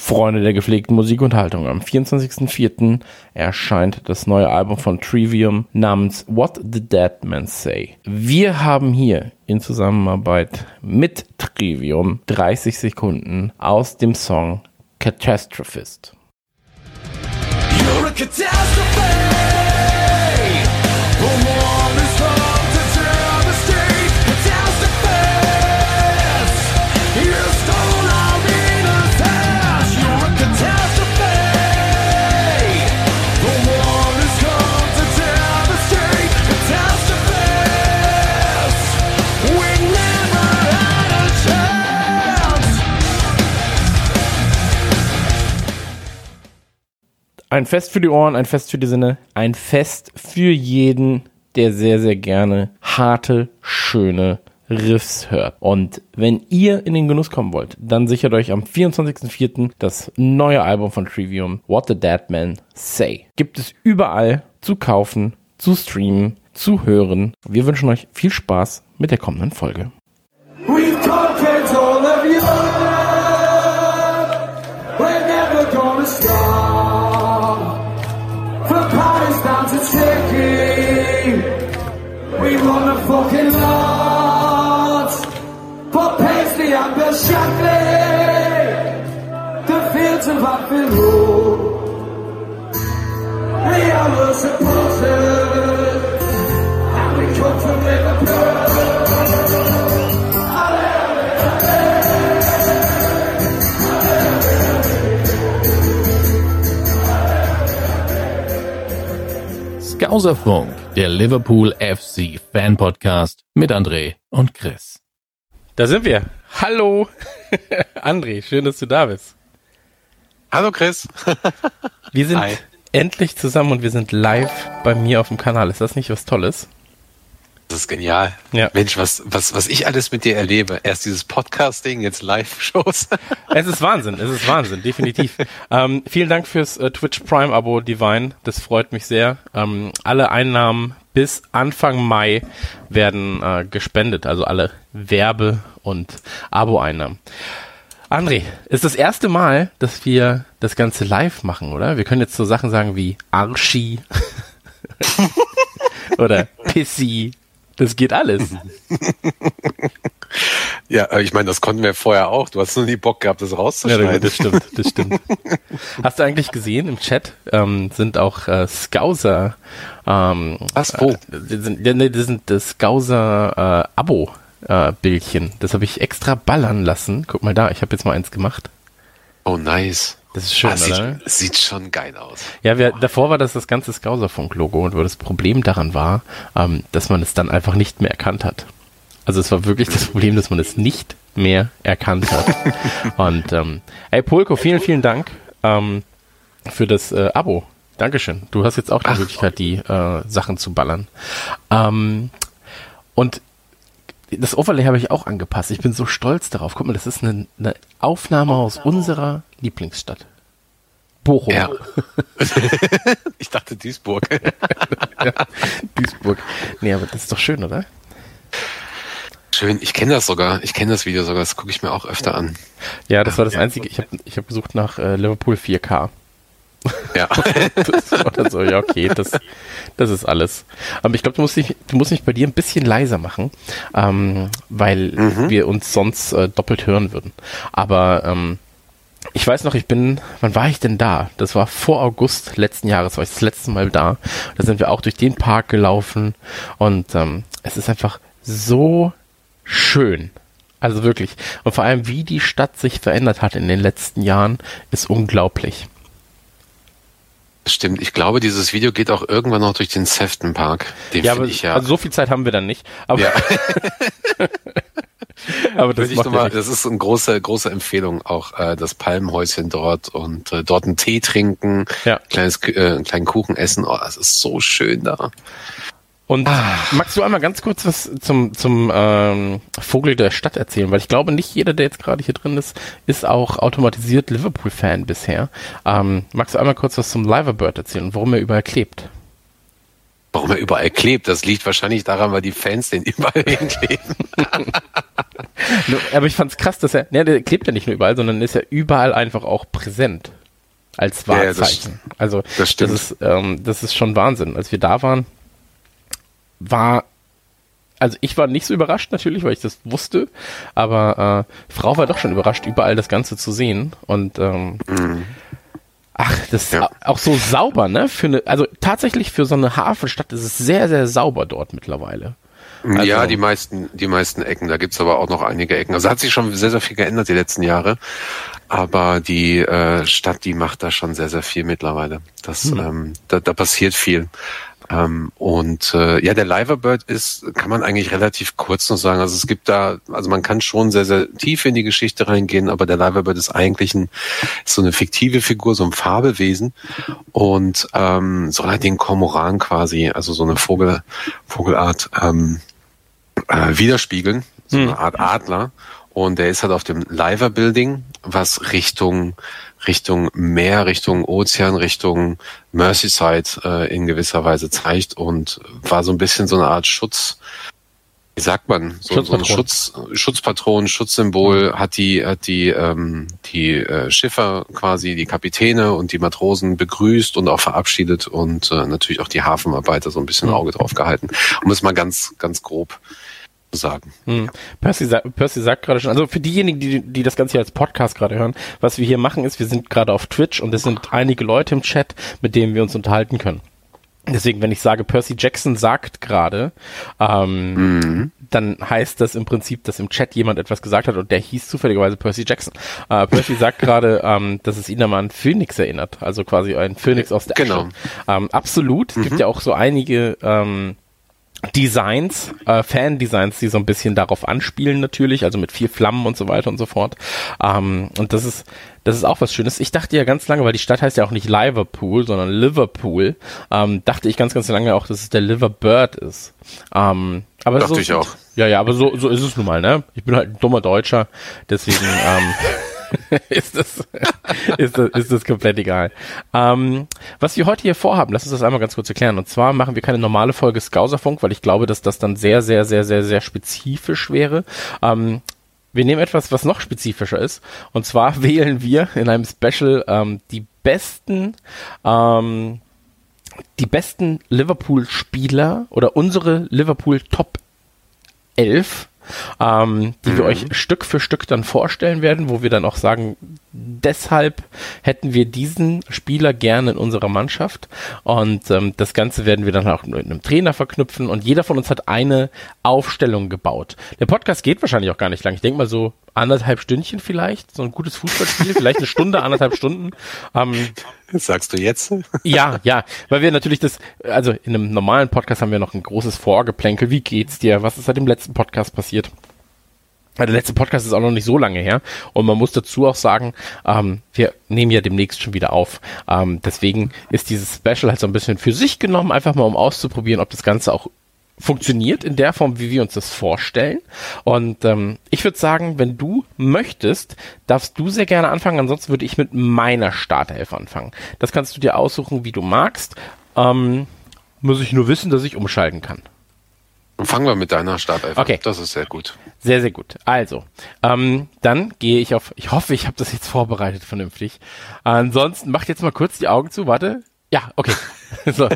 Freunde der gepflegten Musikunterhaltung. Am 24.04. erscheint das neue Album von Trivium namens What the Dead Man Say. Wir haben hier in Zusammenarbeit mit Trivium 30 Sekunden aus dem Song Catastrophist. You're a catastrophe! Ein Fest für die Ohren, ein Fest für die Sinne, ein Fest für jeden, der sehr, sehr gerne harte, schöne Riffs hört. Und wenn ihr in den Genuss kommen wollt, dann sichert euch am 24.04. das neue Album von Trivium, What the Dead Man Say. Gibt es überall zu kaufen, zu streamen, zu hören. Wir wünschen euch viel Spaß mit der kommenden Folge. Fucking lot For Paisley and Bill Shankly The fields of Anfield Road We are the supporters. And we come from Liverpool Skauserfunk, der Liverpool FC Fan Podcast mit André und Chris. Da sind wir. Hallo, André, schön, dass du da bist. Hallo, Chris. wir sind Hi. endlich zusammen und wir sind live bei mir auf dem Kanal. Ist das nicht was Tolles? Das ist genial. Ja. Mensch, was, was, was ich alles mit dir erlebe. Erst dieses Podcasting, jetzt Live-Shows. es ist Wahnsinn, es ist Wahnsinn, definitiv. ähm, vielen Dank fürs äh, Twitch Prime-Abo, Divine. Das freut mich sehr. Ähm, alle Einnahmen bis Anfang Mai werden äh, gespendet, also alle Werbe- und Abo-Einnahmen. André, ist das erste Mal, dass wir das Ganze live machen, oder? Wir können jetzt so Sachen sagen wie Arschi oder Pissy das geht alles. ja, ich meine, das konnten wir vorher auch. Du hast nur nie Bock gehabt, das rauszuschneiden. Ja, das stimmt, das stimmt. hast du eigentlich gesehen, im Chat ähm, sind auch äh, Scouser. Ähm, Was, wo? Äh, nee, das sind das Scouser äh, Abo. Äh, Bildchen. Das habe ich extra ballern lassen. Guck mal da, ich habe jetzt mal eins gemacht. Oh, nice. Das ist schön, ah, sieht, oder? Sieht schon geil aus. Ja, wir, davor war das das ganze Skauserfunk-Logo und das Problem daran war, ähm, dass man es dann einfach nicht mehr erkannt hat. Also es war wirklich das Problem, dass man es nicht mehr erkannt hat. und ähm, ey, Polko, vielen, vielen Dank ähm, für das äh, Abo. Dankeschön. Du hast jetzt auch die Ach, Möglichkeit, die äh, Sachen zu ballern. Ähm, und das Overlay habe ich auch angepasst. Ich bin so stolz darauf. Guck mal, das ist eine, eine Aufnahme aus unserer Lieblingsstadt. Bochum. Ja. ich dachte Duisburg. ja, Duisburg. Nee, aber das ist doch schön, oder? Schön, ich kenne das sogar. Ich kenne das Video sogar. Das gucke ich mir auch öfter an. Ja, das war das Einzige. Ich habe ich hab gesucht nach äh, Liverpool 4K. Ja. das war dann so, ja, okay, das, das ist alles. Aber ich glaube, du musst dich, du musst mich bei dir ein bisschen leiser machen, ähm, weil mhm. wir uns sonst äh, doppelt hören würden. Aber ähm, ich weiß noch, ich bin, wann war ich denn da? Das war vor August letzten Jahres, war ich das letzte Mal da. Da sind wir auch durch den Park gelaufen und ähm, es ist einfach so schön. Also wirklich. Und vor allem, wie die Stadt sich verändert hat in den letzten Jahren, ist unglaublich. Stimmt, ich glaube, dieses Video geht auch irgendwann noch durch den Sefton Park. Den ja, aber, ich ja. Also so viel Zeit haben wir dann nicht. Aber, ja. aber das, macht mal, das ist eine große, große Empfehlung, auch äh, das Palmenhäuschen dort und äh, dort einen Tee trinken, ja. kleines, äh, einen kleinen Kuchen essen. Oh, das ist so schön da. Und ah. magst du einmal ganz kurz was zum, zum ähm, Vogel der Stadt erzählen? Weil ich glaube, nicht jeder, der jetzt gerade hier drin ist, ist auch automatisiert Liverpool-Fan bisher. Ähm, magst du einmal kurz was zum Liverbird erzählen und warum er überall klebt? Warum er überall klebt, das liegt wahrscheinlich daran, weil die Fans den überall hinkleben. Aber ich fand's krass, dass er, ne, der klebt ja nicht nur überall, sondern ist ja überall einfach auch präsent. Als Wahrzeichen. Ja, das, also, das, das ist, ähm, das ist schon Wahnsinn. Als wir da waren, war also ich war nicht so überrascht natürlich, weil ich das wusste, aber äh, Frau war doch schon überrascht, überall das Ganze zu sehen. Und ähm, mhm. ach, das ist ja. auch so sauber, ne? Für eine, also tatsächlich für so eine Hafenstadt ist es sehr, sehr sauber dort mittlerweile. Also, ja, die meisten, die meisten Ecken. Da gibt's aber auch noch einige Ecken. Also hat sich schon sehr, sehr viel geändert die letzten Jahre. Aber die äh, Stadt, die macht da schon sehr, sehr viel mittlerweile. Das, hm. ähm, da, da passiert viel. Ähm, und äh, ja, der Liverbird ist, kann man eigentlich relativ kurz noch sagen. Also es gibt da, also man kann schon sehr, sehr tief in die Geschichte reingehen, aber der Liverbird ist eigentlich ein, ist so eine fiktive Figur, so ein Fabelwesen und ähm, soll halt den Kormoran quasi, also so eine Vogel, Vogelart ähm, äh, widerspiegeln, so eine hm. Art Adler. Und der ist halt auf dem Liver Building, was Richtung Richtung Meer, Richtung Ozean, Richtung Merseyside äh, in gewisser Weise zeigt und war so ein bisschen so eine Art Schutz, wie sagt man, so, so ein Schutz, Schutzpatron, Schutzsymbol hat die, hat die, ähm, die äh, Schiffer quasi, die Kapitäne und die Matrosen begrüßt und auch verabschiedet und äh, natürlich auch die Hafenarbeiter so ein bisschen Auge drauf gehalten. Um es mal ganz, ganz grob sagen. Hm. Percy, Percy sagt gerade schon, also für diejenigen, die, die das Ganze hier als Podcast gerade hören, was wir hier machen ist, wir sind gerade auf Twitch und es sind einige Leute im Chat, mit denen wir uns unterhalten können. Deswegen, wenn ich sage, Percy Jackson sagt gerade, ähm, mhm. dann heißt das im Prinzip, dass im Chat jemand etwas gesagt hat und der hieß zufälligerweise Percy Jackson. Äh, Percy sagt gerade, ähm, dass es ihn einmal an Phoenix erinnert, also quasi ein Phoenix aus der genau. Ähm, absolut. Es mhm. gibt ja auch so einige ähm, Designs, äh, Fan-Designs, die so ein bisschen darauf anspielen natürlich, also mit vier Flammen und so weiter und so fort. Ähm, und das ist, das ist auch was Schönes. Ich dachte ja ganz lange, weil die Stadt heißt ja auch nicht Liverpool, sondern Liverpool, ähm, dachte ich ganz, ganz lange auch, dass es der Liverbird ist. Ähm, aber dachte so, ich auch. Ja, ja, aber so, so ist es nun mal, ne? Ich bin halt ein dummer Deutscher, deswegen, ähm, ist, das, ist, das, ist das komplett egal. Ähm, was wir heute hier vorhaben, lass uns das einmal ganz kurz erklären. Und zwar machen wir keine normale Folge Skauserfunk, weil ich glaube, dass das dann sehr, sehr, sehr, sehr, sehr spezifisch wäre. Ähm, wir nehmen etwas, was noch spezifischer ist. Und zwar wählen wir in einem Special ähm, die besten ähm, die besten Liverpool-Spieler oder unsere Liverpool Top 11 ähm, die mhm. wir euch Stück für Stück dann vorstellen werden, wo wir dann auch sagen, deshalb hätten wir diesen Spieler gerne in unserer Mannschaft. Und ähm, das Ganze werden wir dann auch mit einem Trainer verknüpfen. Und jeder von uns hat eine Aufstellung gebaut. Der Podcast geht wahrscheinlich auch gar nicht lang. Ich denke mal so anderthalb Stündchen vielleicht. So ein gutes Fußballspiel, vielleicht eine Stunde, anderthalb Stunden. Ähm, das sagst du jetzt? ja, ja, weil wir natürlich das, also in einem normalen Podcast haben wir noch ein großes Vorgeplänkel. Wie geht's dir? Was ist seit dem letzten Podcast passiert? Der letzte Podcast ist auch noch nicht so lange her und man muss dazu auch sagen, ähm, wir nehmen ja demnächst schon wieder auf. Ähm, deswegen ist dieses Special halt so ein bisschen für sich genommen, einfach mal um auszuprobieren, ob das Ganze auch funktioniert in der Form, wie wir uns das vorstellen. Und ähm, ich würde sagen, wenn du möchtest, darfst du sehr gerne anfangen. Ansonsten würde ich mit meiner Startelf anfangen. Das kannst du dir aussuchen, wie du magst. Ähm, muss ich nur wissen, dass ich umschalten kann. Fangen wir mit deiner Startelf okay. Das ist sehr gut. Sehr, sehr gut. Also, ähm, dann gehe ich auf, ich hoffe, ich habe das jetzt vorbereitet vernünftig. Ansonsten macht jetzt mal kurz die Augen zu, warte. Ja, okay. so.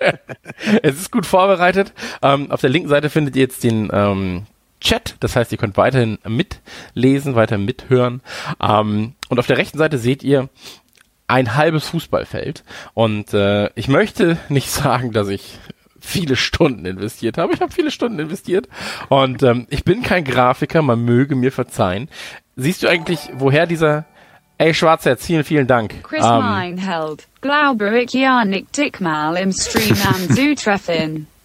es ist gut vorbereitet. Ähm, auf der linken Seite findet ihr jetzt den ähm, Chat, das heißt, ihr könnt weiterhin mitlesen, weiter mithören. Ähm, und auf der rechten Seite seht ihr ein halbes Fußballfeld. Und äh, ich möchte nicht sagen, dass ich viele Stunden investiert habe. Ich habe viele Stunden investiert und ähm, ich bin kein Grafiker, man möge mir verzeihen. Siehst du eigentlich, woher dieser Ey, Schwarzherz, vielen, vielen Dank. Chris um, Meinheld, glaube ich ja nicht mal im Stream anzutreffen.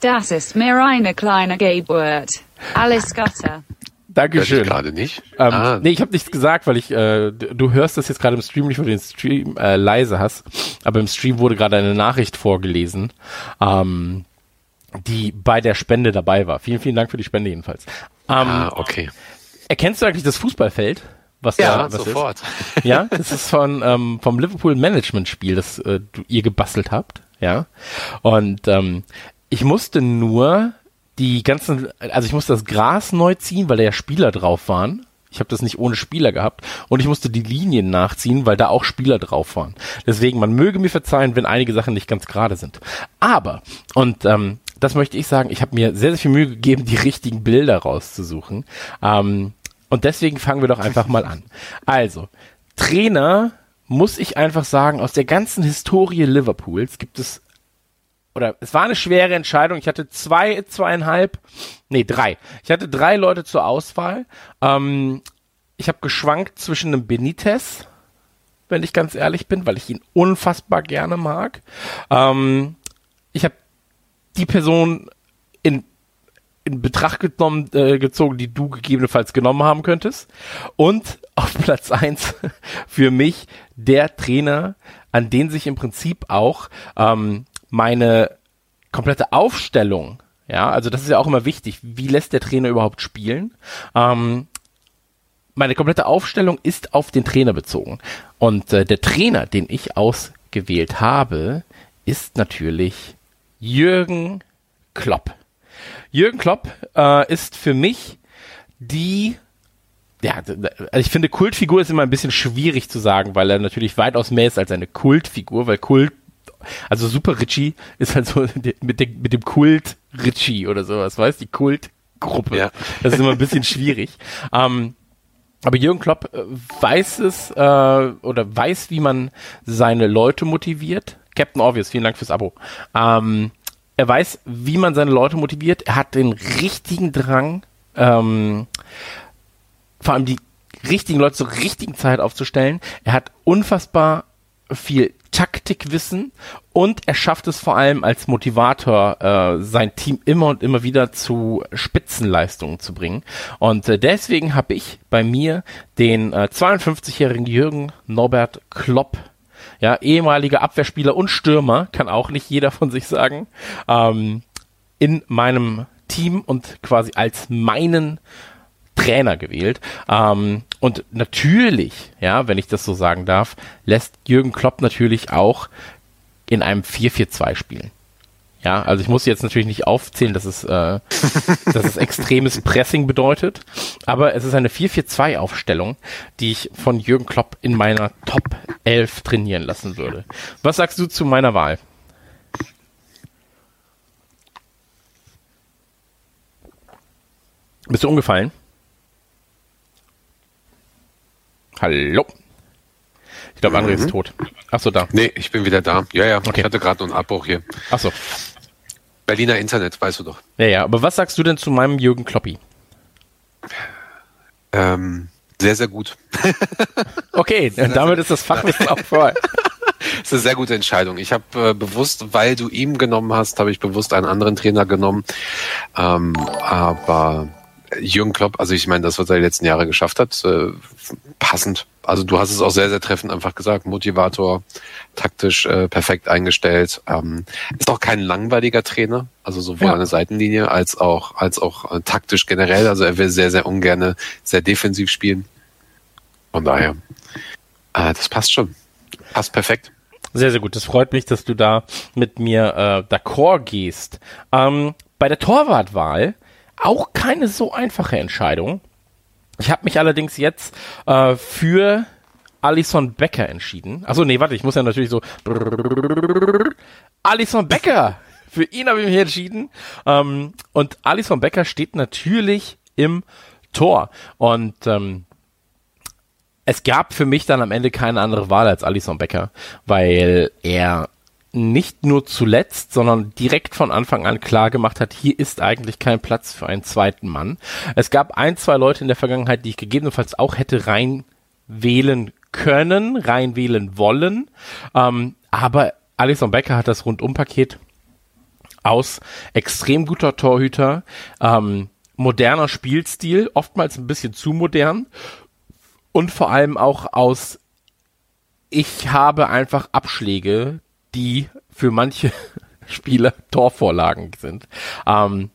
Das ist mir eine kleine Geburt. Alles Gute. Dankeschön. gerade nicht. Ähm, ah. Nee, ich habe nichts gesagt, weil ich, äh, du hörst das jetzt gerade im Stream nicht, weil du den Stream äh, leise hast. Aber im Stream wurde gerade eine Nachricht vorgelesen, ähm, die bei der Spende dabei war. Vielen, vielen Dank für die Spende jedenfalls. Ähm, ah, okay. Erkennst du eigentlich das Fußballfeld? Was ja, da, was sofort. Ist? Ja, das ist von ähm, vom Liverpool Management Spiel, das äh, du, ihr gebastelt habt. ja. Und ähm, ich musste nur die ganzen, also ich musste das Gras neu ziehen, weil da ja Spieler drauf waren. Ich habe das nicht ohne Spieler gehabt und ich musste die Linien nachziehen, weil da auch Spieler drauf waren. Deswegen, man möge mir verzeihen, wenn einige Sachen nicht ganz gerade sind. Aber, und ähm, das möchte ich sagen, ich habe mir sehr, sehr viel Mühe gegeben, die richtigen Bilder rauszusuchen. Ähm, und deswegen fangen wir doch einfach mal an. Also, Trainer muss ich einfach sagen, aus der ganzen Historie Liverpools gibt es oder es war eine schwere Entscheidung. Ich hatte zwei, zweieinhalb, nee, drei. Ich hatte drei Leute zur Auswahl. Ähm, ich habe geschwankt zwischen einem Benitez, wenn ich ganz ehrlich bin, weil ich ihn unfassbar gerne mag. Ähm, ich habe die Person in, in Betracht genommen, äh, gezogen, die du gegebenenfalls genommen haben könntest. Und auf Platz eins für mich der Trainer, an den sich im Prinzip auch ähm, meine komplette Aufstellung, ja, also das ist ja auch immer wichtig, wie lässt der Trainer überhaupt spielen? Ähm, meine komplette Aufstellung ist auf den Trainer bezogen. Und äh, der Trainer, den ich ausgewählt habe, ist natürlich Jürgen Klopp. Jürgen Klopp äh, ist für mich die ja, also ich finde, Kultfigur ist immer ein bisschen schwierig zu sagen, weil er natürlich weitaus mehr ist als eine Kultfigur, weil Kult also Super Richie ist halt so mit, dem, mit dem Kult Richie oder sowas, weißt du, die Kultgruppe. Ja. Das ist immer ein bisschen schwierig. Ähm, aber Jürgen Klopp äh, weiß es äh, oder weiß, wie man seine Leute motiviert. Captain Obvious, vielen Dank fürs Abo. Ähm, er weiß, wie man seine Leute motiviert. Er hat den richtigen Drang, ähm, vor allem die richtigen Leute zur richtigen Zeit aufzustellen. Er hat unfassbar viel Taktikwissen und er schafft es vor allem als Motivator, äh, sein Team immer und immer wieder zu Spitzenleistungen zu bringen. Und äh, deswegen habe ich bei mir den äh, 52-jährigen Jürgen Norbert Klopp, ja, ehemaliger Abwehrspieler und Stürmer, kann auch nicht jeder von sich sagen, ähm, in meinem Team und quasi als meinen Trainer gewählt. Ähm, und natürlich, ja, wenn ich das so sagen darf, lässt Jürgen Klopp natürlich auch in einem 4-4-2 spielen. Ja, also ich muss jetzt natürlich nicht aufzählen, dass es, äh, dass es extremes Pressing bedeutet, aber es ist eine 4-4-2-Aufstellung, die ich von Jürgen Klopp in meiner Top 11 trainieren lassen würde. Was sagst du zu meiner Wahl? Bist du umgefallen? Hallo. Ich glaube, André mhm. ist tot. Achso, da. Nee, ich bin wieder da. Ja, ja. Okay. Ich hatte gerade einen Abbruch hier. Achso. Berliner Internet, weißt du doch. Ja, ja. Aber was sagst du denn zu meinem Jürgen Kloppi? Ähm, sehr, sehr gut. okay, sehr, damit sehr ist das Fachwissen auch voll. Das ist eine sehr gute Entscheidung. Ich habe äh, bewusst, weil du ihm genommen hast, habe ich bewusst einen anderen Trainer genommen. Ähm, aber Jürgen Klopp, also ich meine, das, was er die letzten Jahre geschafft hat, äh, passend. Also du hast es auch sehr, sehr treffend einfach gesagt. Motivator, taktisch äh, perfekt eingestellt. Ähm, ist auch kein langweiliger Trainer, also sowohl ja. an der Seitenlinie als auch als auch äh, taktisch generell. Also er will sehr, sehr ungerne sehr defensiv spielen. Von daher, äh, das passt schon. Passt perfekt. Sehr, sehr gut. Das freut mich, dass du da mit mir äh, d'accord gehst. Ähm, bei der Torwartwahl auch keine so einfache Entscheidung. Ich habe mich allerdings jetzt äh, für Alison Becker entschieden. Achso, nee, warte, ich muss ja natürlich so. Alison Becker! Für ihn habe ich mich entschieden. Ähm, und Alison Becker steht natürlich im Tor. Und ähm, es gab für mich dann am Ende keine andere Wahl als Alison Becker, weil er nicht nur zuletzt, sondern direkt von Anfang an klar gemacht hat, hier ist eigentlich kein Platz für einen zweiten Mann. Es gab ein, zwei Leute in der Vergangenheit, die ich gegebenenfalls auch hätte rein wählen können, rein wählen wollen. Ähm, aber Alison Becker hat das Rundumpaket aus extrem guter Torhüter, ähm, moderner Spielstil, oftmals ein bisschen zu modern und vor allem auch aus ich habe einfach Abschläge, die für manche Spieler Torvorlagen sind. Ähm,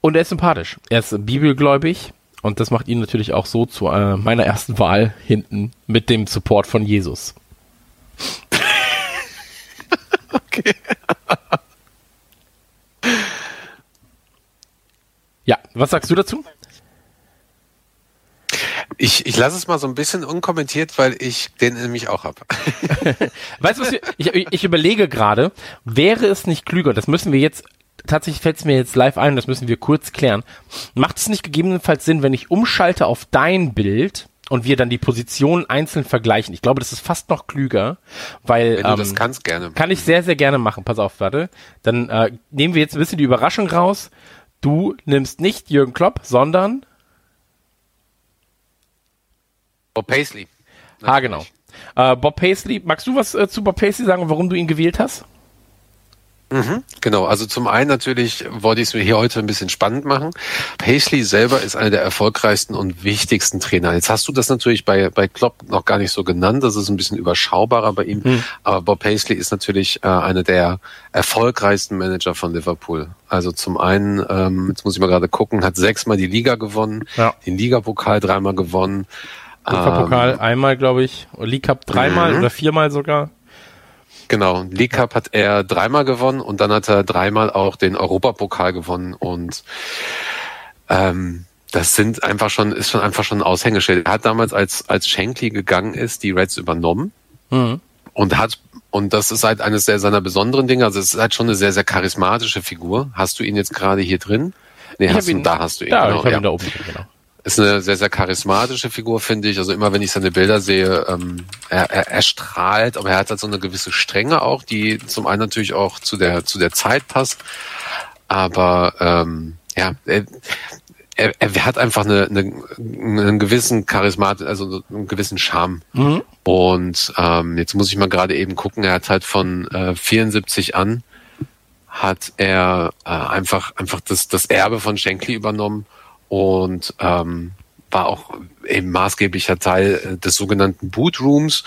und er ist sympathisch. Er ist bibelgläubig und das macht ihn natürlich auch so zu äh, meiner ersten Wahl hinten mit dem Support von Jesus. okay. Ja, was sagst du dazu? Ich, ich lasse es mal so ein bisschen unkommentiert, weil ich den nämlich auch habe. weißt du, was wir, ich, ich überlege gerade, wäre es nicht klüger, das müssen wir jetzt, tatsächlich fällt es mir jetzt live ein, das müssen wir kurz klären. Macht es nicht gegebenenfalls Sinn, wenn ich umschalte auf dein Bild und wir dann die Positionen einzeln vergleichen? Ich glaube, das ist fast noch klüger, weil Wenn du ähm, das kannst, gerne. kann ich sehr, sehr gerne machen. Pass auf, warte. Dann äh, nehmen wir jetzt ein bisschen die Überraschung raus. Du nimmst nicht Jürgen Klopp, sondern Bob Paisley. Ah, genau. Äh, Bob Paisley, magst du was äh, zu Bob Paisley sagen und warum du ihn gewählt hast? Mhm, genau, also zum einen natürlich wollte ich es mir hier heute ein bisschen spannend machen. Paisley selber ist einer der erfolgreichsten und wichtigsten Trainer. Jetzt hast du das natürlich bei, bei Klopp noch gar nicht so genannt, das ist ein bisschen überschaubarer bei ihm, mhm. aber Bob Paisley ist natürlich äh, einer der erfolgreichsten Manager von Liverpool. Also zum einen, ähm, jetzt muss ich mal gerade gucken, hat sechsmal die Liga gewonnen, ja. den Ligapokal dreimal gewonnen, UEFA-Pokal ähm, einmal, glaube ich. League Cup dreimal mhm. oder viermal sogar. Genau, League Cup hat er dreimal gewonnen und dann hat er dreimal auch den Europapokal gewonnen und ähm, das sind einfach schon, ist schon einfach schon ein Aushängeschild. Er hat damals, als, als Shankly gegangen ist, die Reds übernommen mhm. und hat, und das ist halt eines der, seiner besonderen Dinge, also es ist halt schon eine sehr, sehr charismatische Figur. Hast du ihn jetzt gerade hier drin? Nee, ich hast ihn, da hast du ihn. Da, genau, ich ja. ihn da oben, genau ist eine sehr, sehr charismatische Figur, finde ich. Also immer, wenn ich seine Bilder sehe, ähm, er, er, er strahlt, aber er hat halt so eine gewisse Strenge auch, die zum einen natürlich auch zu der, zu der Zeit passt. Aber ähm, ja, er, er, er hat einfach eine, eine, einen gewissen Charismat, also einen gewissen Charme. Mhm. Und ähm, jetzt muss ich mal gerade eben gucken, er hat halt von äh, 74 an hat er äh, einfach einfach das, das Erbe von Shankly übernommen und ähm, war auch eben maßgeblicher Teil äh, des sogenannten Bootrooms.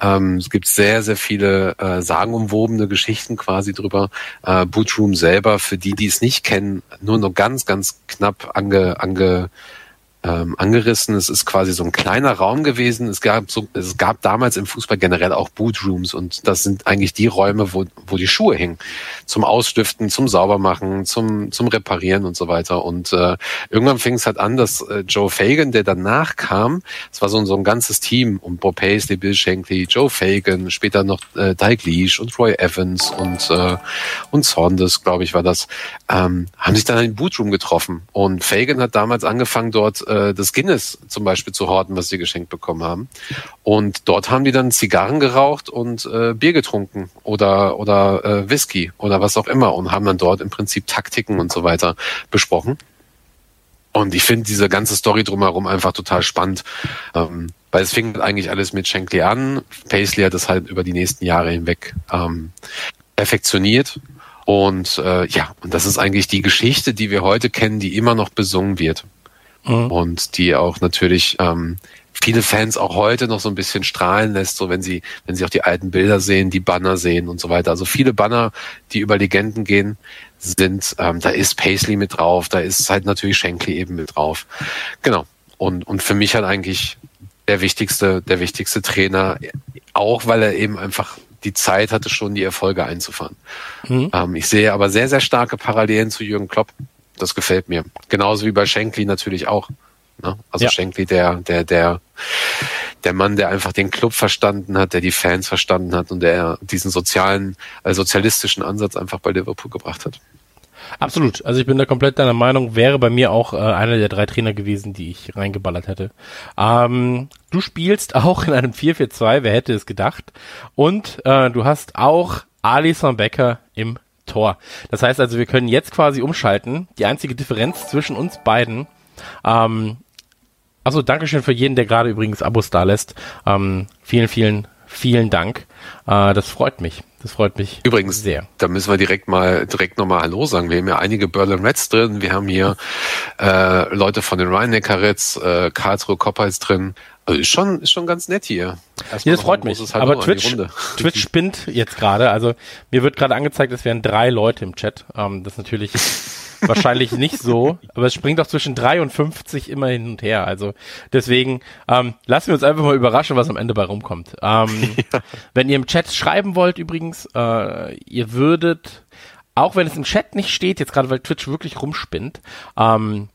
Ähm, es gibt sehr, sehr viele äh, sagenumwobene Geschichten quasi drüber. Äh, Bootroom selber, für die, die es nicht kennen, nur noch ganz, ganz knapp ange, ange ähm, angerissen. Es ist quasi so ein kleiner Raum gewesen. Es gab so, es gab damals im Fußball generell auch Bootrooms und das sind eigentlich die Räume, wo, wo die Schuhe hingen. Zum Ausstiften, zum Saubermachen, zum, zum Reparieren und so weiter. Und äh, irgendwann fing es halt an, dass äh, Joe Fagan, der danach kam, es war so, so ein ganzes Team um Bob Paisley, Bill Shankly, Joe Fagan, später noch äh, Dalglish und Roy Evans und, äh, und Saunders, glaube ich, war das, ähm, haben sich dann in den Bootroom getroffen. Und Fagan hat damals angefangen, dort äh, das Guinness zum Beispiel zu horten, was sie geschenkt bekommen haben. Und dort haben die dann Zigarren geraucht und äh, Bier getrunken oder oder äh, Whisky oder was auch immer und haben dann dort im Prinzip Taktiken und so weiter besprochen. Und ich finde diese ganze Story drumherum einfach total spannend. Ähm, weil es fing eigentlich alles mit Shankly an. Paisley hat es halt über die nächsten Jahre hinweg ähm, perfektioniert. Und äh, ja, und das ist eigentlich die Geschichte, die wir heute kennen, die immer noch besungen wird mhm. und die auch natürlich ähm, viele Fans auch heute noch so ein bisschen strahlen lässt, so wenn sie, wenn sie auch die alten Bilder sehen, die Banner sehen und so weiter. Also viele Banner, die über Legenden gehen, sind, ähm, da ist Paisley mit drauf, da ist halt natürlich Shankly eben mit drauf. Genau. Und, und für mich halt eigentlich der wichtigste, der wichtigste Trainer, auch weil er eben einfach die Zeit hatte, schon die Erfolge einzufahren. Mhm. Ähm, ich sehe aber sehr, sehr starke Parallelen zu Jürgen Klopp. Das gefällt mir. Genauso wie bei Shankly natürlich auch. Ne? Also ja. Shankly, der, der, der, der Mann, der einfach den Club verstanden hat, der die Fans verstanden hat und der diesen sozialen, äh, sozialistischen Ansatz einfach bei Liverpool gebracht hat. Absolut. Also ich bin da komplett deiner Meinung, wäre bei mir auch äh, einer der drei Trainer gewesen, die ich reingeballert hätte. Ähm, du spielst auch in einem 4-4-2, wer hätte es gedacht. Und äh, du hast auch Alisson Becker im Tor. Das heißt also, wir können jetzt quasi umschalten. Die einzige Differenz zwischen uns beiden. Ähm, achso, Dankeschön für jeden, der gerade übrigens Abos da lässt. Ähm, vielen, vielen, vielen Dank. Äh, das freut mich. Das freut mich Übrigens, sehr. Da müssen wir direkt mal direkt nochmal Hallo sagen. Wir haben ja einige Berlin Reds drin. Wir haben hier äh, Leute von den Rhein-Neckar Reds, äh, Karlsruhe Koppers drin. Also ist schon, ist schon ganz nett hier. ja, das freut mich. Aber Twitch, Twitch spinnt jetzt gerade. Also mir wird gerade angezeigt, es wären drei Leute im Chat. Ähm, das ist natürlich wahrscheinlich nicht so, aber es springt doch zwischen drei und 50 immer hin und her. Also deswegen ähm, lassen wir uns einfach mal überraschen, was am Ende bei rumkommt. Ähm, ja. Wenn ihr im Chat schreiben wollt übrigens, äh, ihr würdet, auch wenn es im Chat nicht steht, jetzt gerade weil Twitch wirklich rumspinnt, ähm,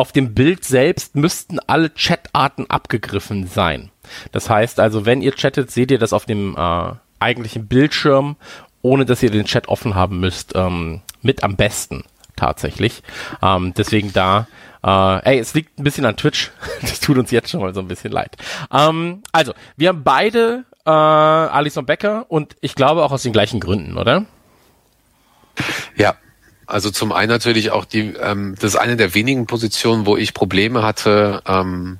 auf dem Bild selbst müssten alle Chatarten abgegriffen sein. Das heißt also, wenn ihr chattet, seht ihr das auf dem äh, eigentlichen Bildschirm, ohne dass ihr den Chat offen haben müsst, ähm, mit am besten tatsächlich. Ähm, deswegen da, äh, ey, es liegt ein bisschen an Twitch. das tut uns jetzt schon mal so ein bisschen leid. Ähm, also, wir haben beide äh, Alison Becker und ich glaube auch aus den gleichen Gründen, oder? Ja, also zum einen natürlich auch die, ähm, das ist eine der wenigen Positionen, wo ich Probleme hatte, ähm,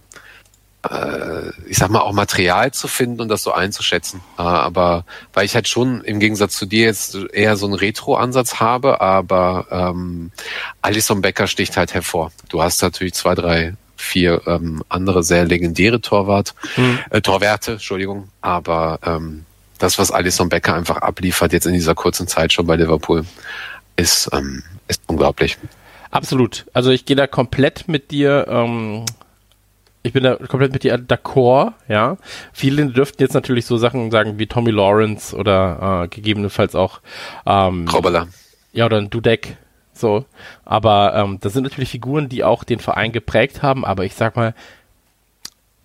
äh, ich sag mal, auch Material zu finden und das so einzuschätzen. Äh, aber weil ich halt schon im Gegensatz zu dir jetzt eher so einen Retro-Ansatz habe, aber ähm, Alison Becker sticht halt hervor. Du hast natürlich zwei, drei, vier ähm, andere sehr legendäre Torwart, mhm. äh, Torwerte, Entschuldigung, aber ähm, das, was Alison Becker einfach abliefert jetzt in dieser kurzen Zeit schon bei Liverpool, ist, ähm, ist unglaublich. Absolut. Also ich gehe da komplett mit dir. Ähm, ich bin da komplett mit dir d'accord, ja. Viele dürften jetzt natürlich so Sachen sagen wie Tommy Lawrence oder äh, gegebenenfalls auch ähm. Ja, oder ein Dudek. So. Aber ähm, das sind natürlich Figuren, die auch den Verein geprägt haben, aber ich sag mal,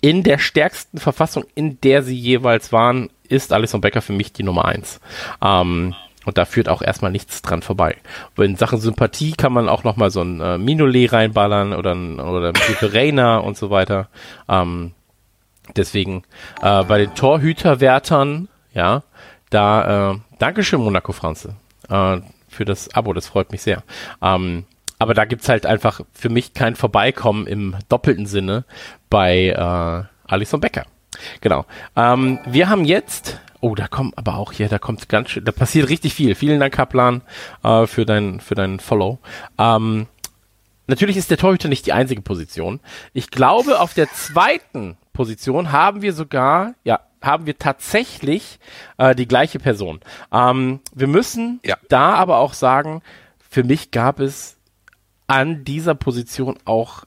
in der stärksten Verfassung, in der sie jeweils waren, ist Alison Becker für mich die Nummer eins. Ähm, und da führt auch erstmal nichts dran vorbei. Und in Sachen Sympathie kann man auch nochmal so ein äh, Minolet reinballern oder ein, oder ein Reina und so weiter. Ähm, deswegen äh, bei den Torhüterwärtern, ja, da, äh, Dankeschön, Monaco Franze, äh, für das Abo, das freut mich sehr. Ähm, aber da gibt's halt einfach für mich kein Vorbeikommen im doppelten Sinne bei äh, Alison Becker. Genau. Ähm, wir haben jetzt Oh, da kommt aber auch hier, da kommt ganz schön, da passiert richtig viel. Vielen Dank, Kaplan, äh, für dein, für dein Follow. Ähm, natürlich ist der Torhüter nicht die einzige Position. Ich glaube, auf der zweiten Position haben wir sogar, ja, haben wir tatsächlich äh, die gleiche Person. Ähm, wir müssen ja. da aber auch sagen, für mich gab es an dieser Position auch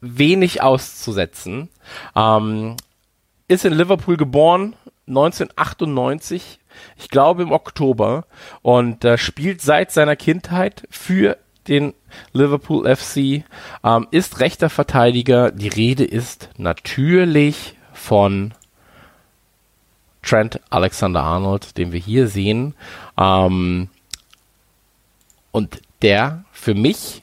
wenig auszusetzen. Ähm, ist in Liverpool geboren, 1998, ich glaube im Oktober, und äh, spielt seit seiner Kindheit für den Liverpool FC, ähm, ist rechter Verteidiger. Die Rede ist natürlich von Trent Alexander-Arnold, den wir hier sehen. Ähm, und der für mich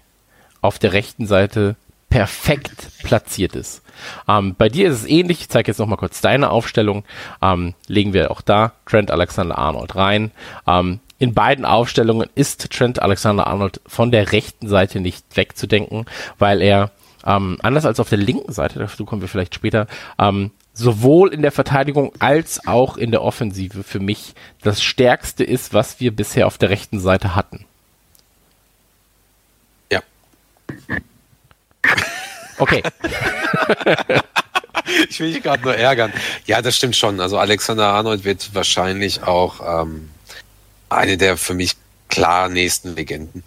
auf der rechten Seite perfekt platziert ist. Ähm, bei dir ist es ähnlich. Ich zeige jetzt noch mal kurz deine Aufstellung. Ähm, legen wir auch da Trent Alexander-Arnold rein. Ähm, in beiden Aufstellungen ist Trent Alexander-Arnold von der rechten Seite nicht wegzudenken, weil er ähm, anders als auf der linken Seite, dazu kommen wir vielleicht später, ähm, sowohl in der Verteidigung als auch in der Offensive für mich das Stärkste ist, was wir bisher auf der rechten Seite hatten. Okay. ich will dich gerade nur ärgern. Ja, das stimmt schon. Also Alexander Arnold wird wahrscheinlich auch ähm, eine der für mich klar nächsten Legenden.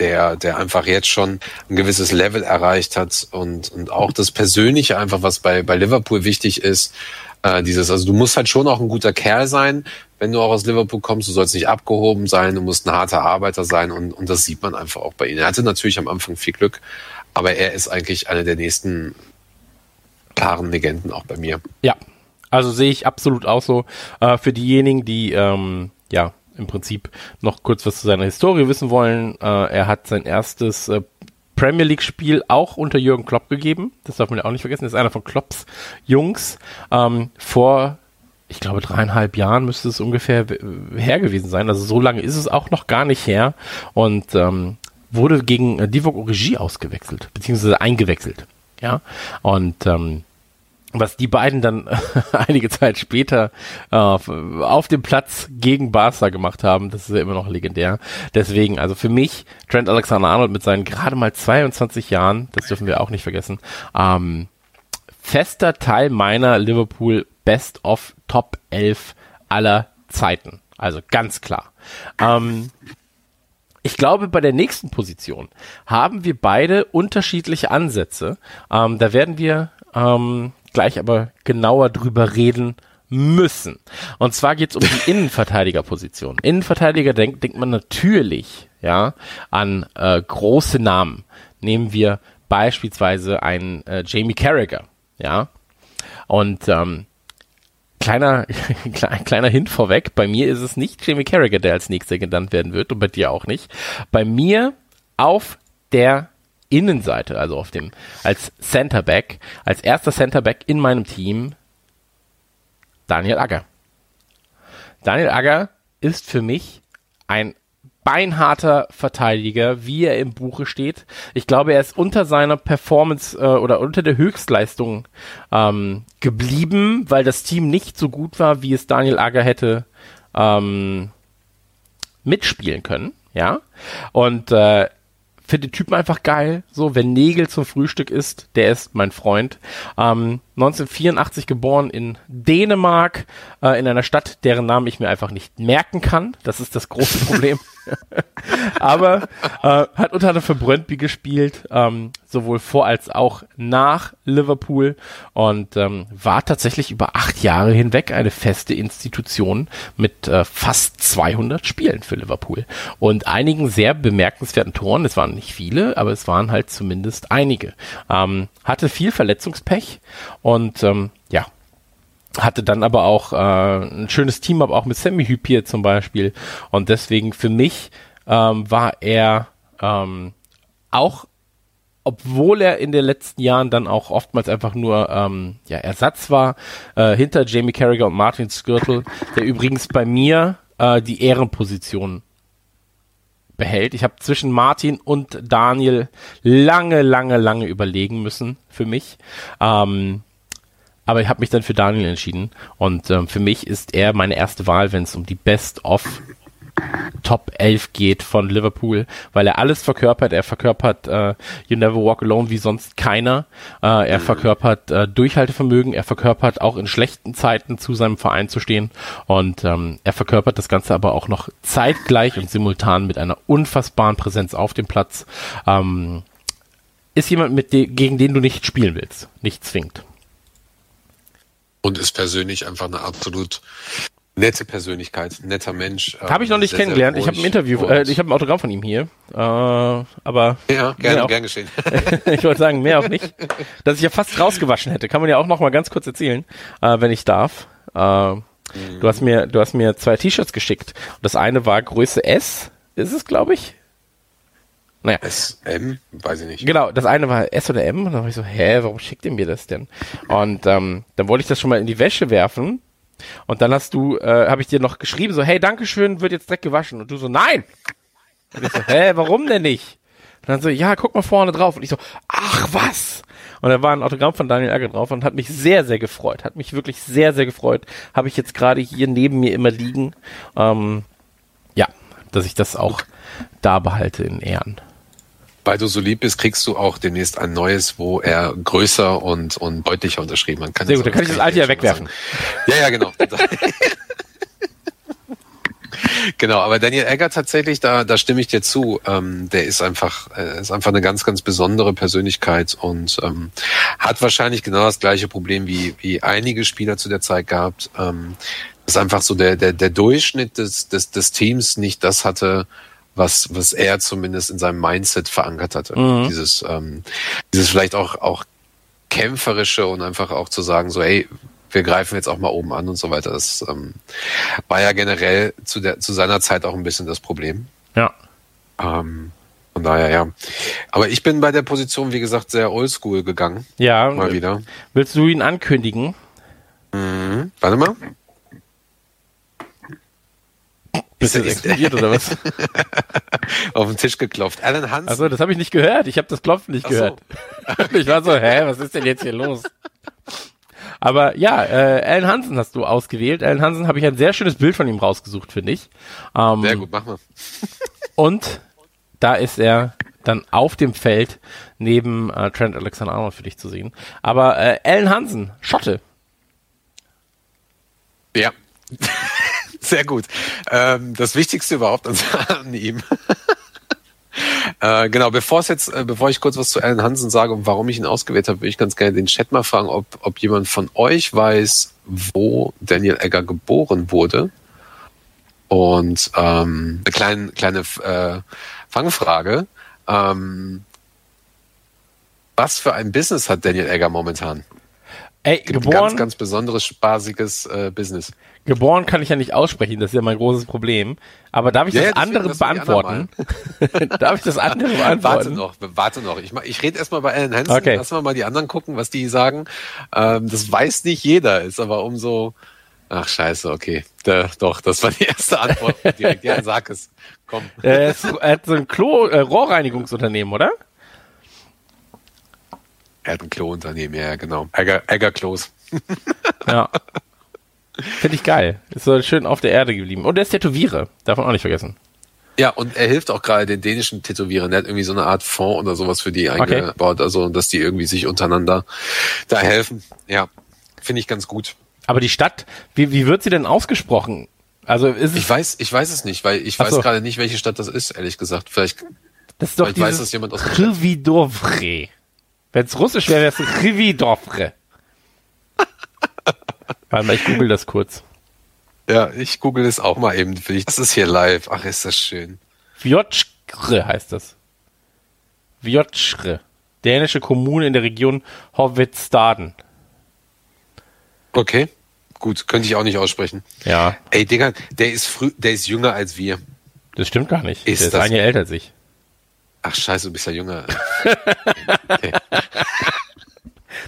Der, der einfach jetzt schon ein gewisses Level erreicht hat und, und auch das Persönliche einfach, was bei, bei Liverpool wichtig ist, äh, dieses, also du musst halt schon auch ein guter Kerl sein, wenn du auch aus Liverpool kommst, du sollst nicht abgehoben sein, du musst ein harter Arbeiter sein und, und das sieht man einfach auch bei ihm. Er hatte natürlich am Anfang viel Glück, aber er ist eigentlich einer der nächsten klaren Legenden auch bei mir. Ja, also sehe ich absolut auch so. Äh, für diejenigen, die ähm, ja im Prinzip noch kurz was zu seiner Historie wissen wollen, äh, er hat sein erstes äh, Premier League Spiel auch unter Jürgen Klopp gegeben. Das darf man ja auch nicht vergessen. Das ist einer von Klopps Jungs. Ähm, vor, ich glaube, dreieinhalb Jahren müsste es ungefähr her gewesen sein. Also so lange ist es auch noch gar nicht her. Und ähm, wurde gegen äh, Divock Origi ausgewechselt, beziehungsweise eingewechselt. Ja, und ähm, was die beiden dann einige Zeit später äh, auf dem Platz gegen Barca gemacht haben, das ist ja immer noch legendär. Deswegen, also für mich, Trent Alexander-Arnold mit seinen gerade mal 22 Jahren, das dürfen wir auch nicht vergessen, ähm, fester Teil meiner Liverpool Best of Top 11 aller Zeiten. Also ganz klar. Ähm, ich glaube, bei der nächsten Position haben wir beide unterschiedliche Ansätze. Ähm, da werden wir ähm, gleich aber genauer drüber reden müssen. Und zwar geht es um die Innenverteidigerposition. Innenverteidiger denkt, denkt man natürlich ja an äh, große Namen. Nehmen wir beispielsweise einen äh, Jamie Carragher, ja. Und ähm, kleiner, kleiner Hint vorweg, bei mir ist es nicht Jamie Carragher, der als nächster genannt werden wird und bei dir auch nicht. Bei mir auf der Innenseite, also auf dem, als Centerback, als erster Centerback in meinem Team, Daniel Agger. Daniel Agger ist für mich ein beinharter Verteidiger, wie er im Buche steht. Ich glaube, er ist unter seiner Performance äh, oder unter der Höchstleistung ähm, geblieben, weil das Team nicht so gut war, wie es Daniel Agger hätte ähm, mitspielen können. Ja, und äh, finde den Typen einfach geil. So, wenn Nägel zum Frühstück ist, der ist mein Freund. Ähm, 1984 geboren in Dänemark, äh, in einer Stadt, deren Namen ich mir einfach nicht merken kann. Das ist das große Problem. Aber äh, hat unter anderem für Brøndby gespielt, ähm, sowohl vor als auch nach Liverpool und ähm, war tatsächlich über acht Jahre hinweg eine feste Institution mit äh, fast 200 Spielen für Liverpool und einigen sehr bemerkenswerten Toren. Es waren nicht viele, aber es waren halt zumindest einige. Ähm, hatte viel Verletzungspech und ähm, ja, hatte dann aber auch äh, ein schönes Team, aber auch mit Sammy Hypier zum Beispiel. Und deswegen für mich ähm, war er ähm, auch, obwohl er in den letzten Jahren dann auch oftmals einfach nur ähm, ja, Ersatz war, äh, hinter Jamie Carragher und Martin Skirtle, der übrigens bei mir äh, die Ehrenposition behält. Ich habe zwischen Martin und Daniel lange, lange, lange überlegen müssen für mich. Ähm, aber ich habe mich dann für Daniel entschieden. Und ähm, für mich ist er meine erste Wahl, wenn es um die Best of Top 11 geht von Liverpool, weil er alles verkörpert. Er verkörpert äh, You Never Walk Alone wie sonst keiner. Äh, er mhm. verkörpert äh, Durchhaltevermögen. Er verkörpert auch in schlechten Zeiten zu seinem Verein zu stehen. Und ähm, er verkörpert das Ganze aber auch noch zeitgleich und simultan mit einer unfassbaren Präsenz auf dem Platz. Ähm, ist jemand, mit de gegen den du nicht spielen willst, nicht zwingt. Und ist persönlich einfach eine absolut nette Persönlichkeit, netter Mensch. Habe ich noch nicht sehr, kennengelernt. Sehr ich habe ein Interview, äh, ich habe ein Autogramm von ihm hier. Äh, aber ja, gerne, gern geschehen. ich wollte sagen, mehr auch nicht. Dass ich ja fast rausgewaschen hätte, kann man ja auch noch mal ganz kurz erzählen, äh, wenn ich darf. Mhm. Du hast mir, du hast mir zwei T-Shirts geschickt. Das eine war Größe S, ist es, glaube ich. Naja. S, M, weiß ich nicht. Genau, das eine war S oder M und dann war ich so, hä, warum schickt ihr mir das denn? Und ähm, dann wollte ich das schon mal in die Wäsche werfen und dann hast du, äh, habe ich dir noch geschrieben, so, hey, Dankeschön, wird jetzt direkt gewaschen. Und du so, nein! Und ich so, hä, warum denn nicht? Und dann so, ja, guck mal vorne drauf. Und ich so, ach was! Und da war ein Autogramm von Daniel Ärger drauf und hat mich sehr, sehr gefreut. Hat mich wirklich sehr, sehr gefreut. Habe ich jetzt gerade hier neben mir immer liegen. Ähm, ja, dass ich das auch da behalte in Ehren weil du so lieb bist, kriegst du auch demnächst ein neues, wo er größer und, und deutlicher unterschrieben hat. Sehr gut, dann kann ich das alte ja wegwerfen. Ja, ja, genau. genau, aber Daniel Egger tatsächlich, da, da stimme ich dir zu. Ähm, der ist einfach, äh, ist einfach eine ganz, ganz besondere Persönlichkeit und ähm, hat wahrscheinlich genau das gleiche Problem wie, wie einige Spieler zu der Zeit gehabt. Ähm, dass einfach so der, der, der Durchschnitt des, des, des Teams nicht das hatte, was, was er zumindest in seinem Mindset verankert hatte. Mhm. Dieses, ähm, dieses vielleicht auch, auch kämpferische und einfach auch zu sagen, so, hey, wir greifen jetzt auch mal oben an und so weiter. Das ähm, war ja generell zu, der, zu seiner Zeit auch ein bisschen das Problem. Ja. Ähm, von daher, ja. Aber ich bin bei der Position, wie gesagt, sehr oldschool gegangen. Ja. Mal wieder. Willst du ihn ankündigen? Mhm. Warte mal. Bist du explodiert oder was? Auf den Tisch geklopft. Alan Hansen. Also das habe ich nicht gehört. Ich habe das Klopfen nicht Ach gehört. So. ich war so, hä, was ist denn jetzt hier los? Aber ja, äh, Alan Hansen hast du ausgewählt. Alan Hansen habe ich ein sehr schönes Bild von ihm rausgesucht, finde ich. Ähm, sehr gut, mach mal. und da ist er dann auf dem Feld neben äh, Trent Alexander-Arnold für dich zu sehen. Aber äh, Alan Hansen, Schotte. Ja. Sehr gut. Ähm, das Wichtigste überhaupt an, ihm. äh, genau, bevor es jetzt, äh, bevor ich kurz was zu Alan Hansen sage und warum ich ihn ausgewählt habe, würde ich ganz gerne den Chat mal fragen, ob, ob jemand von euch weiß, wo Daniel Egger geboren wurde. Und ähm, eine kleine, kleine äh, Fangfrage. Ähm, was für ein Business hat Daniel Egger momentan? Ey, Gibt ein geboren, ganz, ganz besonderes, spaßiges äh, Business. geboren kann ich ja nicht aussprechen, das ist ja mein großes Problem. Aber darf ich Ja, das ja, andere lass beantworten? darf ich das andere beantworten? Warte noch, warte noch. Ich, ich rede erstmal bei Alan Hansen. Okay. Lassen wir mal die anderen gucken, was die sagen. Ähm, das weiß nicht jeder, ist aber umso. Ach scheiße, okay. Da, doch, das war die erste Antwort. Direkt. Ja, sag es. Komm. Ist, er hat so ein Klo, äh, Rohrreinigungsunternehmen, oder? Er hat ein Klo-Unternehmen, ja, genau. Egger, Egger Klos. Ja. Finde ich geil. Ist so schön auf der Erde geblieben. Und er ist Tätowierer. Darf man auch nicht vergessen. Ja, und er hilft auch gerade den dänischen Tätowierern. Er hat irgendwie so eine Art Fonds oder sowas für die eingebaut, also dass die irgendwie sich untereinander da helfen. Ja, finde ich ganz gut. Aber die Stadt, wie, wie wird sie denn ausgesprochen? Also ist Ich weiß, ich weiß es nicht, weil ich Ach weiß so. gerade nicht, welche Stadt das ist, ehrlich gesagt. Vielleicht, das ist doch vielleicht weiß dieses das jemand aus Krvidovre. Wenn es russisch wäre, wäre es Krvidovre. Warte mal, ich google das kurz. Ja, ich google es auch mal eben für dich. Das ist hier live. Ach, ist das schön. Vjotskre heißt das. Vjotskre. Dänische Kommune in der Region Hovedstaden. Okay. Gut, könnte ich auch nicht aussprechen. Ja, Ey, Digga, der ist früh, der ist jünger als wir. das stimmt gar nicht. Ist Der ist das- ein Jahr älter als ich. Ach scheiße, du bist ja jünger.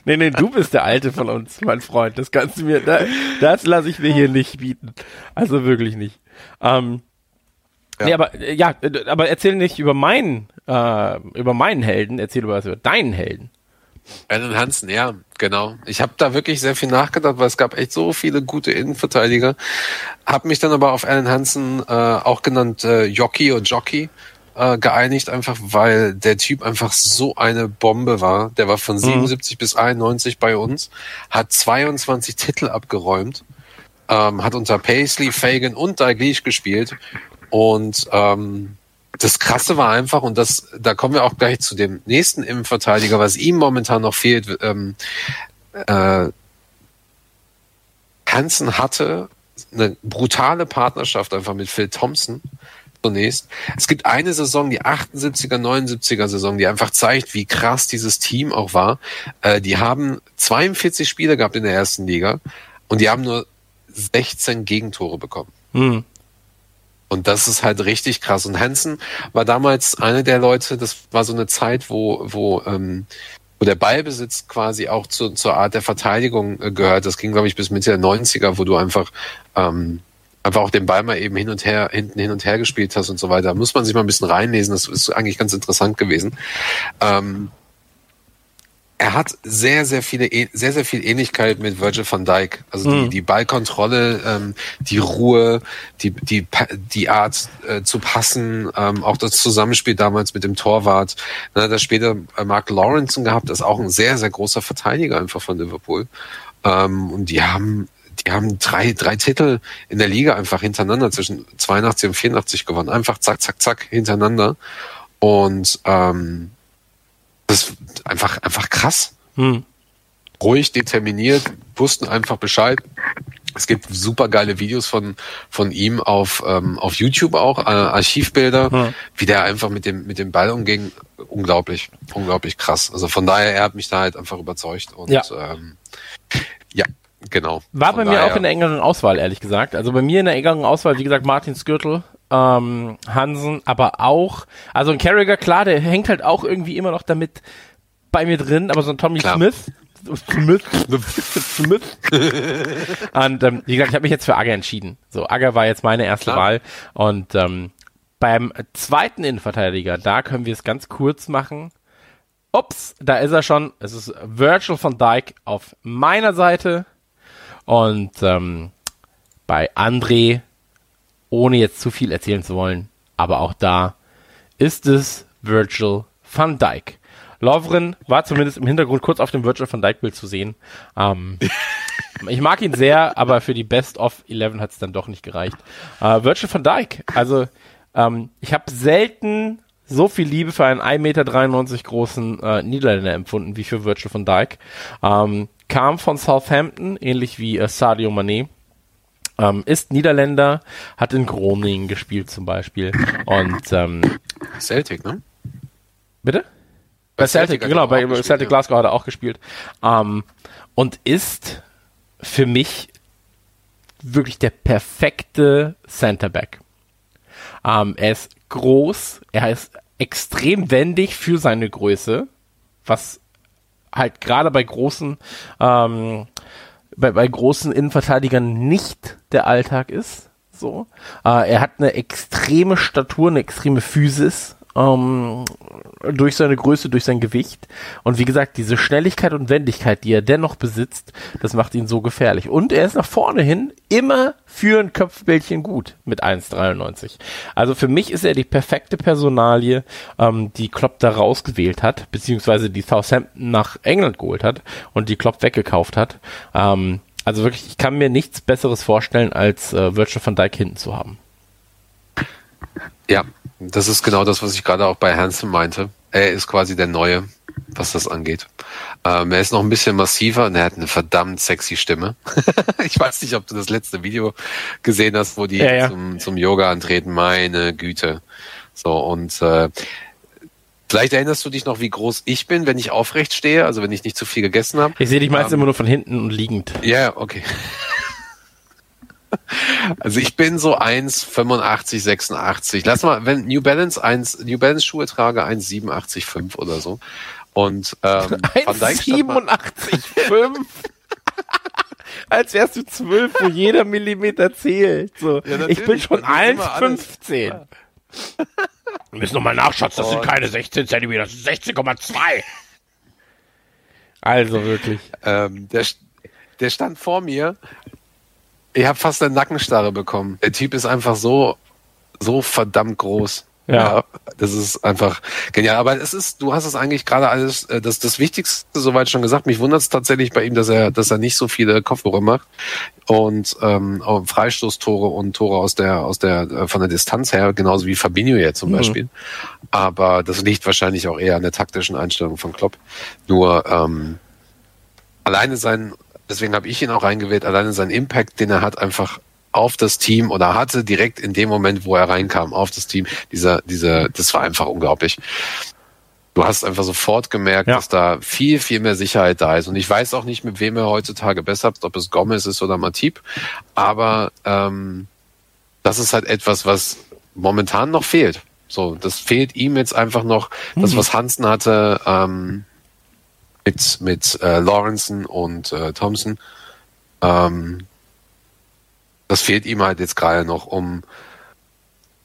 Nee, nee, du bist der Alte von uns, mein Freund. Das kannst du mir, da, das lasse ich mir hier nicht bieten. Also wirklich nicht. Ähm, Ja. Nee, aber äh, ja, aber erzähl nicht über meinen, äh, über meinen Helden, erzähl über was über deinen Helden. Alan Hansen, ja, genau. Ich habe da wirklich sehr viel nachgedacht, weil es gab echt so viele gute Innenverteidiger. Hab mich dann aber auf Alan Hansen, äh, auch genannt äh, Jockey und Jockey, äh, geeinigt, einfach weil der Typ einfach so eine Bombe war. Der war von 77 bis 91 bei uns, hat 22 Titel abgeräumt, ähm, hat unter Paisley, Fagan und Dalglish gespielt und ähm, das Krasse war einfach, und das, da kommen wir auch gleich zu dem nächsten Innenverteidiger, was ihm momentan noch fehlt. Ähm, äh, Hansen hatte eine brutale Partnerschaft einfach mit Phil Thompson zunächst. Es gibt eine Saison, die 78er, 79er Saison, die einfach zeigt, wie krass dieses Team auch war. Äh, die haben 42 Spiele gehabt in der ersten Liga und die haben nur 16 Gegentore bekommen. Hm. Und das ist halt richtig krass. Und Hansen war damals eine der Leute, das war so eine Zeit, wo, wo, ähm, wo der Ballbesitz quasi auch zu, zur Art der Verteidigung äh, gehört. Das ging, glaube ich, bis Mitte der 90er, wo du einfach, ähm, einfach auch den Ball mal eben hin und her, hinten hin und her gespielt hast und so weiter. Muss man sich mal ein bisschen reinlesen. Das ist eigentlich ganz interessant gewesen. Ähm, er hat sehr, sehr viele, eh- sehr, sehr viel Ähnlichkeit mit Virgil van Dijk. Also die, die Ballkontrolle, ähm, die Ruhe, die, die, die Art äh, zu passen, ähm, auch das Zusammenspiel damals mit dem Torwart. Dann hat er später äh, Mark Lawrenson gehabt, das ist auch ein sehr, sehr großer Verteidiger einfach von Liverpool. Ähm, und die haben, die haben drei, drei Titel in der Liga einfach hintereinander zwischen 82 und 84 gewonnen. Einfach zack, zack, zack hintereinander. Und ähm, das ist einfach, einfach krass. Hm. Ruhig, determiniert, wussten einfach Bescheid. Es gibt super geile Videos von, von ihm auf, ähm, auf YouTube auch, äh, Archivbilder, Ja. wie der einfach mit dem, mit dem Ball umging. Unglaublich, unglaublich krass. Also von daher, er hat mich da halt einfach überzeugt. Und Ja. ähm, ja genau. War Von bei mir daher- auch in der engeren Auswahl, ehrlich gesagt. Also bei mir in der engeren Auswahl, wie gesagt, Martin Skürtel, ähm, Hansen, aber auch, also ein Carragher, klar, der hängt halt auch irgendwie immer noch damit bei mir drin, aber so ein Tommy Klar. Smith, Smith, Smith. Und ähm, wie gesagt, ich habe mich jetzt für Agger entschieden. So, Agger war jetzt meine erste Klar. Wahl. Und ähm, beim zweiten Innenverteidiger, da können wir es ganz kurz machen. Ups, da ist er schon. Es ist Virgil van Dijk auf meiner Seite. Und ähm, bei André, ohne jetzt zu viel erzählen zu wollen, aber auch da ist es Virgil van Dijk. Lovren war zumindest im Hintergrund kurz auf dem Virgil van Dijk Bild zu sehen. Ähm, ich mag ihn sehr, aber für die Best of 11 hat es dann doch nicht gereicht. Äh, Virgil van Dijk, also ähm, ich habe selten so viel Liebe für einen 1,93 Meter großen äh, Niederländer empfunden wie für Virgil van Dijk. Ähm, kam von Southampton, ähnlich wie äh, Sadio Mané. Ähm, ist Niederländer, hat in Groningen gespielt zum Beispiel. Und ähm, Celtic, ne? bitte? Bei Celtic, Celtic genau, bei gespielt, Celtic ja. Glasgow hat er auch gespielt. Ähm, und ist für mich wirklich der perfekte Centerback. Ähm, er ist groß, er ist extrem wendig für seine Größe, was halt gerade bei großen, ähm, bei, bei großen Innenverteidigern nicht der Alltag ist. So, äh, er hat eine extreme Statur, eine extreme Physis ähm, durch seine Größe, durch sein Gewicht. Und wie gesagt, diese Schnelligkeit und Wendigkeit, die er dennoch besitzt, das macht ihn so gefährlich. Und er ist nach vorne hin immer für ein Köpfbällchen gut mit 1,93. Also für mich ist er die perfekte Personalie, ähm, die Klopp da rausgewählt hat, beziehungsweise die Southampton nach England geholt hat und die Klopp weggekauft hat. Ähm, also wirklich, ich kann mir nichts Besseres vorstellen, als äh, Virgil van Dijk hinten zu haben. Ja, das ist genau das, was ich gerade auch bei Hansen meinte. Er ist quasi der Neue, was das angeht. Ähm, er ist noch ein bisschen massiver und er hat eine verdammt sexy Stimme. ich weiß nicht, ob du das letzte Video gesehen hast, wo die Ja, ja. Zum, zum Yoga antreten. Meine Güte. So, und äh, vielleicht erinnerst du dich noch, wie groß ich bin, wenn ich aufrecht stehe, also wenn ich nicht zu viel gegessen habe. Ich sehe dich meistens Ähm, immer nur von hinten und liegend. Ja, okay. Also ich bin so 1,85, 86. Lass mal, wenn New Balance 1, New Balance Schuhe trage, 1,87,5 oder so. Und ähm, Van Dijk stand mal- 1,87,5. Als wärst du zwölf, wo jeder Millimeter zählt. So. Ja, ich bin schon Das ist immer alles. 1,15. Wir müssen nochmal nachschauen, das sind keine 16 Zentimeter, das sind 16,2. Also wirklich. ähm, der, der stand vor mir. Ich habe fast eine Nackenstarre bekommen. Der Typ ist einfach so, so verdammt groß. Ja. das ist einfach genial. Aber es ist, du hast es eigentlich gerade alles, äh, das, das Wichtigste soweit schon gesagt. Mich wundert es tatsächlich bei ihm, dass er, dass er nicht so viele Kopfhörer macht und ähm, Freistoßtore und Tore aus der, aus der, äh, von der Distanz her, genauso wie Fabinho jetzt zum Mhm. Beispiel. Aber das liegt wahrscheinlich auch eher an der taktischen Einstellung von Klopp. Nur ähm, alleine sein, deswegen habe ich ihn auch reingewählt, alleine sein Impact, den er hat, einfach auf das Team oder hatte direkt in dem Moment, wo er reinkam, auf das Team, dieser, dieser, das war einfach unglaublich. Du hast einfach sofort gemerkt, Ja. dass da viel, viel mehr Sicherheit da ist. Und ich weiß auch nicht, mit wem er heutzutage besser hat, ob es Gomez ist oder Matip. Aber ähm, das ist halt etwas, was momentan noch fehlt. So, das fehlt ihm jetzt einfach noch. Das, was Hansen hatte ähm, mit mit äh, Lawrenson und äh, Thompson, ähm, das fehlt ihm halt jetzt gerade noch, um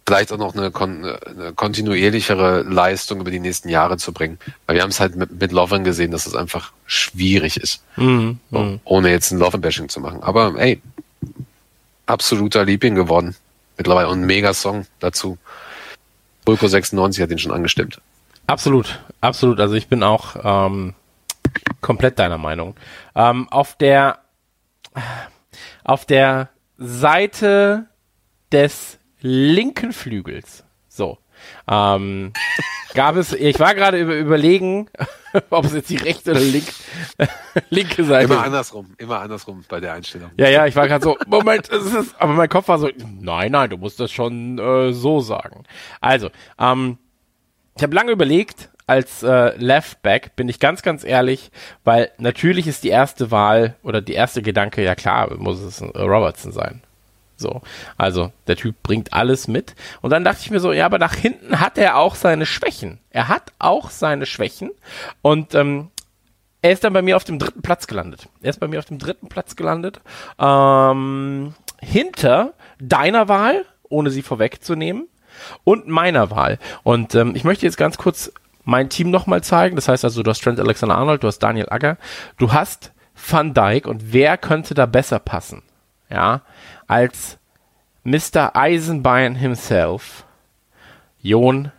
vielleicht auch noch eine, kon eine kontinuierlichere Leistung über die nächsten Jahre zu bringen. Weil wir haben es halt mit, mit Lovren gesehen, dass es einfach schwierig ist, Mhm. so, Mhm. ohne jetzt ein Lovren-Bashing zu machen. Aber ey, absoluter Liebling geworden mittlerweile und ein mega Song dazu. Pulko 96 hat den schon angestimmt. Absolut, absolut. Also ich bin auch ähm, komplett deiner Meinung. Ähm, auf der auf der Seite des linken Flügels, so, ähm, gab es, ich war gerade über, überlegen, ob es jetzt die rechte oder link, linke Seite Immer andersrum, immer andersrum bei der Einstellung. Ja, ja, ich war gerade so, Moment, es ist, aber mein Kopf war so, nein, nein, du musst das schon äh, so sagen. Also, ähm, ich habe lange überlegt, als äh, Left Back, bin ich ganz, ganz ehrlich, weil natürlich ist die erste Wahl oder die erste Gedanke, ja klar, muss es äh, Robertson sein. So, also der Typ bringt alles mit. Und dann dachte ich mir so, ja, aber nach hinten hat er auch seine Schwächen. Er hat auch seine Schwächen. Und ähm, er ist dann bei mir auf dem dritten Platz gelandet. Er ist bei mir auf dem dritten Platz gelandet. Ähm, hinter deiner Wahl, ohne sie vorwegzunehmen, und meiner Wahl. Und ähm, ich möchte jetzt ganz kurz mein Team nochmal zeigen. Das heißt also, du hast Trent Alexander-Arnold, du hast Daniel Agger, du hast Van Dijk und wer könnte da besser passen? Ja, als Mr. Eisenbein himself, Jon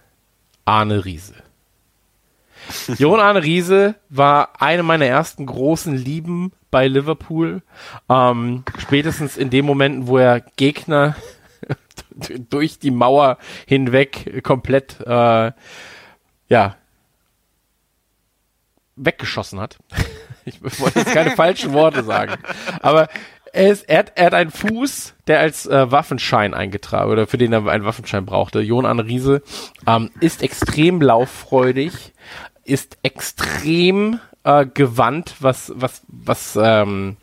Arne Riese. Jon Arne Riese war eine meiner ersten großen Lieben bei Liverpool. Ähm, spätestens in dem Momenten, wo er Gegner durch die Mauer hinweg komplett äh, ja weggeschossen hat. Ich wollte jetzt keine falschen Worte sagen. Aber er, ist, er, hat, er hat einen Fuß, der als äh, Waffenschein eingetragen oder für den er einen Waffenschein brauchte. Jon Arne Riese ähm, ist extrem lauffreudig, ist extrem äh, gewandt, was was was ähm,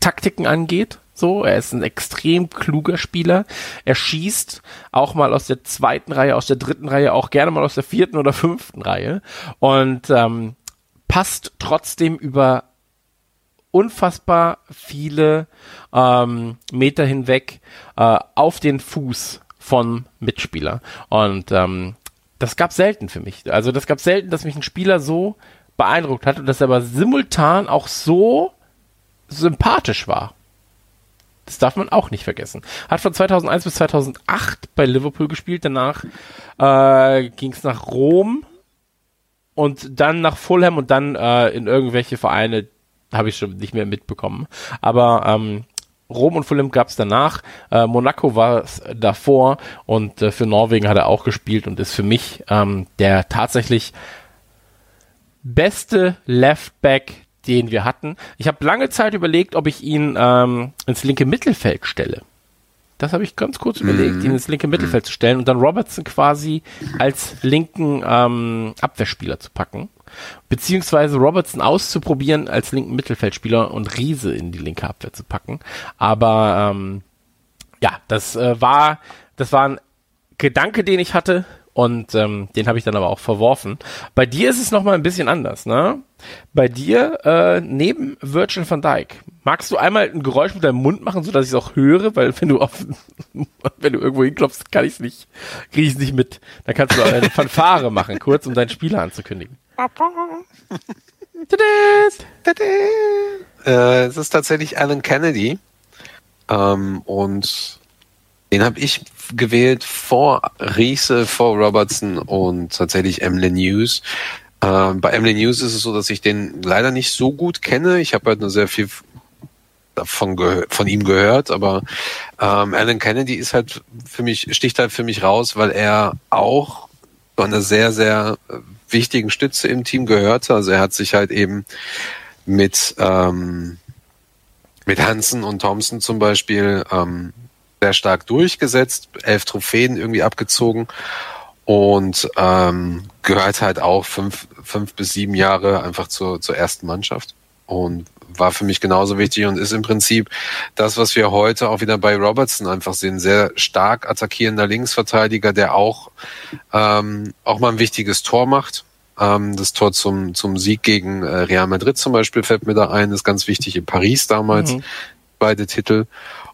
Taktiken angeht. So, er ist ein extrem kluger Spieler. Er schießt auch mal aus der zweiten Reihe, aus der dritten Reihe, auch gerne mal aus der vierten oder fünften Reihe und ähm, passt trotzdem über unfassbar viele ähm, Meter hinweg äh, auf den Fuß von Mitspieler. Und ähm, das gab selten für mich. Also das gab selten, dass mich ein Spieler so beeindruckt hat und dass er aber simultan auch so sympathisch war. Das darf man auch nicht vergessen. Hat von 2001 bis 2008 bei Liverpool gespielt. Danach äh, ging es nach Rom und dann nach Fulham und dann äh, in irgendwelche Vereine, habe ich schon nicht mehr mitbekommen. Aber ähm, Rom und Fulham gab es danach. Äh, Monaco war es davor und äh, für Norwegen hat er auch gespielt und ist für mich ähm, der tatsächlich beste Left Back, den wir hatten. Ich habe lange Zeit überlegt, ob ich ihn ähm, ins linke Mittelfeld stelle. Das habe ich ganz kurz überlegt, Mhm. ihn ins linke Mittelfeld zu stellen und dann Robertson quasi als linken ähm, Abwehrspieler zu packen. Beziehungsweise Robertson auszuprobieren als linken Mittelfeldspieler und Riese in die linke Abwehr zu packen. Aber ähm, ja, das äh, war, das war ein Gedanke, den ich hatte und ähm, den habe ich dann aber auch verworfen. Bei dir ist es nochmal ein bisschen anders, ne? Bei dir äh, neben Virgil van Dijk, magst du einmal ein Geräusch mit deinem Mund machen, sodass ich es auch höre? Weil wenn du auf, wenn du irgendwo hinklopfst, kann ich es nicht, kriege ich es nicht mit. Dann kannst du eine Fanfare machen, kurz, um deinen Spieler anzukündigen. Äh, es ist tatsächlich Alan Kennedy. Ähm, und den habe ich gewählt vor Riese, vor Robertson und tatsächlich Emily News. Ähm, bei Emily News ist es so, dass ich den leider nicht so gut kenne. Ich habe halt nur sehr viel davon von ihm gehört, aber ähm, Alan Kennedy ist halt für mich, sticht halt für mich raus, weil er auch zu einer sehr, sehr äh, wichtigen Stütze im Team gehörte. Also er hat sich halt eben mit, ähm, mit Hansen und Thompson zum Beispiel ähm, sehr stark durchgesetzt, elf Trophäen irgendwie abgezogen und ähm, gehört halt auch fünf, fünf bis sieben Jahre einfach zur, zur ersten Mannschaft und war für mich genauso wichtig und ist im Prinzip das, was wir heute auch wieder bei Robertson einfach sehen, sehr stark attackierender Linksverteidiger, der auch ähm, auch mal ein wichtiges Tor macht. Ähm, das Tor zum, zum Sieg gegen äh, Real Madrid zum Beispiel fällt mir da ein, ist ganz wichtig in Paris damals, Mhm. beide Titel.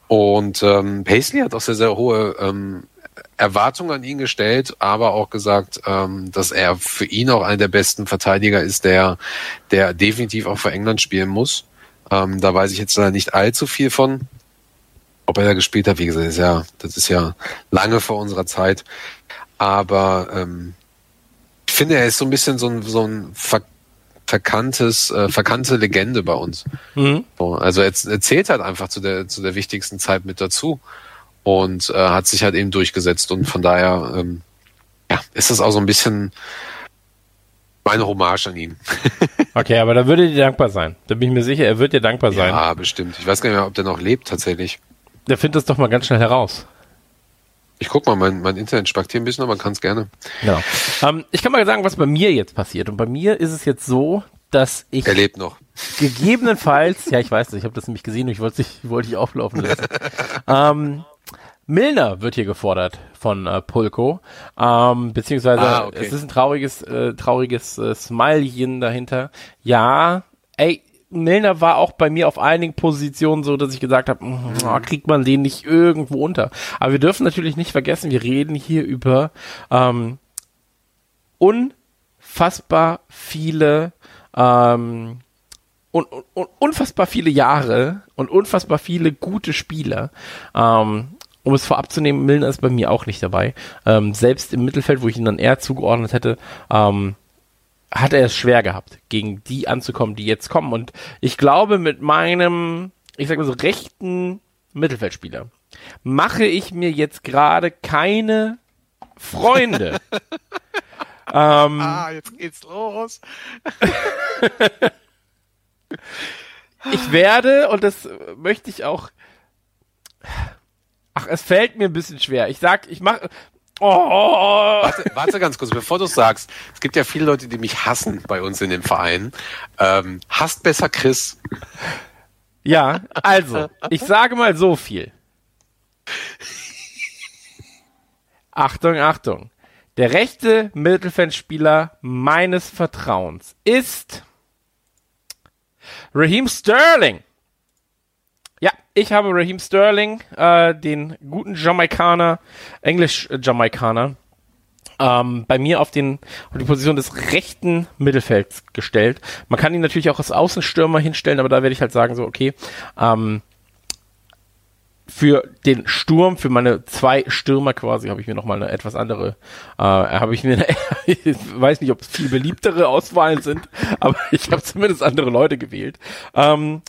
Und ähm, Paisley hat auch sehr, sehr hohe ähm, Erwartungen an ihn gestellt, aber auch gesagt, ähm, dass er für ihn auch einer der besten Verteidiger ist, der, der definitiv auch für England spielen muss. Ähm, da weiß ich jetzt leider nicht allzu viel von. Ob er da gespielt hat, wie gesagt, ist ja, das ist ja lange vor unserer Zeit. Aber ähm, ich finde, er ist so ein bisschen so ein, so ein verkanntes, äh, verkannte Legende bei uns. Mhm. So, also er, er zählt halt einfach zu der, zu der wichtigsten Zeit mit dazu und äh, hat sich halt eben durchgesetzt und von daher ähm, ja, ist das auch so ein bisschen meine Hommage an ihn. Okay, aber da würde dir dankbar sein. Da bin ich mir sicher, er wird dir dankbar sein. Ja, bestimmt. Ich weiß gar nicht mehr, ob der noch lebt tatsächlich. Der findet das doch mal ganz schnell heraus. Ich guck mal, mein, mein Internet spackt hier ein bisschen, aber man kann es gerne. Genau. Ähm, ich kann mal sagen, was bei mir jetzt passiert. Und bei mir ist es jetzt so, dass ich Er lebt noch. gegebenenfalls, ja, ich weiß nicht, ich habe das nämlich gesehen und ich wollte dich, wollte dich auflaufen lassen. ähm, Milner wird hier gefordert von äh, Pulko, ähm, beziehungsweise Ah, okay. es ist ein trauriges, äh, trauriges äh, Smilechen dahinter. Ja, ey, Milner war auch bei mir auf einigen Positionen so, dass ich gesagt habe, mm, oh, kriegt man den nicht irgendwo unter. Aber wir dürfen natürlich nicht vergessen, wir reden hier über ähm, unfassbar viele ähm, und, und unfassbar viele Jahre und unfassbar viele gute Spieler. Ähm, um es vorab zu nehmen, Milner ist bei mir auch nicht dabei. Ähm, selbst im Mittelfeld, wo ich ihn dann eher zugeordnet hätte, ähm, hat er es schwer gehabt, gegen die anzukommen, die jetzt kommen. Und ich glaube, mit meinem, ich sag mal so, rechten Mittelfeldspieler mache ich mir jetzt gerade keine Freunde. ähm, ah, jetzt geht's los. ich werde, und das möchte ich auch. Ach, es fällt mir ein bisschen schwer. Ich sag, ich mach. Oh. Warte, warte ganz kurz, bevor du sagst. Es gibt ja viele Leute, die mich hassen bei uns in dem Verein. Ähm, hasst besser Chris. Ja, also, ich sage mal so viel. Achtung, Achtung. Der rechte Mittelfeldspieler meines Vertrauens ist Raheem Sterling. Ja, ich habe Raheem Sterling, äh, den guten Jamaikaner, Englisch-Jamaikaner, ähm, bei mir auf, den, auf die Position des rechten Mittelfelds gestellt. Man kann ihn natürlich auch als Außenstürmer hinstellen, aber da werde ich halt sagen, so, okay, ähm, für den Sturm, für meine zwei Stürmer quasi, habe ich mir nochmal eine etwas andere, äh, habe ich mir, eine, weiß nicht, ob es viel beliebtere Auswahlen sind, aber ich habe zumindest andere Leute gewählt. Ähm,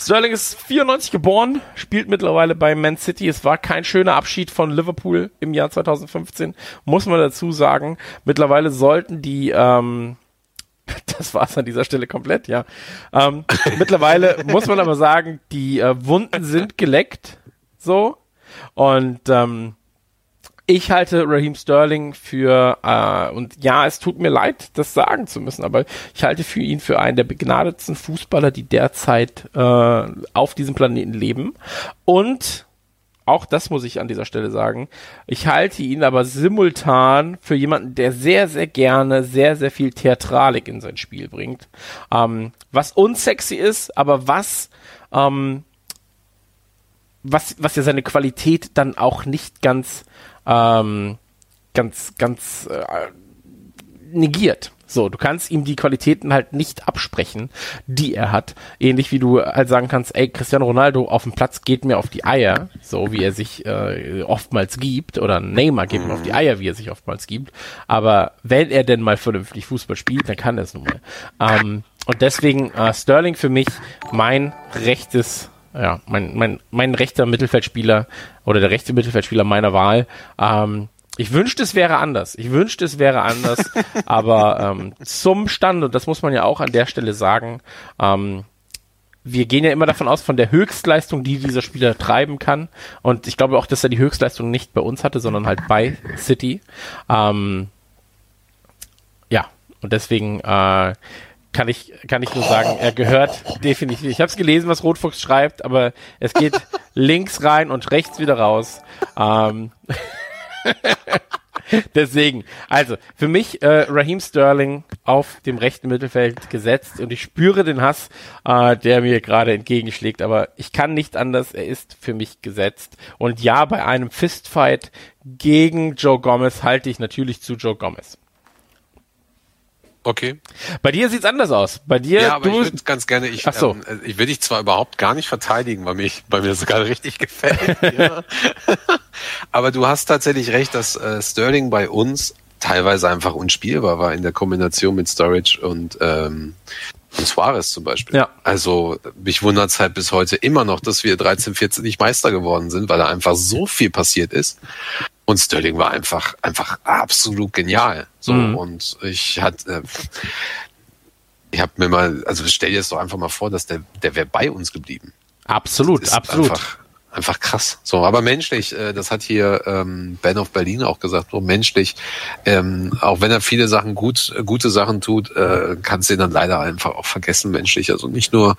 Sterling ist 94 geboren, spielt mittlerweile bei Man City. Es war kein schöner Abschied von Liverpool im Jahr 2015, muss man dazu sagen. Mittlerweile sollten die, ähm, das war's an dieser Stelle komplett, ja. Ähm, mittlerweile muss man aber sagen, die äh, Wunden sind geleckt. So. Und ähm, ich halte Raheem Sterling für, äh, und ja, es tut mir leid, das sagen zu müssen, aber ich halte für ihn für einen der begnadetsten Fußballer, die derzeit äh, auf diesem Planeten leben. Und auch das muss ich an dieser Stelle sagen. Ich halte ihn aber simultan für jemanden, der sehr, sehr gerne sehr, sehr viel Theatralik in sein Spiel bringt. Ähm, was unsexy ist, aber was ähm, was, was ja seine Qualität dann auch nicht ganz, ähm, ganz, ganz äh, negiert. So, du kannst ihm die Qualitäten halt nicht absprechen, die er hat. Ähnlich wie du halt sagen kannst, ey, Cristiano Ronaldo auf dem Platz geht mir auf die Eier, so wie er sich äh, oftmals gibt, oder Neymar geht mir auf die Eier, wie er sich oftmals gibt. Aber wenn er denn mal vernünftig Fußball spielt, dann kann er es nun mal. Ähm, und deswegen äh, Sterling für mich mein rechtes ja, mein, mein, mein rechter Mittelfeldspieler oder der rechte Mittelfeldspieler meiner Wahl. Ähm, ich wünschte, es wäre anders. Ich wünschte, es wäre anders. aber ähm, zum Stand, und das muss man ja auch an der Stelle sagen, ähm, wir gehen ja immer davon aus, von der Höchstleistung, die dieser Spieler treiben kann. Und ich glaube auch, dass er die Höchstleistung nicht bei uns hatte, sondern halt bei City. Ähm, ja, und deswegen äh, kann ich, kann ich nur sagen, er gehört definitiv. Ich habe es gelesen, was Rotfuchs schreibt, aber es geht links rein und rechts wieder raus. Ähm Deswegen, also für mich äh, Raheem Sterling auf dem rechten Mittelfeld gesetzt und ich spüre den Hass, äh, der mir gerade entgegenschlägt, aber ich kann nicht anders, er ist für mich gesetzt. Und ja, bei einem Fistfight gegen Joe Gomez halte ich natürlich zu Joe Gomez. Okay. Bei dir sieht's anders aus. Bei dir, ja, aber du ich würde ganz gerne, ich, Ach so. Ähm, ich will dich zwar überhaupt gar nicht verteidigen, weil, mich, weil mir sogar richtig gefällt. ja. aber du hast tatsächlich recht, dass äh, Sterling bei uns teilweise einfach unspielbar war in der Kombination mit Storage und, ähm, und Suarez zum Beispiel. Ja. Also mich wundert's halt bis heute immer noch, dass wir 13, 14 nicht Meister geworden sind, weil da einfach so viel passiert ist. Und Sterling war einfach, einfach absolut genial. So, mhm. und ich hatte, äh, ich habe mir mal, also stell dir das doch einfach mal vor, dass der, der wäre bei uns geblieben. Absolut, absolut. Einfach, einfach krass. So, aber menschlich, äh, das hat hier ähm, Ben of Berlin auch gesagt, so menschlich, ähm, auch wenn er viele Sachen gut, gute Sachen tut, äh, kannst du ihn dann leider einfach auch vergessen menschlich. Also nicht nur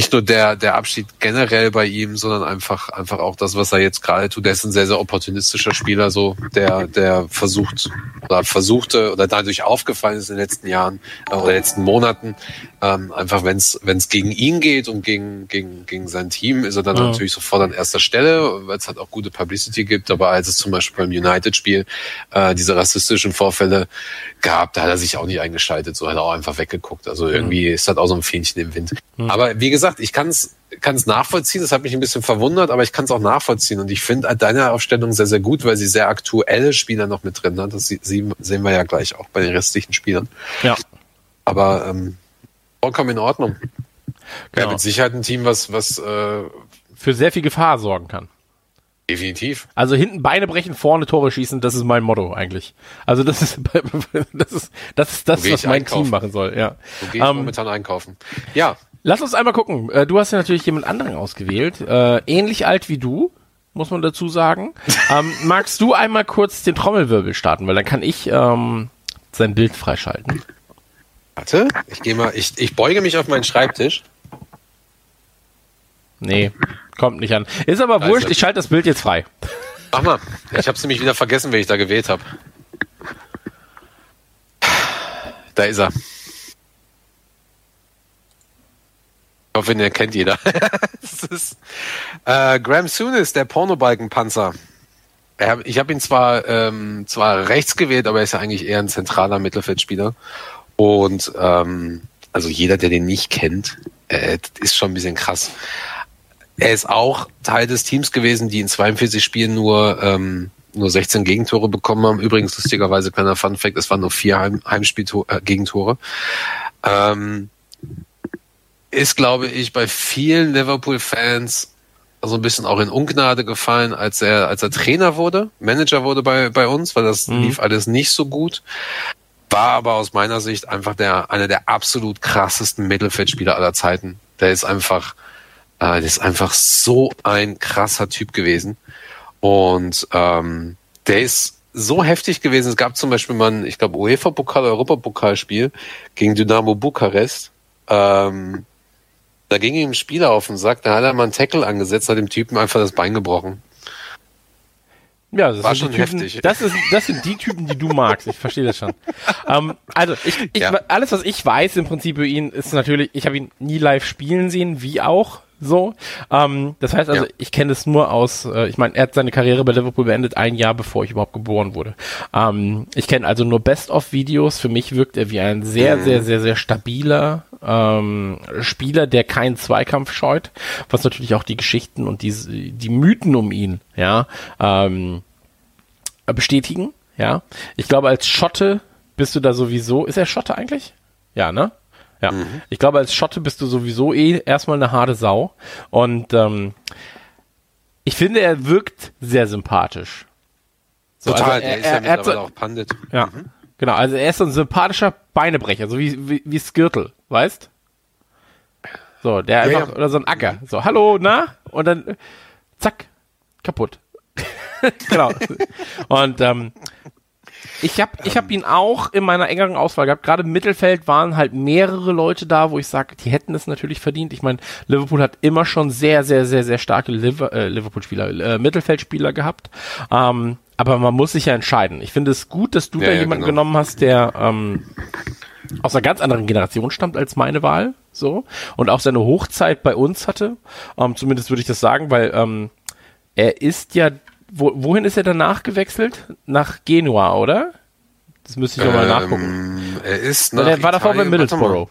nicht nur der, der Abschied generell bei ihm, sondern einfach, einfach auch das, was er jetzt gerade tut. Der ist ein sehr, sehr opportunistischer Spieler, so, der, der versucht, oder versuchte, oder dadurch aufgefallen ist in den letzten Jahren, äh, oder letzten Monaten, ähm, einfach wenn es wenn es gegen ihn geht und gegen, gegen, gegen sein Team, ist er dann ja. natürlich sofort an erster Stelle, weil es halt auch gute Publicity gibt. Aber als es zum Beispiel beim United-Spiel äh, diese rassistischen Vorfälle gab, da hat er sich auch nicht eingeschaltet, so hat er auch einfach weggeguckt. Also irgendwie mhm. ist das auch so ein Fähnchen im Wind. Mhm. Aber wie gesagt, gesagt, ich kann es nachvollziehen. Das hat mich ein bisschen verwundert, aber ich kann es auch nachvollziehen. Und ich finde deine Aufstellung sehr, sehr gut, weil sie sehr aktuelle Spieler noch mit drin hat. Das sehen wir ja gleich auch bei den restlichen Spielern. Ja. Aber ähm, vollkommen in Ordnung. Genau. Ja, mit Sicherheit ein Team, was, was äh, für sehr viel Gefahr sorgen kann. Definitiv. Also hinten Beine brechen, vorne Tore schießen, das ist mein Motto eigentlich. Also das ist das ist das, ist das was mein einkaufen. Team machen soll. Ja. So gehe ich ähm, momentan einkaufen. Ja. Lass uns einmal gucken. Äh, du hast ja natürlich jemand anderen ausgewählt, äh, ähnlich alt wie du, muss man dazu sagen. ähm, magst du einmal kurz den Trommelwirbel starten, weil dann kann ich ähm, sein Bild freischalten. Warte, ich gehe mal, ich, ich beuge mich auf meinen Schreibtisch. Nee, kommt nicht an. Ist aber also. wurscht, ich schalte das Bild jetzt frei. Mach mal. Ich habe es nämlich wieder vergessen, wen ich da gewählt habe. Da ist er. Ich hoffe, den kennt jeder. ist äh, Graham Souness, der Pornobalkenpanzer. Ich habe ihn zwar ähm, zwar rechts gewählt, aber er ist ja eigentlich eher ein zentraler Mittelfeldspieler. Und ähm, also jeder, der den nicht kennt, äh, ist schon ein bisschen krass. Er ist auch Teil des Teams gewesen, die in 42 Spielen nur ähm, nur 16 Gegentore bekommen haben. Übrigens lustigerweise kleiner Fun Fact: Es waren nur vier Heim Heimspiel-Gegentore. Äh, ähm, ist, glaube ich, bei vielen Liverpool-Fans so ein bisschen auch in Ungnade gefallen, als er als er Trainer wurde, Manager wurde bei bei uns, weil das mhm. lief alles nicht so gut war aber aus meiner Sicht einfach der einer der absolut krassesten Mittelfeldspieler aller Zeiten. Der ist einfach, äh, der ist einfach so ein krasser Typ gewesen und ähm, der ist so heftig gewesen. Es gab zum Beispiel mal ein, ich glaube, UEFA-Pokal, Europapokalspiel gegen Dynamo Bukarest. Ähm, da ging ihm ein Spieler auf den Sack, da hat er mal einen Tackle angesetzt, hat dem Typen einfach das Bein gebrochen. Ja, das, War sind schon Typen, heftig. Das, ist, das sind die Typen, die du magst. Ich verstehe das schon. ähm, also, ich, ich, ja. alles, was ich weiß im Prinzip über ihn, ist natürlich, ich habe ihn nie live spielen sehen, wie auch so. Ähm, das heißt also, ja. ich kenne es nur aus, äh, ich meine, er hat seine Karriere bei Liverpool beendet ein Jahr bevor ich überhaupt geboren wurde. Ähm, ich kenne also nur Best-of-Videos. Für mich wirkt er wie ein sehr, mhm. sehr, sehr, sehr stabiler ähm, Spieler, der keinen Zweikampf scheut, was natürlich auch die Geschichten und die, die Mythen um ihn, ja, ähm, bestätigen. Ja, ich glaube, als Schotte bist du da sowieso. Ist er Schotte eigentlich? Ja, ne? Ja. Mhm. Ich glaube, als Schotte bist du sowieso eh erstmal eine harte Sau. Und ähm, ich finde, er wirkt sehr sympathisch. So, Total, also er, er, ist ja er, mittlerweile so, auch Pandit. Ja, mhm. Genau. Also er ist so ein sympathischer Beinebrecher, so wie, wie, wie Skirtle, weißt? So, der ja, einfach, ja. oder so ein Acker. So, hallo, na? Und dann, zack, kaputt. genau. Und ähm, ich habe ich hab ihn auch in meiner engeren Auswahl gehabt. Gerade im Mittelfeld waren halt mehrere Leute da, wo ich sage, die hätten es natürlich verdient. Ich meine, Liverpool hat immer schon sehr, sehr, sehr, sehr starke äh, Liverpool-Spieler, äh, Mittelfeldspieler gehabt. Ähm, aber man muss sich ja entscheiden. Ich finde es gut, dass du ja, da ja, jemanden genau. genommen hast, der ähm, aus einer ganz anderen Generation stammt als meine Wahl. So. Und auch seine Hochzeit bei uns hatte. Ähm, zumindest würde ich das sagen, weil ähm, er ist ja wo, wohin ist er danach gewechselt? Nach Genua, oder? Das müsste ich nochmal ähm, nachgucken. Er ist nach Der war davor bei Middlesbrough.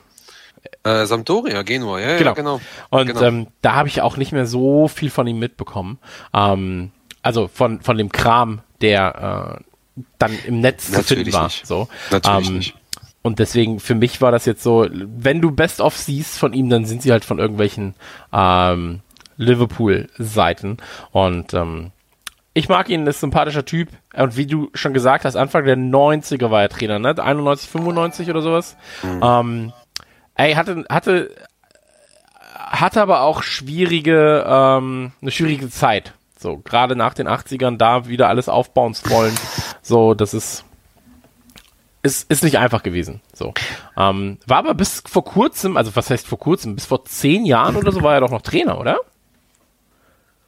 Äh, Sampdoria, Genua, ja, genau. Ja, genau. Und genau. Ähm, da habe ich auch nicht mehr so viel von ihm mitbekommen. Ähm, also von, von dem Kram, der äh, dann im Netz Natürlich zu finden war. Nicht. So. Natürlich ähm, nicht. Und deswegen, für mich war das jetzt so, wenn du Best-of siehst von ihm, dann sind sie halt von irgendwelchen ähm, Liverpool-Seiten. Und ähm, ich mag ihn, ist ein sympathischer Typ. Und wie du schon gesagt hast, Anfang der 90er war er Trainer, ne? 91, 95 oder sowas. Mhm. Ähm, ey, hatte, hatte, hatte aber auch schwierige, ähm, eine schwierige Zeit. So, gerade nach den 80ern da wieder alles aufbauen zu wollen. So, das ist, ist, ist nicht einfach gewesen. So. Ähm, war aber bis vor kurzem, also was heißt vor kurzem, bis vor zehn Jahren oder so war er doch noch Trainer, oder?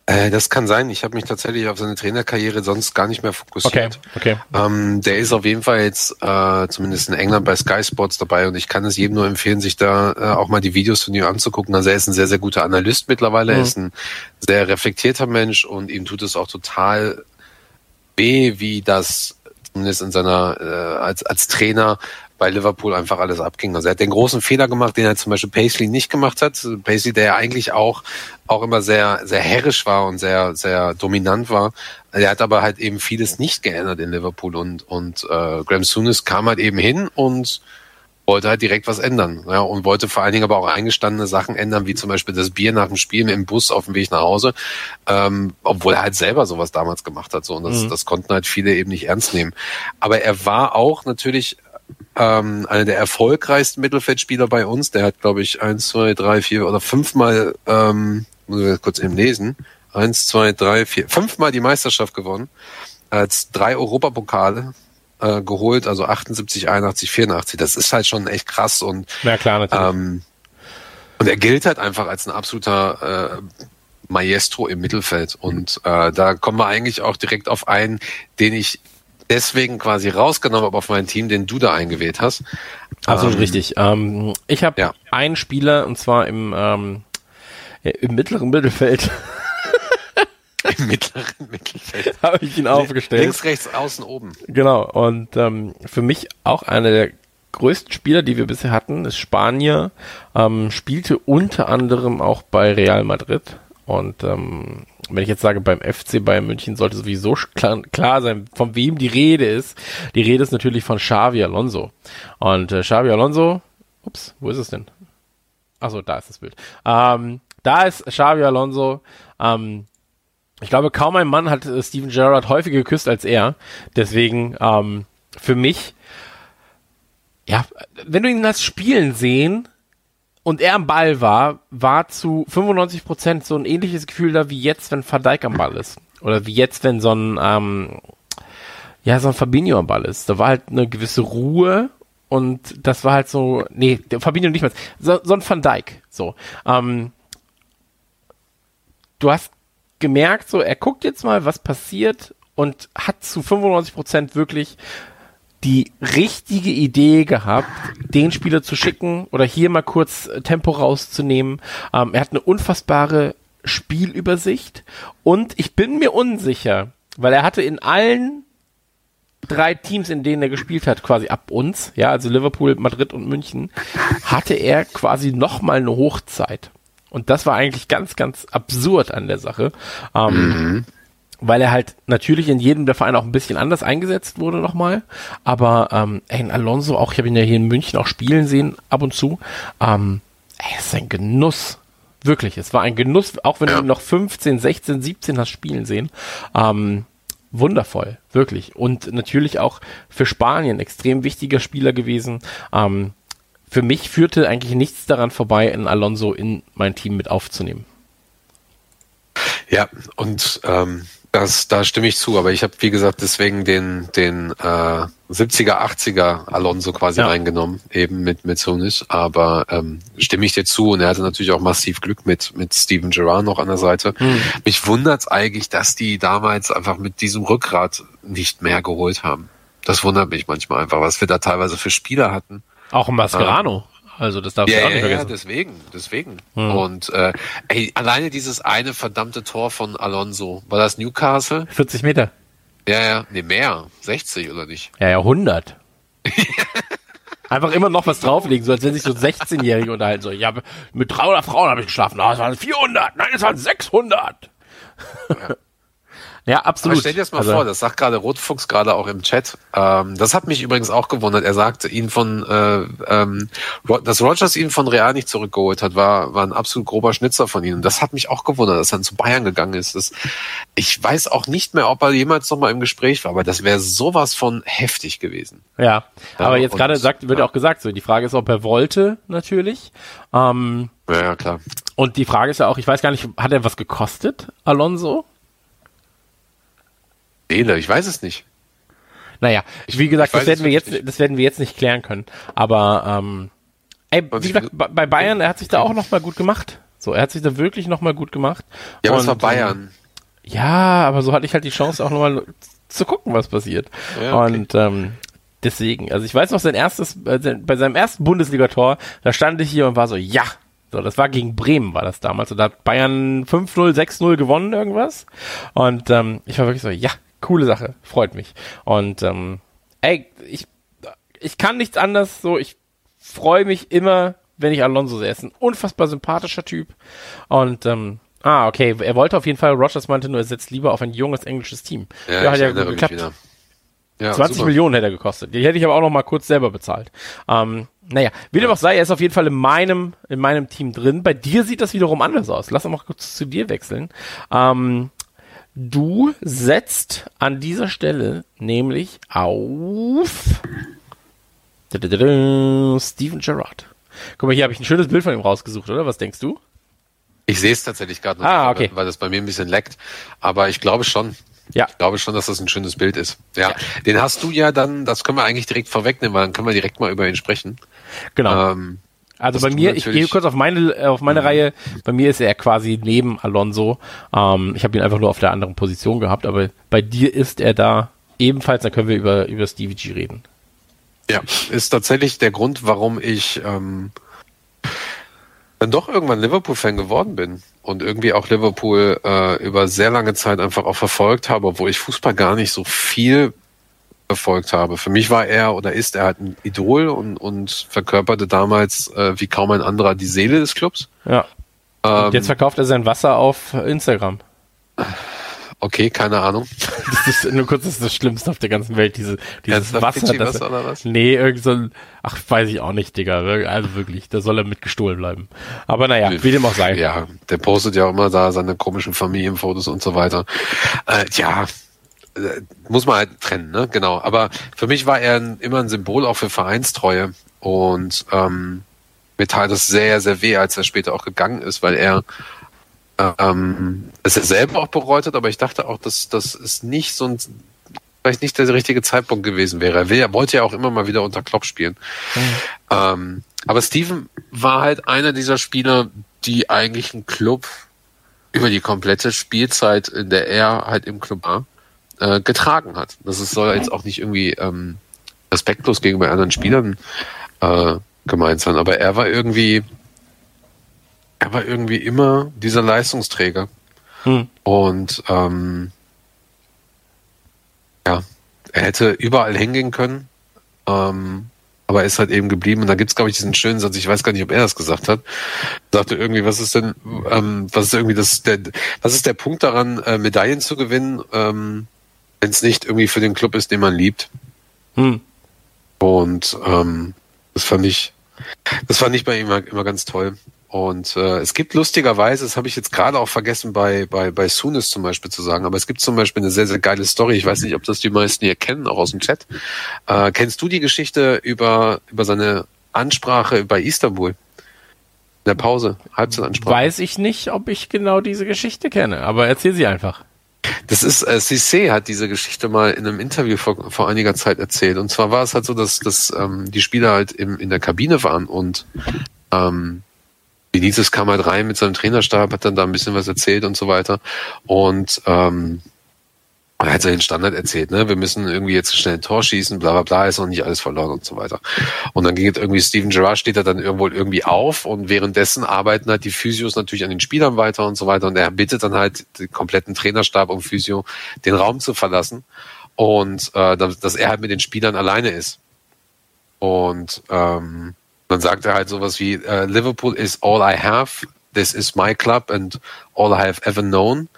Äh, das kann sein. Ich habe mich tatsächlich auf seine Trainerkarriere sonst gar nicht mehr fokussiert. Okay, okay. Ähm, der ist auf jeden Fall jetzt äh, zumindest in England bei Sky Sports dabei und ich kann es jedem nur empfehlen, sich da äh, auch mal die Videos von ihm anzugucken. Also er ist ein sehr, sehr guter Analyst mittlerweile. Mhm. Er ist ein sehr reflektierter Mensch und ihm tut es auch total weh, wie das zumindest in seiner äh, als als Trainer bei Liverpool einfach alles abging. Also er hat den großen Fehler gemacht, den er zum Beispiel Paisley nicht gemacht hat. Paisley, der ja eigentlich auch, auch immer sehr, sehr herrisch war und sehr, sehr dominant war. Er hat aber halt eben vieles nicht geändert in Liverpool und, und äh, Graham Souness kam halt eben hin und wollte halt direkt was ändern. Ja, und wollte vor allen Dingen aber auch eingestandene Sachen ändern, wie zum Beispiel das Bier nach dem Spiel im Bus auf dem Weg nach Hause, ähm, obwohl er halt selber sowas damals gemacht hat. So, und das, mhm. das konnten halt viele eben nicht ernst nehmen. Aber er war auch natürlich ähm, einer der erfolgreichsten Mittelfeldspieler bei uns. Der hat, glaube ich, eins, zwei, drei, vier oder fünfmal, ähm, muss ich kurz eben lesen, eins, zwei, drei, vier, fünfmal die Meisterschaft gewonnen. Als drei Europapokale äh, geholt, also 78, 81, 84. Das ist halt schon echt krass und ja, klar, natürlich. Ähm, und er gilt halt einfach als ein absoluter äh, Maestro im Mittelfeld. Und äh, da kommen wir eigentlich auch direkt auf einen, den ich deswegen quasi rausgenommen habe auf mein Team, den du da eingewählt hast. Absolut ähm, richtig. Ähm, ich habe ja. einen Spieler und zwar im, ähm, im mittleren Mittelfeld. Im mittleren Mittelfeld. habe ich ihn aufgestellt. Links, rechts, außen, oben. Genau. Und ähm, für mich auch einer der größten Spieler, die wir bisher hatten, ist Spanier. Ähm, spielte unter anderem auch bei Real Madrid. Und ähm, wenn ich jetzt sage, beim FC Bayern München sollte sowieso klar, klar, sein, von wem die Rede ist. Die Rede ist natürlich von Xavi Alonso. Und äh, Xavi Alonso, ups, wo ist es denn? Achso, da ist das Bild. Ähm, da ist Xavi Alonso. Ähm, ich glaube, kaum ein Mann hat äh, Steven Gerrard häufiger geküsst als er. Deswegen ähm, für mich, ja, wenn du ihn das Spielen sehen und er am Ball war, war zu 95 Prozent so ein ähnliches Gefühl da wie jetzt, wenn Van Dijk am Ball ist. Oder wie jetzt, wenn so ein, ähm, ja, so ein Fabinho am Ball ist. Da war halt eine gewisse Ruhe und das war halt so, nee, Fabinho nicht mehr, so, so ein Van Dijk, so. Ähm, du hast gemerkt, so, er guckt jetzt mal, was passiert und hat zu 95 Prozent wirklich die richtige Idee gehabt, den Spieler zu schicken oder hier mal kurz Tempo rauszunehmen. Ähm, er hat eine unfassbare Spielübersicht und ich bin mir unsicher, weil er hatte in allen drei Teams, in denen er gespielt hat, quasi ab uns, ja, also Liverpool, Madrid und München, hatte er quasi nochmal eine Hochzeit. Und das war eigentlich ganz, ganz absurd an der Sache. Ähm, mhm. Weil er halt natürlich in jedem der Vereine auch ein bisschen anders eingesetzt wurde nochmal. Aber ähm, ey, in Alonso auch, ich habe ihn ja hier in München auch spielen sehen, ab und zu. Ähm, ey, es ist ein Genuss. Wirklich, es war ein Genuss, auch wenn du ihn noch 15, 16, 17 hast spielen sehen. Ähm, wundervoll, wirklich. Und natürlich auch für Spanien extrem wichtiger Spieler gewesen. Ähm, für mich führte eigentlich nichts daran vorbei, in Alonso in mein Team mit aufzunehmen. Ja, und ähm, das, da stimme ich zu, aber ich habe, wie gesagt, deswegen den, den äh, 70er, 80er Alonso quasi ja. reingenommen, eben mit, mit Sonis. Aber ähm, stimme ich dir zu und er hatte natürlich auch massiv Glück mit, mit Steven Gerrard noch an der Seite. Hm. Mich wundert's eigentlich, dass die damals einfach mit diesem Rückgrat nicht mehr geholt haben. Das wundert mich manchmal einfach, was wir da teilweise für Spieler hatten. Auch ein Mascherano. Also das darf ja, auch nicht vergessen. Ja, deswegen, deswegen. Hm. Und äh, ey, alleine dieses eine verdammte Tor von Alonso, war das Newcastle? 40 Meter. Ja, ja, nee, mehr. 60 oder nicht? Ja, ja, 100. Einfach immer noch was drauflegen, so als wenn sich so 16-Jährige unterhalten. So, ja, mit 300 Frauen habe ich geschlafen. Oh, es waren 400. Nein, es waren 600. Ja. Ja, absolut. Aber stell dir das mal also, vor, das sagt gerade Rotfuchs gerade auch im Chat. Ähm, das hat mich übrigens auch gewundert. Er sagte, ihn von, äh, ähm, dass Rogers ihn von Real nicht zurückgeholt hat, war, war ein absolut grober Schnitzer von ihm. Das hat mich auch gewundert, dass er dann zu Bayern gegangen ist. Das, ich weiß auch nicht mehr, ob er jemals noch mal im Gespräch war, aber das wäre sowas von heftig gewesen. Ja, ja aber jetzt gerade sagt, wird ja auch gesagt, so die Frage ist, ob er wollte, natürlich. Ähm, ja, ja, klar. Und die Frage ist ja auch, ich weiß gar nicht, hat er was gekostet, Alonso? Seele, ich weiß es nicht. Naja, wie gesagt, das werden wir jetzt, nicht. das werden wir jetzt nicht klären können. Aber ähm, ey, wie gesagt, bei Bayern, er hat sich da auch nochmal gut gemacht. So, er hat sich da wirklich nochmal gut gemacht. Ja, aber es war Bayern. Ähm, ja, aber so hatte ich halt die Chance auch nochmal zu gucken, was passiert. Ja, okay. Und ähm, deswegen, also ich weiß noch, sein erstes, äh, bei seinem ersten Bundesligator, da stand ich hier und war so, ja, so, das war gegen Bremen, war das damals. Und da hat Bayern 5-0, 6-0 gewonnen, irgendwas. Und ähm, ich war wirklich so, ja, coole Sache, freut mich. Und ähm, ey, ich ich kann nichts anderes, so, ich freue mich immer, wenn ich Alonso sehe. Er ist ein unfassbar sympathischer Typ. Und, ähm, ah, okay, er wollte auf jeden Fall, Rogers meinte nur, er setzt lieber auf ein junges englisches Team. Ja, ja hat ja gut geklappt. Ja, 20 super. Millionen hätte er gekostet. Die hätte ich aber auch noch mal kurz selber bezahlt. Ähm, naja, wie dem auch sei, er ist auf jeden Fall in meinem, in meinem Team drin. Bei dir sieht das wiederum anders aus. Lass uns mal kurz zu dir wechseln. Ähm, du setzt an dieser Stelle nämlich auf Steven Gerrard. Guck mal, hier habe ich ein schönes Bild von ihm rausgesucht, oder? Was denkst du? Ich sehe es tatsächlich gerade noch, Ah, nicht, okay. weil, das bei mir ein bisschen leckt. Aber ich glaube schon. Ja. Ich glaube schon, dass das ein schönes Bild ist. Ja. Den hast du ja dann, das können wir eigentlich direkt vorwegnehmen, weil dann können wir direkt mal über ihn sprechen. Genau. Ähm, Also bei mir, ich gehe kurz auf meine, äh, auf meine Reihe. Bei mir ist er quasi neben Alonso. Ähm, ich habe ihn einfach nur auf der anderen Position gehabt, aber bei dir ist er da ebenfalls. Dann können wir über über Stevie G reden. Ja, ist tatsächlich der Grund, warum ich ähm, dann doch irgendwann Liverpool-Fan geworden bin und irgendwie auch Liverpool äh, über sehr lange Zeit einfach auch verfolgt habe, obwohl ich Fußball gar nicht so viel verfolgt habe. Für mich war er oder ist er halt ein Idol und, und verkörperte damals äh, wie kaum ein anderer die Seele des Clubs. Ja. Ähm, Und jetzt verkauft er sein Wasser auf Instagram. okay, keine Ahnung. Das ist nur kurz das, ist das Schlimmste auf der ganzen Welt, diese, dieses Ernsthaft, Wasser. Das, Fidschi-Wasser oder was? Nee, irgend so ein, ach, weiß ich auch nicht, Digga. Also wirklich, da soll er mit gestohlen bleiben. Aber naja, wie dem auch sei. Ja, der postet ja auch immer da seine komischen Familienfotos und so weiter. Äh, ja, äh, muss man halt trennen, ne? Genau. Aber für mich war er ein, immer ein Symbol auch für Vereinstreue und ähm, mir tat das sehr, sehr weh, als er später auch gegangen ist, weil er ähm, es er selber auch bereut hat, aber ich dachte auch, dass das ist nicht so ein vielleicht nicht der richtige Zeitpunkt gewesen wäre. Er, will, er wollte ja auch immer mal wieder unter Klopp spielen. Ähm, aber Steven war halt einer dieser Spieler, die eigentlich einen Club über die komplette Spielzeit, in der er halt im Club war, äh, getragen hat. Das ist, soll jetzt auch nicht irgendwie ähm, respektlos gegenüber anderen Spielern äh, gemeint sein, aber er war irgendwie, er war irgendwie immer dieser Leistungsträger. Hm. Und ähm, ja, er hätte überall hingehen können, ähm, aber er ist halt eben geblieben. Und da gibt's, glaube ich, diesen schönen Satz, ich weiß gar nicht, ob er das gesagt hat, sagte irgendwie, was ist denn, ähm, was ist irgendwie das, der, was ist der Punkt daran, äh, Medaillen zu gewinnen, ähm, wenn es nicht irgendwie für den Club ist, den man liebt. Hm. Und ähm, das fand ich, das fand ich bei ihm immer, immer ganz toll. Und äh, es gibt lustigerweise, das habe ich jetzt gerade auch vergessen bei bei bei Sunis zum Beispiel zu sagen, aber es gibt zum Beispiel eine sehr sehr geile Story. Ich weiß nicht, ob das die meisten hier kennen, auch aus dem Chat. Äh, kennst du die Geschichte über über seine Ansprache bei Istanbul? In der Pause, Halbzeitansprache. Weiß ich nicht, ob ich genau diese Geschichte kenne, aber erzähl sie einfach. Das ist, äh, Cissé hat diese Geschichte mal in einem Interview vor, vor einiger Zeit erzählt. Und zwar war es halt so, dass, dass ähm, die Spieler halt im, in der Kabine waren und ähm, Benitez kam halt rein mit seinem Trainerstab, hat dann da ein bisschen was erzählt und so weiter. Und ähm, er hat seinen Standard erzählt, ne? Wir müssen irgendwie jetzt schnell ein Tor schießen, bla bla bla, ist noch nicht alles verloren und so weiter. Und dann ging es irgendwie, Steven Gerrard steht da dann irgendwo irgendwie auf und währenddessen arbeiten halt die Physios natürlich an den Spielern weiter und so weiter. Und er bittet dann halt den kompletten Trainerstab und Physio, den Raum zu verlassen und äh, dass, dass er halt mit den Spielern alleine ist. Und ähm, dann sagt er halt sowas wie, äh, Liverpool is all I have, this is my club and all I have ever known.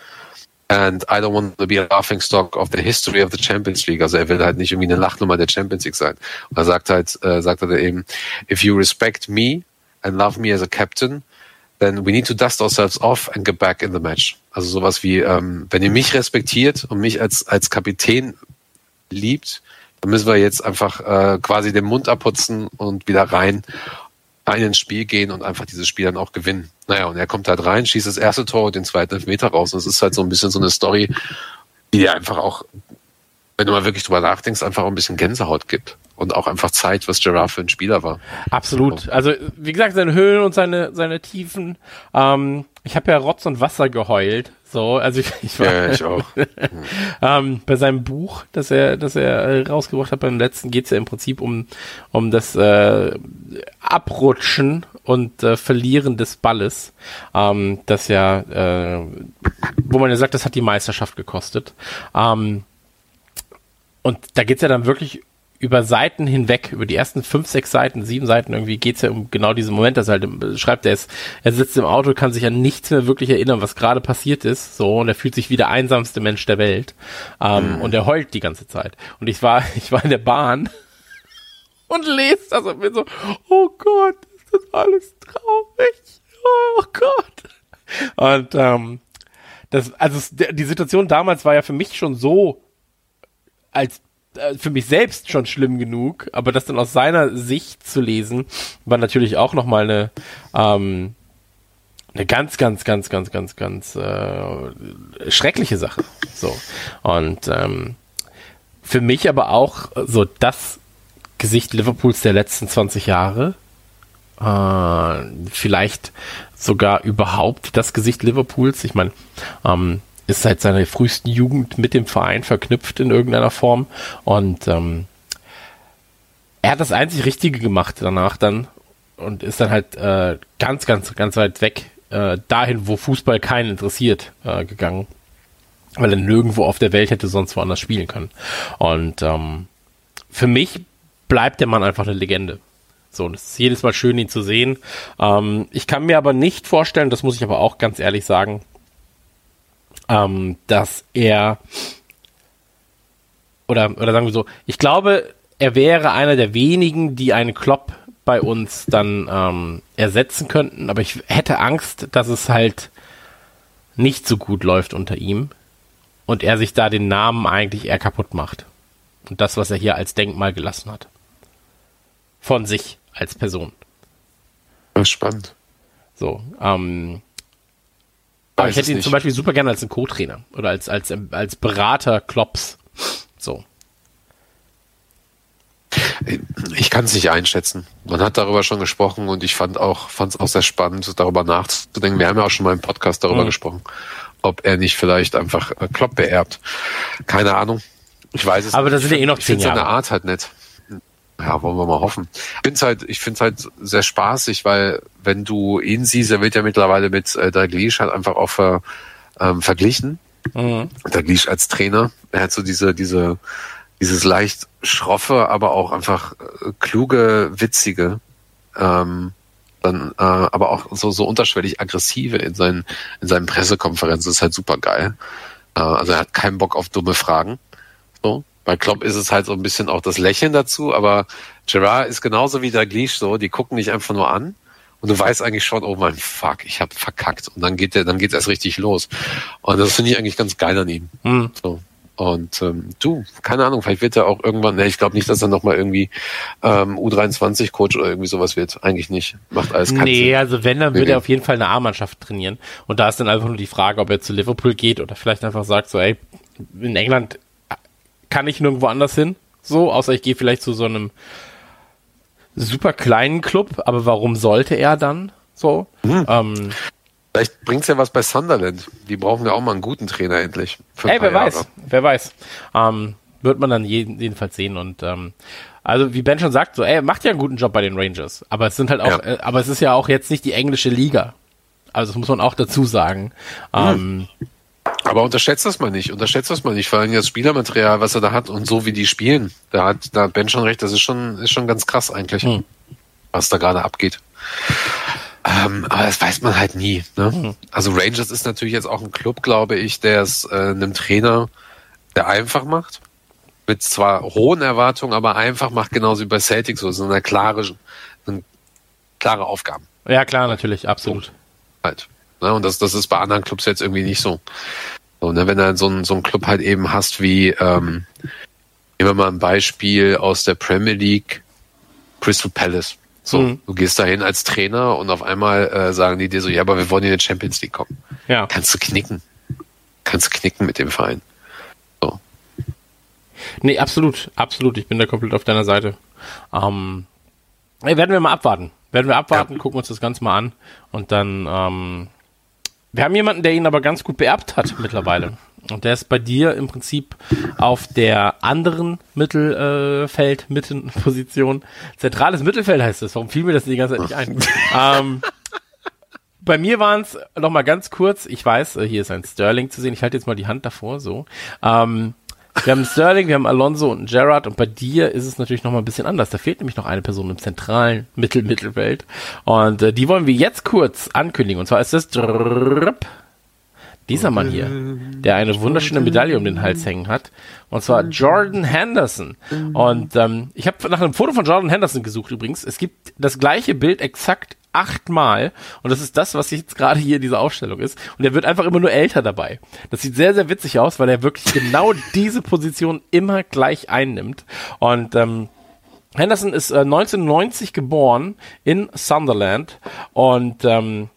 And I don't want to be a laughing stock of the history of the Champions League. Also er will halt nicht irgendwie eine Lachnummer der Champions League sein. Und er sagt halt, äh, sagt er eben, if you respect me and love me as a captain, then we need to dust ourselves off and get back in the match. Also sowas wie, ähm, wenn ihr mich respektiert und mich als, als Kapitän liebt, dann müssen wir jetzt einfach äh, quasi den Mund abputzen und wieder rein, rein ins Spiel gehen und einfach dieses Spiel dann auch gewinnen. Naja, und er kommt halt rein, schießt das erste Tor und den zweiten Elfmeter raus. Und es ist halt so ein bisschen so eine Story, die einfach auch, wenn du mal wirklich drüber nachdenkst, einfach auch ein bisschen Gänsehaut gibt. Und auch einfach zeigt, was Gerard für ein Spieler war. Absolut. Also, wie gesagt, seine Höhen und seine, seine Tiefen. Ähm, ich habe ja Rotz und Wasser geheult. So, also ich, ich war Ja, ich auch. ähm, bei seinem Buch, das er, das er äh, rausgebracht hat, beim letzten geht's ja im Prinzip um, um das äh, Abrutschen und äh, Verlieren des Balles. Ähm, das ja, äh, wo man ja sagt, das hat die Meisterschaft gekostet. Ähm, und da geht's ja dann wirklich über Seiten hinweg, über die ersten fünf, sechs Seiten, sieben Seiten irgendwie geht's ja um genau diesen Moment, dass er halt schreibt, er ist, er sitzt im Auto, kann sich an nichts mehr wirklich erinnern, was gerade passiert ist, so, und er fühlt sich wie der einsamste Mensch der Welt, ähm, mhm. und er heult die ganze Zeit. Und ich war, ich war in der Bahn und lese das und bin so, oh Gott, ist das alles traurig, oh Gott. Und, ähm, das, also die Situation damals war ja für mich schon so als äh, für mich selbst schon schlimm genug, aber das dann aus seiner Sicht zu lesen, war natürlich auch nochmal eine, ähm, eine ganz, ganz, ganz, ganz, ganz, ganz äh, schreckliche Sache. So. Und ähm, für mich aber auch so das Gesicht Liverpools der letzten 20 Jahre. Äh, vielleicht sogar überhaupt das Gesicht Liverpools. Ich meine, ähm, ist seit seiner frühesten Jugend mit dem Verein verknüpft in irgendeiner Form und ähm, er hat das einzig Richtige gemacht danach dann und ist dann halt äh, ganz, ganz, ganz weit weg äh, dahin, wo Fußball keinen interessiert, äh, gegangen, weil er nirgendwo auf der Welt hätte sonst woanders spielen können. Und ähm, für mich bleibt der Mann einfach eine Legende. So, und es ist jedes Mal schön, ihn zu sehen. Ähm, ich kann mir aber nicht vorstellen, das muss ich aber auch ganz ehrlich sagen, ähm, dass er oder, oder sagen wir so, ich glaube, er wäre einer der wenigen, die einen Klopp bei uns dann ähm, ersetzen könnten, aber ich hätte Angst, dass es halt nicht so gut läuft unter ihm und er sich da den Namen eigentlich eher kaputt macht. Und das, was er hier als Denkmal gelassen hat. Von sich als Person. Das ist spannend. So, ähm, aber ich hätte ihn nicht. zum Beispiel super gerne als einen Co-Trainer oder als, als, als Berater Klops. So. Ich kann es nicht einschätzen. Man hat darüber schon gesprochen und ich fand auch, fand es auch sehr spannend, darüber nachzudenken. Wir haben ja auch schon mal im Podcast darüber mhm. gesprochen, ob er nicht vielleicht einfach äh, Klopp beerbt. Keine Ahnung. Ich weiß es Aber da sind ja eh noch zehn Jahre. seine Art halt nett ja, wollen wir mal hoffen. Ich finde es halt, ich finde halt sehr spaßig, weil wenn du ihn siehst, er wird ja mittlerweile mit äh, Dalglish halt einfach auch ver, ähm, verglichen. Mhm. Dalglish als Trainer, er hat so diese, diese, dieses leicht schroffe, aber auch einfach äh, kluge, witzige, ähm, dann äh, aber auch so so unterschwellig aggressive in seinen in seinen Pressekonferenzen ist halt super geil. Äh, also er hat keinen Bock auf dumme Fragen. So. Bei Klopp ist es halt so ein bisschen auch das Lächeln dazu, aber Gerard ist genauso wie der Gleesh so, die gucken dich einfach nur an und du weißt eigentlich schon, oh mein Fuck, ich habe verkackt und dann geht der, dann geht's erst richtig los. Und das finde ich eigentlich ganz geil an ihm. Mhm. So. Und ähm, du, keine Ahnung, vielleicht wird er auch irgendwann, ne, ich glaube nicht, dass er nochmal irgendwie ähm, U23-Coach oder irgendwie sowas wird. Eigentlich nicht. Macht alles keinen Nee, Sinn. also wenn, dann nee, würde er auf jeden Fall eine A-Mannschaft trainieren. Und da ist dann einfach nur die Frage, ob er zu Liverpool geht oder vielleicht einfach sagt so, ey, in England kann ich nirgendwo anders hin. So, außer ich gehe vielleicht zu so einem super kleinen Club, aber warum sollte er dann so? Hm. Ähm, Vielleicht bringt's ja was bei Sunderland. Die brauchen ja auch mal einen guten Trainer endlich. Ey, wer Jahre. weiß, wer weiß. Ähm, wird man dann jeden, jedenfalls sehen und ähm, also wie Ben schon sagt, so, ey, macht ja einen guten Job bei den Rangers, aber es sind halt auch, ja. äh, aber es ist ja auch jetzt nicht die englische Liga. Also das muss man auch dazu sagen. Hm. Ähm, aber unterschätzt das mal nicht, unterschätzt das mal nicht, vor allem das Spielermaterial, was er da hat und so wie die spielen. Da hat, da hat Ben schon recht, das ist schon, ist schon ganz krass eigentlich, hm. was da gerade abgeht. Ähm, aber das weiß man halt nie. Ne? Hm. Also Rangers ist natürlich jetzt auch ein Club, glaube ich, der es äh, einem Trainer der einfach macht. Mit zwar hohen Erwartungen, aber einfach macht, genauso wie bei Celtic so. So eine klare, eine klare Aufgaben. Ja, klar, natürlich, absolut. So, halt. Ne? Und das, das ist bei anderen Clubs jetzt irgendwie nicht so. so ne? Wenn du so einen so einen Club halt eben hast wie, ähm, nehmen wir mal ein Beispiel aus der Premier League, Crystal Palace. So, mhm. du gehst dahin als Trainer und auf einmal äh, sagen die dir so, ja, aber wir wollen in die Champions League kommen. Ja. Kannst du knicken. Kannst du knicken mit dem Verein. So. Nee, absolut, absolut. Ich bin da komplett auf deiner Seite. Ähm, werden wir mal abwarten. Werden wir abwarten, ja. gucken uns das Ganze mal an und dann ähm, wir haben jemanden, der ihn aber ganz gut beerbt hat mittlerweile. Und der ist bei dir im Prinzip auf der anderen Mittelfeld, äh, Mittenposition. Zentrales Mittelfeld heißt es. Warum fiel mir das die ganze Zeit nicht ein? ähm, bei mir waren es noch mal ganz kurz. Ich weiß, äh, hier ist ein Sterling zu sehen. Ich halte jetzt mal die Hand davor, so. Ähm, Wir haben Sterling, wir haben Alonso und Gerrard und bei dir ist es natürlich noch mal ein bisschen anders. Da fehlt nämlich noch eine Person im zentralen Mittel-Mittelfeld und äh, die wollen wir jetzt kurz ankündigen und zwar ist das dieser Mann hier, der eine wunderschöne Medaille um den Hals hängen hat und zwar Jordan Henderson und ähm, ich habe nach einem Foto von Jordan Henderson gesucht übrigens. Es gibt das gleiche Bild exakt achtmal und das ist das, was jetzt gerade hier in dieser Aufstellung ist und er wird einfach immer nur älter dabei. Das sieht sehr, sehr witzig aus, weil er wirklich genau diese Position immer gleich einnimmt und ähm, Henderson ist äh, 1990 geboren in Sunderland und ähm,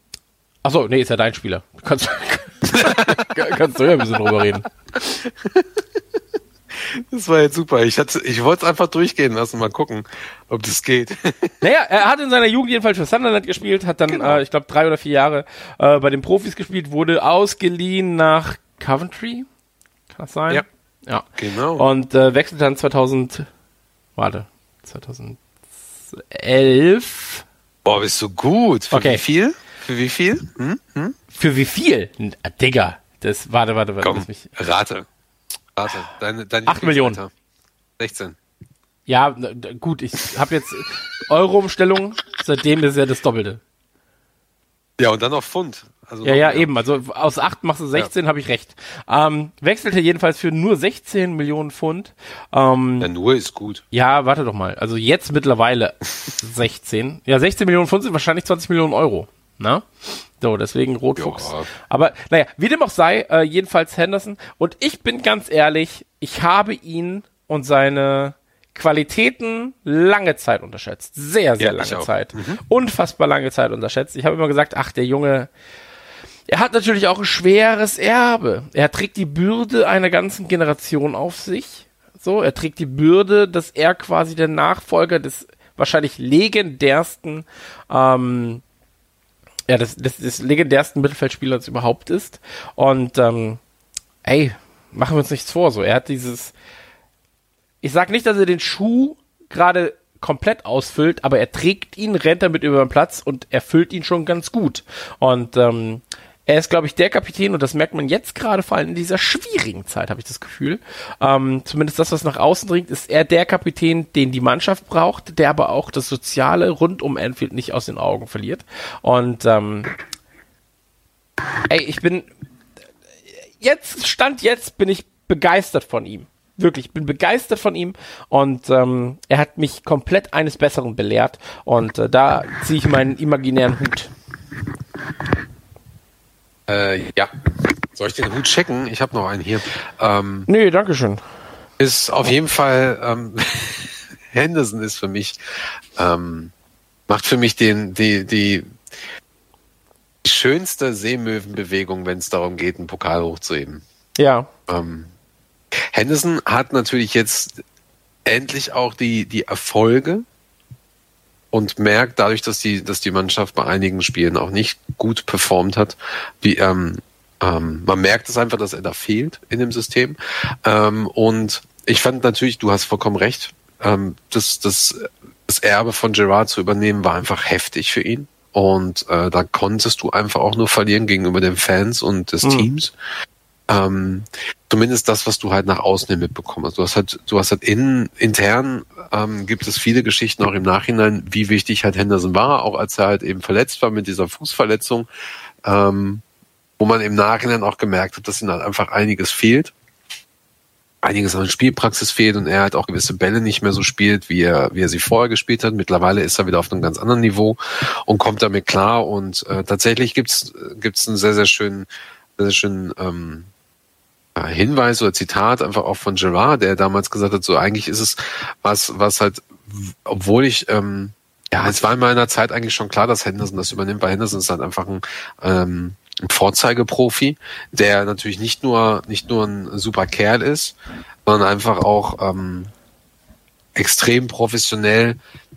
achso, nee, ist ja dein Spieler. Du kannst, kannst du ja ein bisschen drüber reden. Das war jetzt super. Ich, hatte, ich wollte es einfach durchgehen lassen, mal gucken, ob das geht. Naja, er hat in seiner Jugend jedenfalls für Sunderland gespielt, hat dann, Genau. äh, ich glaube, drei oder vier Jahre äh, bei den Profis gespielt, wurde ausgeliehen nach Coventry. Kann das sein? Ja. Ja. Genau. Und äh, wechselt dann 2000, warte, 2011. Boah, bist du gut. Für Okay. wie viel? Für wie viel? Hm? Hm? Für wie viel? Äh, Digga, das, warte, warte, warte. Komm, mich, rate. Rate. Deine, dein Acht Millionen. Lieblingsalter. 16. ja, gut, ich habe jetzt Euro-Umstellung, seitdem ist ja das Doppelte. Ja, und dann noch Pfund. Also Ja, noch ja, mehr. eben. Also aus 8 machst du 16, habe ich recht. Ähm, wechselte jedenfalls für nur 16 Millionen Pfund. Ähm, Ja, nur ist gut. ja, warte doch mal. Also jetzt mittlerweile 16. Ja, 16 Millionen Pfund sind wahrscheinlich 20 Millionen Euro. Na? So, deswegen Rotfuchs. Ja. Aber naja, wie dem auch sei, äh, jedenfalls Henderson. Und ich bin ganz ehrlich, ich habe ihn und seine Qualitäten lange Zeit unterschätzt. Sehr, sehr Ja, lange. Zeit. Unfassbar lange Zeit unterschätzt. Ich habe immer gesagt, ach, der Junge, er hat natürlich auch ein schweres Erbe. Er trägt die Bürde einer ganzen Generation auf sich. So, er trägt die Bürde, dass er quasi der Nachfolger des wahrscheinlich legendärsten, ähm, ja, des, des, des legendärsten Mittelfeldspielers überhaupt ist. Und ähm, ey, machen wir uns nichts vor. So, er hat dieses. Ich sag nicht, dass er den Schuh gerade komplett ausfüllt, aber er trägt ihn, rennt damit über den Platz und er füllt ihn schon ganz gut. Und ähm, er ist, glaube ich, der Kapitän und das merkt man jetzt gerade vor allem in dieser schwierigen Zeit, habe ich das Gefühl. Ähm, zumindest das, was nach außen dringt, ist er der Kapitän, den die Mannschaft braucht, der aber auch das Soziale rund um Anfield nicht aus den Augen verliert. Und ähm, ey, ich bin jetzt, Stand jetzt, bin ich begeistert von ihm. Wirklich, ich bin begeistert von ihm und ähm, er hat mich komplett eines Besseren belehrt und äh, da ziehe ich meinen imaginären Hut. Äh, ja. Soll ich den Hut checken? Ich habe noch einen hier. Ähm, Nee, Dankeschön. ist auf jeden Fall ähm, Henderson ist für mich ähm, macht für mich den die die schönste Seemöwenbewegung, wenn es darum geht, einen Pokal hochzuheben. Ja, Ähm, Henderson hat natürlich jetzt endlich auch die die Erfolge und merkt dadurch, dass die dass die Mannschaft bei einigen Spielen auch nicht gut performt hat, wie ähm, ähm, man merkt es einfach, dass er da fehlt in dem System. Ähm, und ich fand natürlich, du hast vollkommen recht, ähm, das, das, das Erbe von Gerard zu übernehmen war einfach heftig für ihn. Und äh, da konntest du einfach auch nur verlieren gegenüber den Fans und des Mhm. Teams. Ähm, zumindest das, was du halt nach außen hin mitbekommen hast. Du hast halt, du hast halt in, intern ähm, gibt es viele Geschichten auch im Nachhinein, wie wichtig halt Henderson war, auch als er halt eben verletzt war mit dieser Fußverletzung, ähm, wo man im Nachhinein auch gemerkt hat, dass ihm halt einfach einiges fehlt. Einiges an Spielpraxis fehlt und er halt auch gewisse Bälle nicht mehr so spielt, wie er, wie er sie vorher gespielt hat. Mittlerweile ist er wieder auf einem ganz anderen Niveau und kommt damit klar. Und äh, tatsächlich gibt's gibt's einen sehr, sehr schönen, sehr, schönen ähm, äh, Hinweis oder Zitat einfach auch von Gerard, der damals gesagt hat, so eigentlich ist es was, was halt, obwohl ich, ähm, ja, es war in meiner Zeit eigentlich schon klar, dass Henderson das übernimmt, weil Henderson ist halt einfach ein, ähm, ein Vorzeigeprofi, der natürlich nicht nur, nicht nur ein super Kerl ist, sondern einfach auch ähm, extrem professionell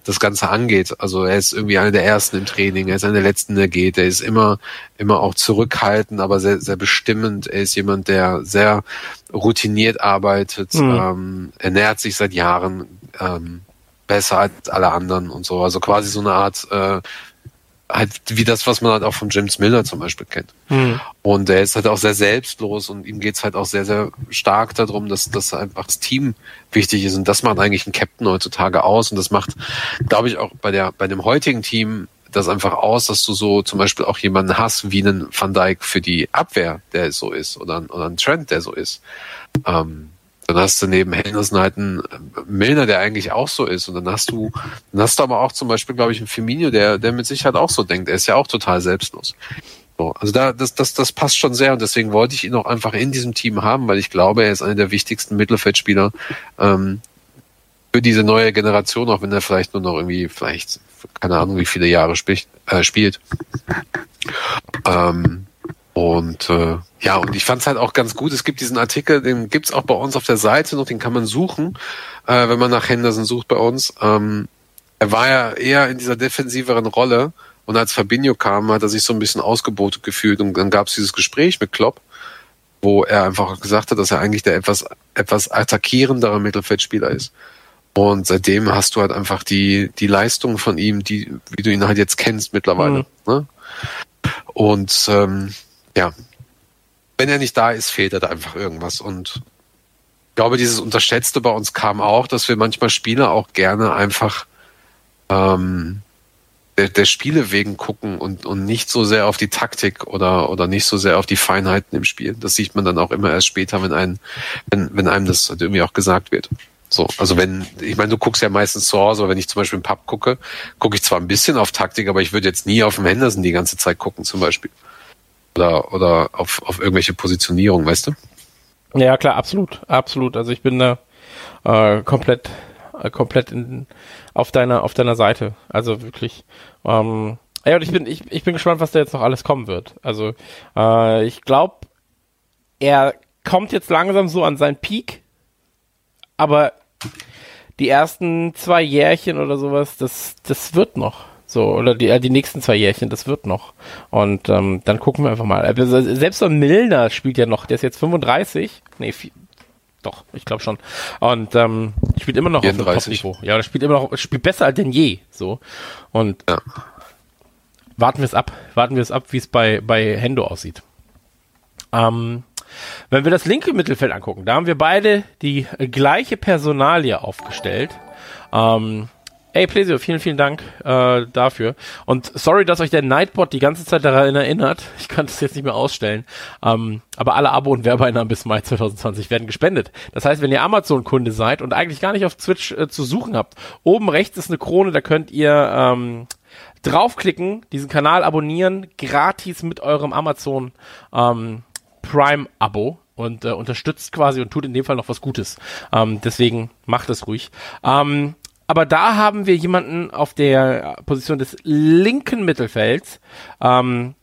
das Ganze angeht. Also er ist irgendwie einer der ersten im Training, er ist einer der letzten, der geht. Er ist immer, immer auch zurückhaltend, aber sehr, sehr bestimmend. Er ist jemand, der sehr routiniert arbeitet. Mhm. Ähm, er nährt sich seit Jahren ähm, besser als alle anderen und so. Also quasi so eine Art äh, halt wie das, was man halt auch von James Milner zum Beispiel kennt. Mhm. Und er ist halt auch sehr selbstlos und ihm geht's halt auch sehr, sehr stark darum, dass, dass einfach das Team wichtig ist. Und das macht eigentlich ein Captain heutzutage aus. Und das macht, glaube ich, auch bei der, bei dem heutigen Team das einfach aus, dass du so zum Beispiel auch jemanden hast wie einen Van Dijk für die Abwehr, der so ist, oder, oder einen Trent, der so ist. Ähm, dann hast du neben Henderson halt einen Milner, der eigentlich auch so ist. Und dann hast du, dann hast du aber auch zum Beispiel, glaube ich, einen Firmino, der, der mit Sicherheit auch so denkt. Er ist ja auch total selbstlos. So, also da, das, das, das passt schon sehr und deswegen wollte ich ihn auch einfach in diesem Team haben, weil ich glaube, er ist einer der wichtigsten Mittelfeldspieler ähm, für diese neue Generation, auch wenn er vielleicht nur noch irgendwie, vielleicht, keine Ahnung, wie viele Jahre spielt. Äh, spielt. Ähm, und äh, ja, und ich fand es halt auch ganz gut. Es gibt diesen Artikel, den gibt's auch bei uns auf der Seite noch, den kann man suchen, äh, wenn man nach Henderson sucht bei uns. Ähm, er war ja eher in dieser defensiveren Rolle und als Fabinho kam, hat er sich so ein bisschen ausgebotet gefühlt und dann gab's dieses Gespräch mit Klopp, wo er einfach gesagt hat, dass er eigentlich der etwas, etwas attackierendere Mittelfeldspieler ist. Und seitdem hast du halt einfach die, die Leistung von ihm, die, wie du ihn halt jetzt kennst mittlerweile. Mhm. Ne? Und ähm, ja, wenn er nicht da ist, fehlt da einfach irgendwas. Und ich glaube, dieses Unterschätzte bei uns kam auch, dass wir manchmal Spieler auch gerne einfach ähm, der, der Spiele wegen gucken und, und nicht so sehr auf die Taktik oder, oder nicht so sehr auf die Feinheiten im Spiel. Das sieht man dann auch immer erst später, wenn, ein, wenn, wenn einem das halt irgendwie auch gesagt wird. So, also wenn, ich meine, du guckst ja meistens zu Hause, aber wenn ich zum Beispiel im Pub gucke, gucke ich zwar ein bisschen auf Taktik, aber ich würde jetzt nie auf dem Henderson die ganze Zeit gucken, zum Beispiel oder, oder auf, auf irgendwelche Positionierung, weißt du? Ja, klar, absolut, absolut. Also ich bin da äh, komplett, äh, komplett in, auf deiner, auf deiner Seite. Also wirklich. Ähm, ja, und ich bin, ich, ich bin gespannt, was da jetzt noch alles kommen wird. Also äh, ich glaube, er kommt jetzt langsam so an seinen Peak, aber die ersten zwei Jährchen oder sowas, das, das wird noch. So, oder die, äh, die nächsten zwei Jährchen, das wird noch. Und ähm, dann gucken wir einfach mal. Also, selbst so ein Milner spielt ja noch, der ist jetzt 35. Nee, vier, doch, ich glaube schon. Und ähm, spielt immer noch 34. auf dem Top-Niveau. Ja, der spielt immer noch, spielt besser als denn je. So. Und ja. warten wir es ab. Warten wir es ab, wie es bei, bei Hendo aussieht. Ähm, wenn wir das linke Mittelfeld angucken, da haben wir beide die gleiche Personalie aufgestellt. Ähm, Ey, Plesio, vielen, vielen Dank äh, dafür. Und sorry, dass euch der Nightbot die ganze Zeit daran erinnert. Ich kann das jetzt nicht mehr ausstellen. Ähm, aber alle Abo- und Werbeeinnahmen bis Mai 2020 werden gespendet. Das heißt, wenn ihr Amazon-Kunde seid und eigentlich gar nicht auf Twitch äh, zu suchen habt, oben rechts ist eine Krone, da könnt ihr ähm, draufklicken, diesen Kanal abonnieren, gratis mit eurem Amazon ähm, Prime-Abo und äh, unterstützt quasi und tut in dem Fall noch was Gutes. Ähm, deswegen macht es ruhig. Ähm, aber da haben wir jemanden auf der Position des linken Mittelfelds. Ähm,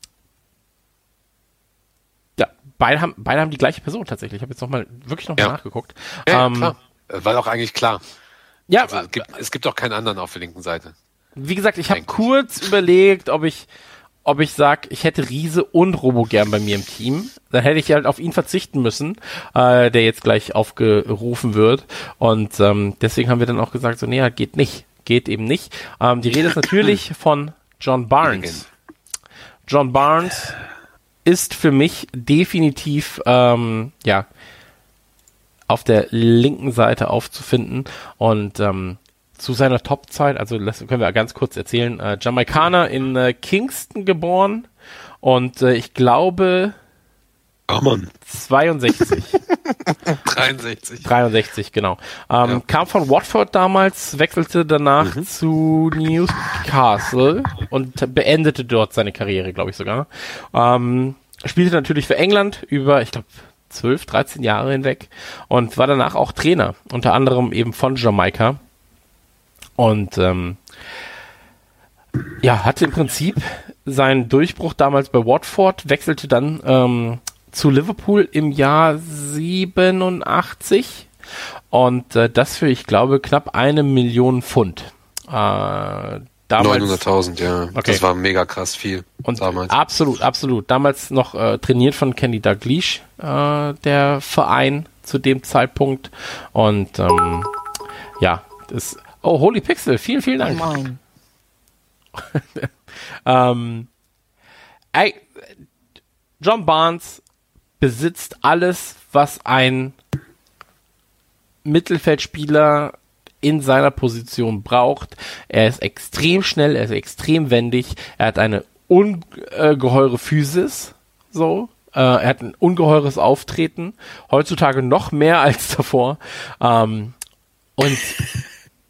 ja, beide haben, beide haben die gleiche Person tatsächlich. Ich habe jetzt noch mal wirklich noch mal nachgeguckt. Ja, ähm, klar. War doch eigentlich klar. Ja, also, es, gibt, es gibt auch keinen anderen auf der linken Seite. Wie gesagt, ich habe kurz überlegt, ob ich ob ich sag, ich hätte Riese und Robo gern bei mir im Team. Dann hätte ich halt auf ihn verzichten müssen, äh, der jetzt gleich aufgerufen wird. Und ähm, deswegen haben wir dann auch gesagt, so, nee, geht nicht. Geht eben nicht. Ähm, die Rede ist natürlich von John Barnes. John Barnes ist für mich definitiv, ähm, ja, auf der linken Seite aufzufinden. Und ähm, zu seiner Topzeit, also das können wir ganz kurz erzählen, äh, Jamaikaner in äh, Kingston geboren und äh, ich glaube oh Mann. 62. 63. 63, genau. Ähm, ja. Kam von Watford damals, wechselte danach mhm. zu Newcastle und beendete dort seine Karriere, glaube ich sogar. Ähm, spielte natürlich für England über, ich glaube, 12, 13 Jahre hinweg und war danach auch Trainer, unter anderem eben von Jamaika. Und ähm, ja, hatte im Prinzip seinen Durchbruch damals bei Watford, wechselte dann ähm, zu Liverpool im Jahr 87 und äh, das für, ich glaube, knapp eine Million Pfund. Äh, 900.000, ja. Okay. Das war mega krass viel und damals. Absolut, absolut. Damals noch äh, trainiert von Kenny Dalglish, äh, der Verein zu dem Zeitpunkt. Und ähm, ja, das Oh, Holy Pixel, vielen, vielen Dank. Moin. Ähm, ey, John Barnes besitzt alles, was ein Mittelfeldspieler in seiner Position braucht. Er ist extrem schnell, er ist extrem wendig, er hat eine ungeheure Physis, so. Äh, er hat ein ungeheures Auftreten, heutzutage noch mehr als davor. Ähm, und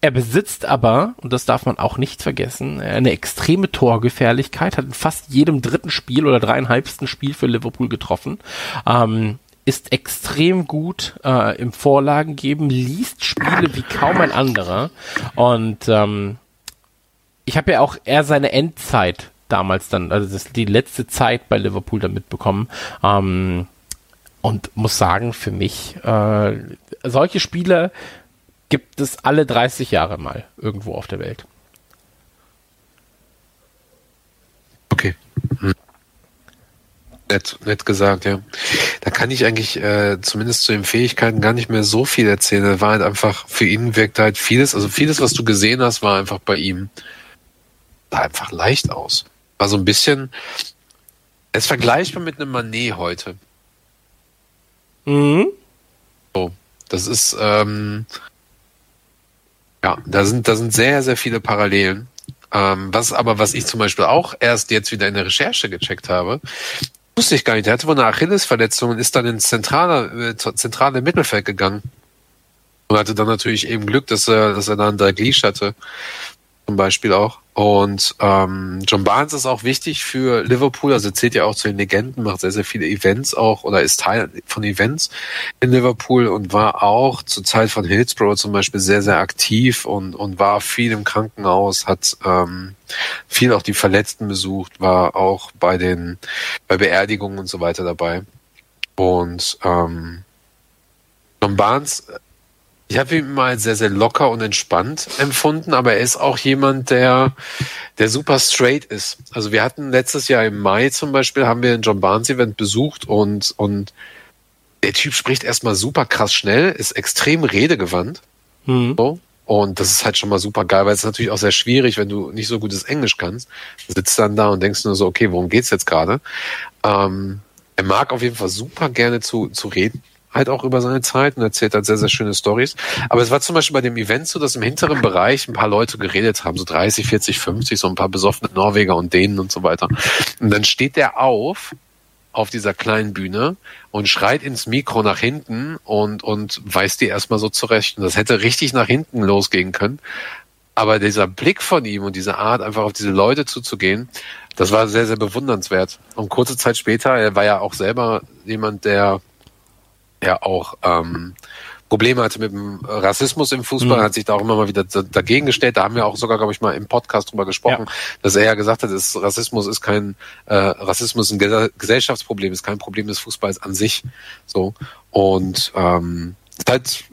er besitzt aber, und das darf man auch nicht vergessen, eine extreme Torgefährlichkeit, hat in fast jedem dritten Spiel oder dreieinhalbsten Spiel für Liverpool getroffen. Ähm, ist extrem gut äh, im Vorlagen geben, liest Spiele wie kaum ein anderer. Und ähm, ich habe ja auch eher seine Endzeit damals dann, also das, die letzte Zeit bei Liverpool dann mitbekommen. Ähm, und muss sagen, für mich, äh, solche Spiele gibt es alle 30 Jahre mal irgendwo auf der Welt. Okay. Hm. Nett, nett gesagt, ja. Da kann ich eigentlich äh, zumindest zu den Fähigkeiten gar nicht mehr so viel erzählen. Da war halt einfach, für ihn wirkt halt vieles, also vieles, was du gesehen hast, war einfach bei ihm sah einfach leicht aus. War so ein bisschen, es vergleichbar mit einem Manet heute. Mhm. So, das ist, ähm, ja, da sind, da sind sehr, sehr viele Parallelen. Ähm, was aber, was ich zum Beispiel auch erst jetzt wieder in der Recherche gecheckt habe, wusste ich gar nicht. Der hatte wohl eine Achillesverletzung und ist dann ins zentrale, äh, zentrale Mittelfeld gegangen. Und hatte dann natürlich eben Glück, dass er, dass er da Glied hatte zum Beispiel auch. Und ähm, John Barnes ist auch wichtig für Liverpool, also zählt ja auch zu den Legenden, macht sehr, sehr viele Events auch oder ist Teil von Events in Liverpool und war auch zur Zeit von Hillsborough zum Beispiel sehr, sehr aktiv und, und war viel im Krankenhaus, hat ähm, viel auch die Verletzten besucht, war auch bei den bei Beerdigungen und so weiter dabei. Und ähm, John Barnes ich habe ihn mal sehr, sehr locker und entspannt empfunden, aber er ist auch jemand, der, der super straight ist. Also wir hatten letztes Jahr im Mai zum Beispiel, haben wir ein John Barnes Event besucht und, und der Typ spricht erstmal super krass schnell, ist extrem redegewandt. Mhm. So. Und das ist halt schon mal super geil, weil es ist natürlich auch sehr schwierig, wenn du nicht so gutes Englisch kannst. Du sitzt dann da und denkst nur so, okay, worum geht's jetzt gerade? Ähm, er mag auf jeden Fall super gerne zu, zu reden halt auch über seine Zeit und erzählt halt sehr, sehr schöne Stories. Aber es war zum Beispiel bei dem Event so, dass im hinteren Bereich ein paar Leute geredet haben, so 30, 40, 50, so ein paar besoffene Norweger und Dänen und so weiter. Und dann steht der auf auf dieser kleinen Bühne und schreit ins Mikro nach hinten und, und weist die erstmal so zurecht. Und das hätte richtig nach hinten losgehen können. Aber dieser Blick von ihm und diese Art, einfach auf diese Leute zuzugehen, das war sehr, sehr bewundernswert. Und kurze Zeit später, er war ja auch selber jemand, der er auch ähm, Probleme hatte mit dem Rassismus im Fußball, mhm. hat sich da auch immer mal wieder dagegen gestellt. Da haben wir auch sogar, glaube ich, mal im Podcast drüber gesprochen, ja. dass er ja gesagt hat, ist, Rassismus ist kein äh, Rassismus ein Gesellschaftsproblem, ist kein Problem des Fußballs an sich. So und ähm, halt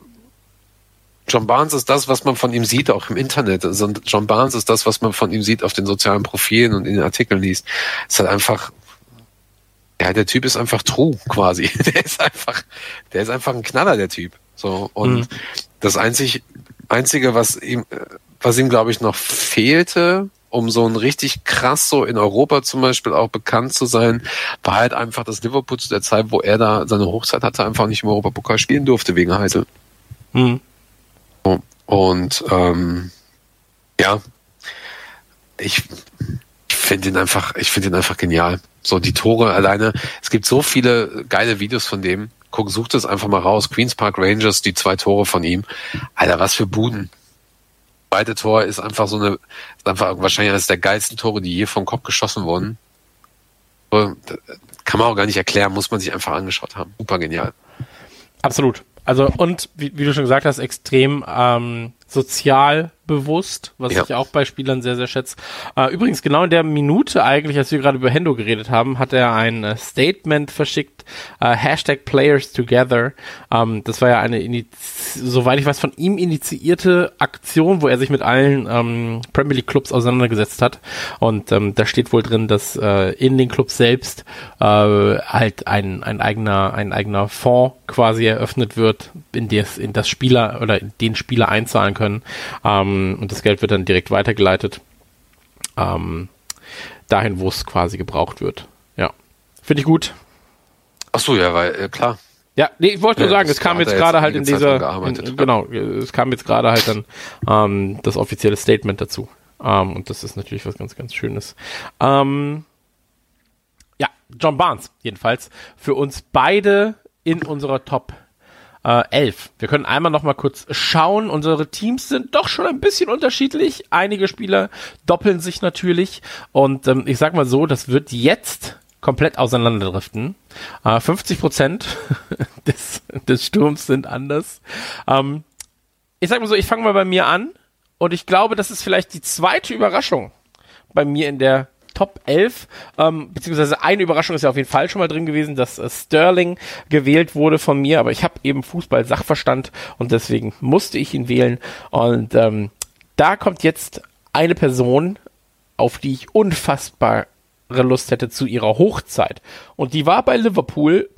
John Barnes ist das, was man von ihm sieht, auch im Internet. Also John Barnes ist das, was man von ihm sieht auf den sozialen Profilen und in den Artikeln liest. Es ist halt einfach ja, der Typ ist einfach true, quasi. Der ist einfach, der ist einfach ein Knaller, der Typ. So, und mhm. das einzig, einzige, was ihm, was ihm, glaube ich, noch fehlte, um so ein richtig krass so in Europa zum Beispiel auch bekannt zu sein, war halt einfach, dass Liverpool zu der Zeit, wo er da seine Hochzeit hatte, einfach nicht im Europapokal spielen durfte wegen Heisel. Mhm. Und ähm, ja, ich, ich finde ihn einfach, ich finde ihn einfach genial. So die Tore alleine. Es gibt so viele geile Videos von dem. Guck, such das einfach mal raus. Queens Park Rangers, die zwei Tore von ihm. Alter, was für Buden. Zweite Tor ist einfach so eine, ist einfach wahrscheinlich eines der geilsten Tore, die je vom Kopf geschossen wurden. Kann man auch gar nicht erklären, muss man sich einfach angeschaut haben. Super genial. Absolut. Also und wie, wie du schon gesagt hast, extrem ähm, sozial bewusst, was ja. ich auch bei Spielern sehr, sehr schätze. Äh, übrigens, genau in der Minute eigentlich, als wir gerade über Hendo geredet haben, hat er ein äh, Statement verschickt, äh, Hashtag Players Together. Ähm, das war ja eine, soweit ich weiß, von ihm initiierte Aktion, wo er sich mit allen ähm, Premier League Clubs auseinandergesetzt hat. Und ähm, da steht wohl drin, dass äh, in den Clubs selbst äh, halt ein, ein eigener, ein eigener Fonds quasi eröffnet wird, in das, in das Spieler oder in den Spieler einzahlen können. Ähm, ähm, und das Geld wird dann direkt weitergeleitet ähm, dahin, wo es quasi gebraucht wird. Ja, finde ich gut. Ach so, ja, weil äh, klar. Ja, nee, ich wollte nur ja, sagen, es kam jetzt gerade halt in dieser, in, genau, es kam jetzt gerade halt dann ähm, das offizielle Statement dazu. Ähm, und das ist natürlich was ganz, ganz Schönes. Ähm, ja, John Barnes jedenfalls für uns beide in unserer Top äh, elf. Wir können einmal noch mal kurz schauen. Unsere Teams sind doch schon ein bisschen unterschiedlich. Einige Spieler doppeln sich natürlich. Und ähm, ich sag mal so, das wird jetzt komplett auseinanderdriften. Äh, 50 Prozent des, des Sturms sind anders. Ähm, ich sag mal so, ich fange mal bei mir an. Und ich glaube, das ist vielleicht die zweite Überraschung bei mir in der Top 11, ähm, beziehungsweise eine Überraschung ist ja auf jeden Fall schon mal drin gewesen, dass äh, Sterling gewählt wurde von mir, aber ich habe eben Fußball-Sachverstand und deswegen musste ich ihn wählen. Und ähm, da kommt jetzt eine Person, auf die ich unfassbare Lust hätte zu ihrer Hochzeit. Und die war bei Liverpool.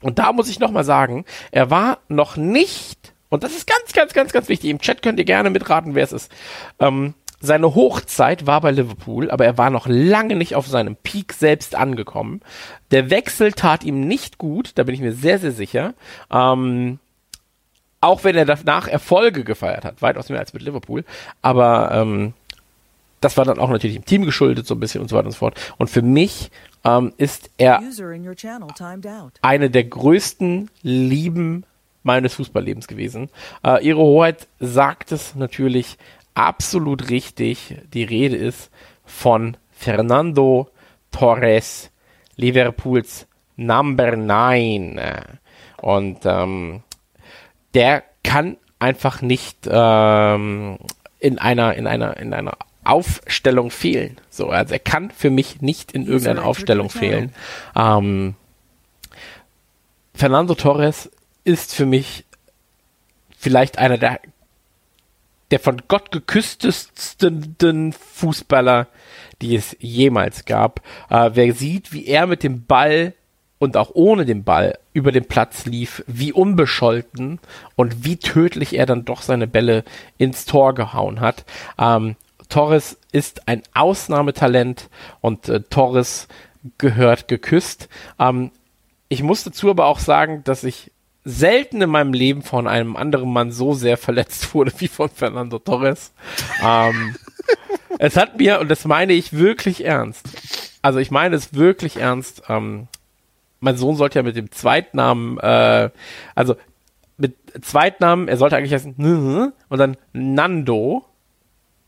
Und da muss ich nochmal sagen, er war noch nicht, und das ist ganz, ganz, ganz, ganz wichtig, im Chat könnt ihr gerne mitraten, wer es ist. Ähm, seine Hochzeit war bei Liverpool, aber er war noch lange nicht auf seinem Peak selbst angekommen. Der Wechsel tat ihm nicht gut, da bin ich mir sehr, sehr sicher. Ähm, auch wenn er danach Erfolge gefeiert hat, weitaus mehr als mit Liverpool. Aber ähm, das war dann auch natürlich im Team geschuldet, so ein bisschen und so weiter und so fort. Und für mich ähm, ist er eine der größten Lieben meines Fußballlebens gewesen. Äh, ihre Hoheit sagt es natürlich absolut richtig. Die Rede ist von Fernando Torres, Liverpools Number 9. Und ähm, der kann einfach nicht ähm, in einer, in einer, in einer Aufstellung fehlen. So, also er kann für mich nicht in irgendeiner Aufstellung fehlen. Ähm, Fernando Torres ist für mich vielleicht einer der der von Gott geküsstesten Fußballer, die es jemals gab. Äh, wer sieht, wie er mit dem Ball und auch ohne den Ball über den Platz lief, wie unbescholten und wie tödlich er dann doch seine Bälle ins Tor gehauen hat. Ähm, Torres ist ein Ausnahmetalent und äh, Torres gehört geküsst. Ähm, ich muss dazu aber auch sagen, dass ich selten in meinem Leben von einem anderen Mann so sehr verletzt wurde wie von Fernando Torres. ähm, es hat mir, und das meine ich wirklich ernst, also ich meine es wirklich ernst, ähm, mein Sohn sollte ja mit dem Zweitnamen, äh, also mit Zweitnamen, er sollte eigentlich heißen und dann Nando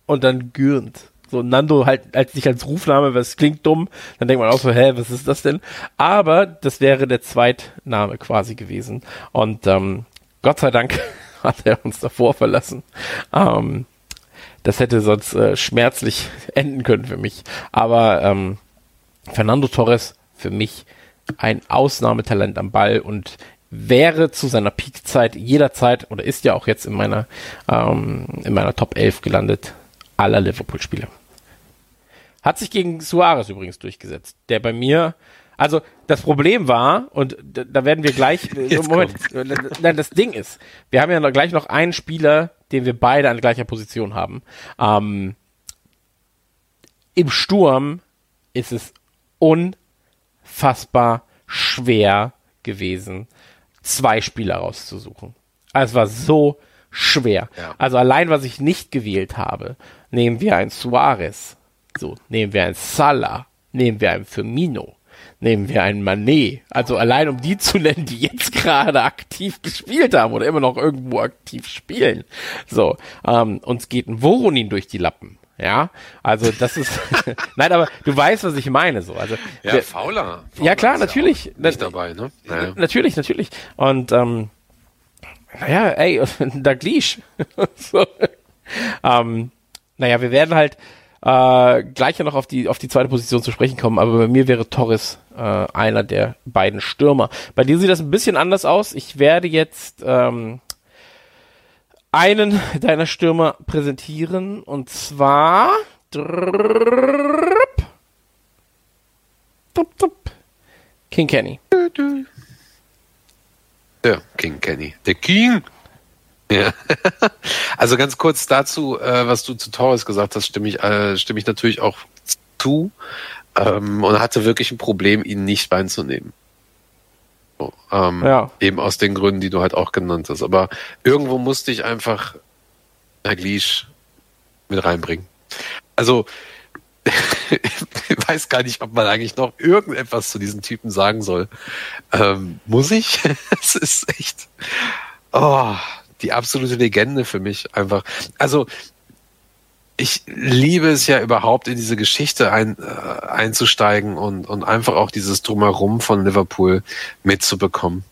und dann Gürnt so Nando halt als nicht als Rufname, weil es klingt dumm, dann denkt man auch so, hä, was ist das denn? Aber das wäre der Zweitname quasi gewesen. Und ähm, Gott sei Dank hat er uns davor verlassen. Ähm, das hätte sonst äh, schmerzlich enden können für mich. Aber ähm, Fernando Torres für mich ein Ausnahmetalent am Ball und wäre zu seiner Peakzeit jederzeit oder ist ja auch jetzt in meiner ähm, in meiner Top 11 gelandet aller Liverpool-Spieler. Hat sich gegen Suarez übrigens durchgesetzt, der bei mir, also das Problem war, und da werden wir gleich, Jetzt Moment, nein, das Ding ist, wir haben ja noch gleich noch einen Spieler, den wir beide an gleicher Position haben. Ähm, Im Sturm ist es unfassbar schwer gewesen, zwei Spieler rauszusuchen. Also es war so schwer. Ja. Also allein, was ich nicht gewählt habe, Nehmen wir ein Suarez. So, nehmen wir ein Salah. Nehmen wir ein Firmino. Nehmen wir ein Manet. Also allein um die zu nennen, die jetzt gerade aktiv gespielt haben oder immer noch irgendwo aktiv spielen. So, ähm, uns geht ein Voronin durch die Lappen. Ja, also das ist. Nein, aber du weißt, was ich meine. So, also ja, der, Fauler, Fauler Ja klar, natürlich. Ja nicht dabei, ne? Naja. Natürlich, natürlich. Und ähm, naja, ey, Daglish. So. ähm, naja, wir werden halt äh, gleich ja noch auf die, auf die zweite Position zu sprechen kommen, aber bei mir wäre Torres äh, einer der beiden Stürmer. Bei dir sieht das ein bisschen anders aus. Ich werde jetzt ähm, einen deiner Stürmer präsentieren und zwar King Kenny. Der King Kenny. Der King. Ja. Also ganz kurz dazu, äh, was du zu Torres gesagt hast, stimme ich, äh, stimme ich natürlich auch zu ähm, und hatte wirklich ein Problem, ihn nicht reinzunehmen. So, ähm, Ja. Eben aus den Gründen, die du halt auch genannt hast. Aber irgendwo musste ich einfach Herr mit reinbringen. Also, ich weiß gar nicht, ob man eigentlich noch irgendetwas zu diesen Typen sagen soll. Ähm, muss ich? Es ist echt oh, die absolute Legende für mich einfach. Also, ich liebe es ja überhaupt in diese Geschichte ein, äh, einzusteigen und, und einfach auch dieses Drumherum von Liverpool mitzubekommen.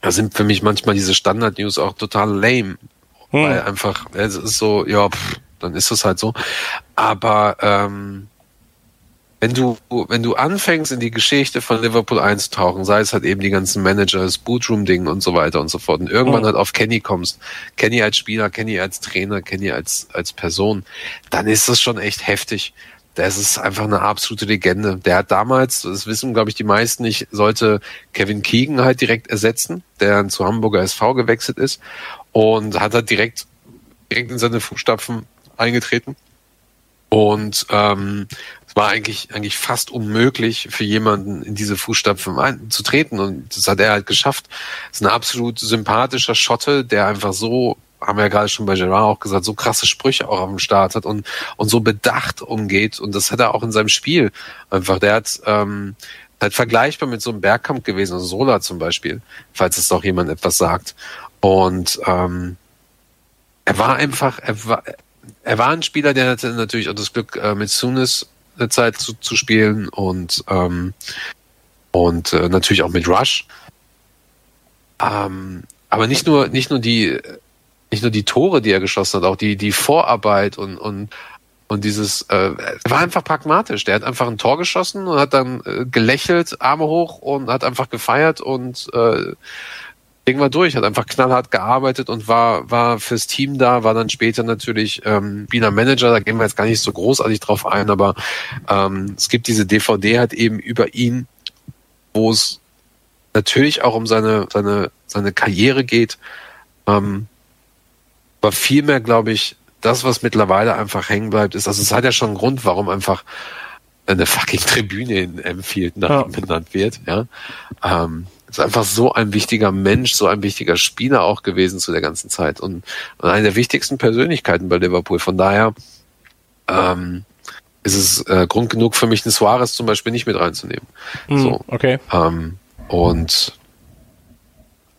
Da sind für mich manchmal diese Standard-News auch total lame. Weil einfach, es ist so, ja, pff, dann ist es halt so. Aber ähm, wenn du, wenn du anfängst, in die Geschichte von Liverpool einzutauchen, sei es halt eben die ganzen Manager, das Bootroom-Ding und so weiter und so fort, und irgendwann Mhm. halt auf Kenny kommst, Kenny als Spieler, Kenny als Trainer, Kenny als, als Person, dann ist das schon echt heftig. Das ist einfach eine absolute Legende. Der hat damals, das wissen, glaube ich, die meisten nicht, sollte Kevin Keegan halt direkt ersetzen, der dann zu Hamburger SV gewechselt ist und hat halt direkt, direkt in seine Fußstapfen eingetreten. Und ähm, war eigentlich, eigentlich fast unmöglich für jemanden in diese Fußstapfen einzutreten. Und das hat er halt geschafft. ist ein absolut sympathischer Schotte, der einfach so, haben wir ja gerade schon bei Gerard auch gesagt, so krasse Sprüche auch dem Start hat und, und so bedacht umgeht. Und das hat er auch in seinem Spiel einfach. Der hat ähm, halt vergleichbar mit so einem Bergkampf gewesen, also Sola zum Beispiel, falls es doch jemand etwas sagt. Und ähm, er war einfach, er war, er war ein Spieler, der hatte natürlich auch das Glück, äh, mit Sunis Zeit zu, zu spielen und ähm, und äh, natürlich auch mit Rush. Ähm, aber nicht nur nicht nur die nicht nur die Tore, die er geschossen hat, auch die die Vorarbeit und und und dieses äh, war einfach pragmatisch. Der hat einfach ein Tor geschossen und hat dann äh, gelächelt, Arme hoch und hat einfach gefeiert und äh, Ding war durch, hat einfach knallhart gearbeitet und war, war fürs Team da, war dann später natürlich ähm, Wiener Manager, da gehen wir jetzt gar nicht so großartig drauf ein, aber ähm, es gibt diese DVD halt eben über ihn, wo es natürlich auch um seine, seine, seine Karriere geht, ähm, aber vielmehr, glaube ich, das, was mittlerweile einfach hängen bleibt, ist, also es hat ja schon einen Grund, warum einfach eine fucking Tribüne in Enfield nach Ja. ihm benannt wird, ja. Ähm, ist einfach so ein wichtiger Mensch, so ein wichtiger Spieler auch gewesen zu der ganzen Zeit und, und eine der wichtigsten Persönlichkeiten bei Liverpool. Von daher ähm, ist es äh, Grund genug für mich, einen Suarez zum Beispiel nicht mit reinzunehmen. Hm, So. Okay. Ähm, und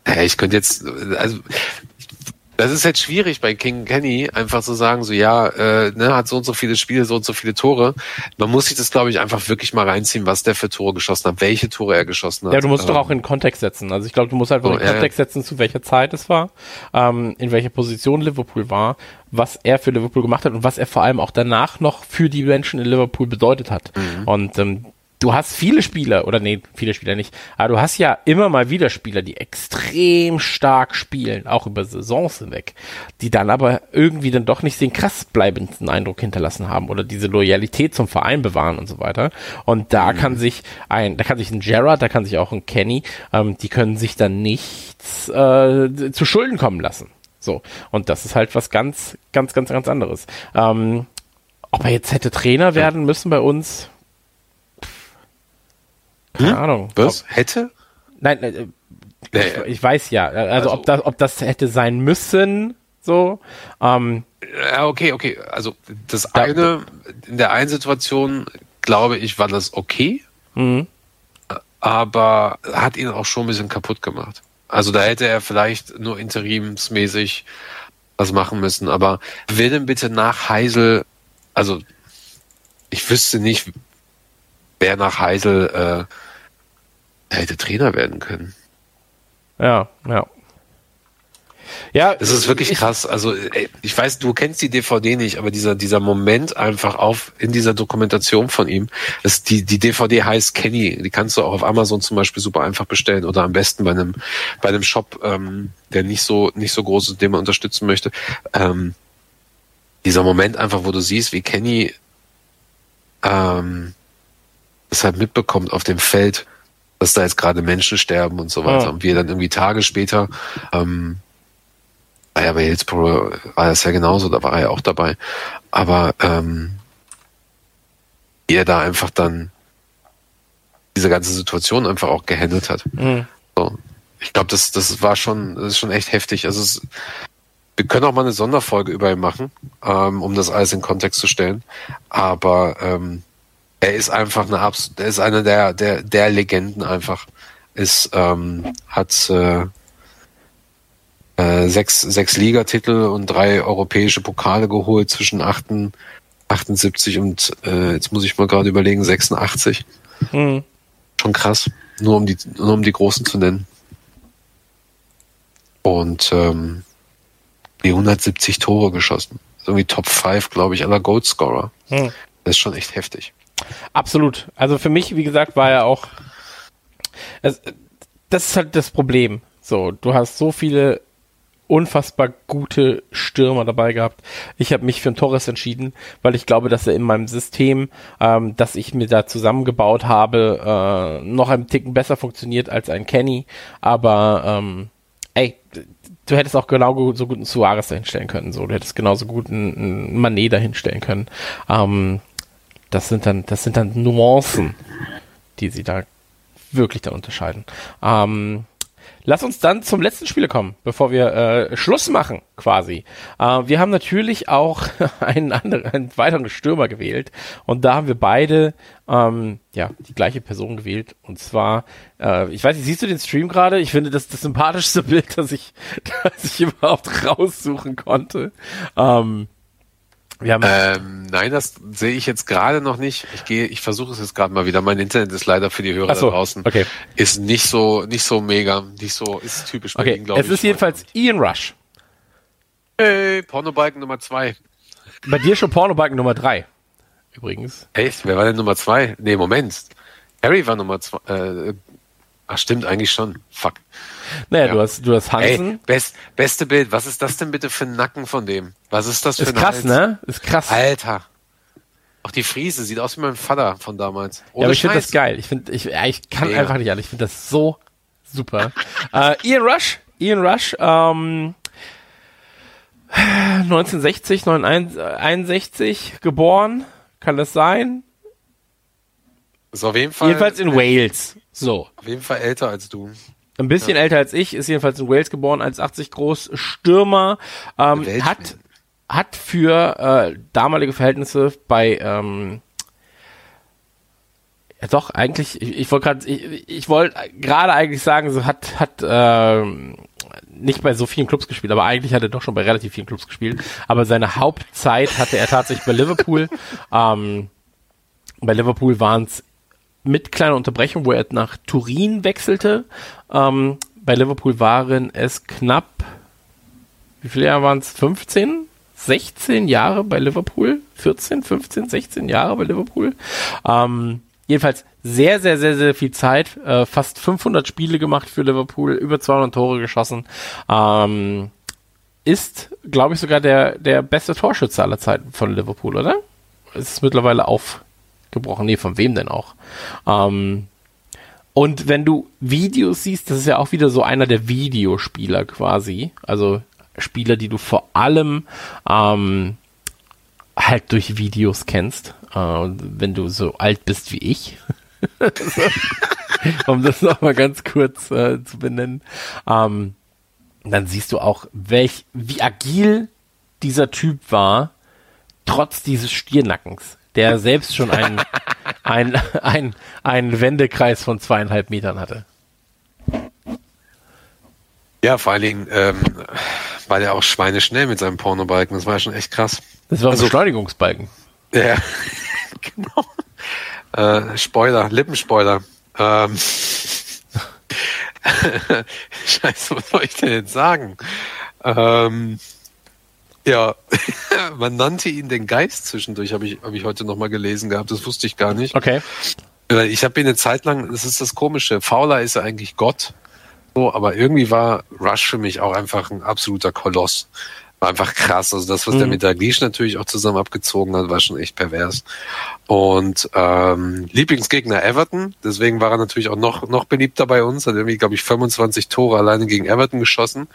ja, ich könnte jetzt, also das ist jetzt schwierig bei King Kenny, einfach zu sagen, so ja, äh, ne, hat so und so viele Spiele, so und so viele Tore. Man muss sich das, glaube ich, einfach wirklich mal reinziehen, was der für Tore geschossen hat, welche Tore er geschossen hat. Ja, du musst Ähm, doch auch in Kontext setzen. Also ich glaube, du musst einfach Oh, in. Kontext setzen, zu welcher Zeit es war, ähm, in welcher Position Liverpool war, was er für Liverpool gemacht hat und was er vor allem auch danach noch für die Menschen in Liverpool bedeutet hat. Mhm. Und ähm, du hast viele Spieler, oder nee, viele Spieler nicht, aber du hast ja immer mal wieder Spieler, die extrem stark spielen, auch über Saisons hinweg, die dann aber irgendwie dann doch nicht den krass bleibenden Eindruck hinterlassen haben oder diese Loyalität zum Verein bewahren und so weiter. Und da kann sich ein, da kann sich ein Gerard, da kann sich auch ein Kenny, ähm, die können sich dann nichts äh, zu Schulden kommen lassen. So. Und das ist halt was ganz, ganz, ganz, ganz anderes. Ähm, ob er jetzt hätte Trainer werden müssen bei uns, keine Ahnung. Was? Ob, Hätte? nein, äh, ich, ich weiß ja. Also, Also- ob das, ob das hätte sein müssen, so. Ähm, Ja, okay, okay. Also das Da- eine, in der einen Situation, glaube ich, war das okay, mhm. aber hat ihn auch schon ein bisschen kaputt gemacht. Also da hätte er vielleicht nur interimsmäßig was machen müssen. Aber wer denn bitte nach Heisel, also ich wüsste nicht, wer nach Heisel äh, der hätte Trainer werden können. Ja, ja. Ja, Das ist wirklich ich, krass. Also ich weiß, du kennst die DVD nicht, aber dieser dieser Moment einfach auf in dieser Dokumentation von ihm, das die die DVD heißt Kenny. Die kannst du auch auf Amazon zum Beispiel super einfach bestellen oder am besten bei einem bei einem Shop, ähm, der nicht so nicht so groß ist, den man unterstützen möchte. Ähm, dieser Moment einfach, wo du siehst, wie Kenny ähm, es halt mitbekommt auf dem Feld, dass da jetzt gerade Menschen sterben und so weiter. Ja. Und wir dann irgendwie Tage später ähm, Ah ja, bei Hillsborough war das ja genauso, da war er ja auch dabei. Aber ähm, wie er da einfach dann diese ganze Situation einfach auch gehandelt hat. Mhm. So. Ich glaube, das, das war schon, das ist schon echt heftig. Also es, wir können auch mal eine Sonderfolge über ihn machen, ähm, um das alles in Kontext zu stellen. Aber ähm, er ist einfach eine Abs er ist einer der, der, der Legenden einfach. Ist, ähm, hat äh, äh, sechs, sechs Ligatitel und drei europäische Pokale geholt zwischen 8, 78 und äh, jetzt muss ich mal gerade überlegen, 86. Mhm. Schon krass. Nur um die, nur um die Großen zu nennen. Und ähm, die 170 Tore geschossen. Ist irgendwie Top 5, glaube ich, aller Goalscorer. Mhm. Das ist schon echt heftig. Absolut. Also für mich, wie gesagt, war er auch. Es, das ist halt das Problem. So, du hast so viele unfassbar gute Stürmer dabei gehabt. Ich habe mich für einen Torres entschieden, weil ich glaube, dass er in meinem System, ähm, das ich mir da zusammengebaut habe, äh, noch ein Ticken besser funktioniert als ein Kenny. Aber ähm, ey, du hättest auch genau so gut einen Suarez dahinstellen können. So, du hättest genauso gut einen, einen Manet dahinstellen können. Ähm, das sind dann, das sind dann Nuancen, die sie da wirklich dann unterscheiden. Ähm, lass uns dann zum letzten Spieler kommen, bevor wir äh, Schluss machen, quasi. Äh, wir haben natürlich auch einen anderen, einen weiteren Stürmer gewählt und da haben wir beide ähm, ja die gleiche Person gewählt und zwar, äh, ich weiß nicht, siehst du den Stream gerade? Ich finde das das sympathischste Bild, das ich, das ich überhaupt raussuchen konnte. Ähm, Ähm, nein, das sehe ich jetzt gerade noch nicht. Ich gehe, ich versuche es jetzt gerade mal wieder. Mein Internet ist leider für die Hörer so, da draußen. okay. Ist nicht so, nicht so mega, nicht so, ist typisch bei Okay, glaube es ist jedenfalls Ian Rush. Hey, Pornobalken Nummer zwei. Bei dir schon Pornobalken Nummer drei. Übrigens. Echt? Wer war denn Nummer zwei? Nee, Moment. Harry war Nummer zwei. Äh, ach, stimmt eigentlich schon. Fuck. Naja, Ja. du hast, du hast Hansen. Ey, best, beste Bild. Was ist das denn bitte für ein Nacken von dem? Was ist das für ist ein krass, Hals? ne? Ist krass. Alter. Auch die Friese sieht aus wie mein Vater von damals. ja, Ohne aber ich finde das geil. Ich finde, ich, ja, ich kann Mega. einfach nicht an. Ich finde das so super. äh, Ian Rush, Ian Rush, ähm, 1960, 1961 geboren. Kann das sein? Ist auf jeden Fall, Jedenfalls in Wales. So. auf jeden Fall älter als du. Ein bisschen älter als ich, ist jedenfalls in Wales geboren, 1,80 groß, Stürmer, ähm, hat, hat für äh, damalige Verhältnisse bei, ähm, ja doch, eigentlich, ich, ich wollte gerade, ich, ich wollte gerade eigentlich sagen, so hat, hat ähm, nicht bei so vielen Clubs gespielt, aber eigentlich hat er doch schon bei relativ vielen Clubs gespielt. Aber seine Hauptzeit hatte er tatsächlich bei Liverpool. Ähm, bei Liverpool waren es mit kleiner Unterbrechung, wo er nach Turin wechselte. Ähm, bei Liverpool waren es knapp, wie viele Jahre waren es? 15? 16 Jahre bei Liverpool? 14, 15, 16 Jahre bei Liverpool? Ähm, jedenfalls sehr, sehr, sehr, sehr viel Zeit. Äh, fast 500 Spiele gemacht für Liverpool, über 200 Tore geschossen. Ähm, ist, glaube ich, sogar der, der beste Torschütze aller Zeiten von Liverpool, oder? Es ist mittlerweile aufgebrochen. Nee, von wem denn auch? Ähm, und wenn du Videos siehst, das ist ja auch wieder so einer der Videospieler quasi. Also Spieler, die du vor allem ähm, halt durch Videos kennst. Äh, wenn du so alt bist wie ich. um das nochmal ganz kurz äh, zu benennen. Ähm, dann siehst du auch, welch, wie agil dieser Typ war, trotz dieses Stiernackens, der selbst schon einen, ein, ein, einen Wendekreis von zweieinhalb Metern hatte. Ja, vor allen Dingen ähm, war der auch schweineschnell mit seinem Pornobalken. Das war ja schon echt krass. Das war ein Also- Beschleunigungsbalken. Ja, genau. Äh, Spoiler, Lippenspoiler. Ähm, Scheiße, was soll ich denn jetzt sagen? Ähm, ja, man nannte ihn den Geist zwischendurch, habe ich, hab ich heute nochmal gelesen gehabt, das wusste ich gar nicht. Okay. Ich habe ihn eine Zeit lang, das ist das Komische, Fowler ist ja eigentlich Gott, so, aber irgendwie war Rush für mich auch einfach ein absoluter Koloss. War einfach krass. Also das, was der mit Daglish natürlich auch zusammen abgezogen hat, war schon echt pervers. Und ähm, Lieblingsgegner Everton, deswegen war er natürlich auch noch, noch beliebter bei uns, hat irgendwie, glaube ich, 25 Tore alleine gegen Everton geschossen.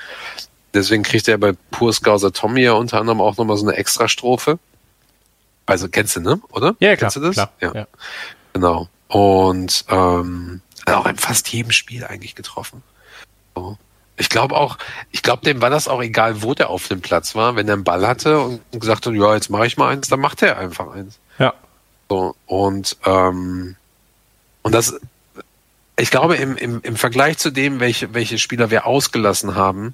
Deswegen kriegt er bei Pur Scouser Tommy ja unter anderem auch nochmal so eine Extra-Strophe. Also kennst du, ne? Oder? Ja, klar. Kennst du das? klar, ja. ja. Genau. Und ähm, hat auch in fast jedem Spiel eigentlich getroffen. So. Ich glaube auch, ich glaube, dem war das auch egal, wo der auf dem Platz war. Wenn er einen Ball hatte und gesagt hat, ja, jetzt mache ich mal eins, dann macht er einfach eins. ja. So, und, ähm, und das, ich glaube, im, im, im Vergleich zu dem, welche, welche Spieler wir ausgelassen haben,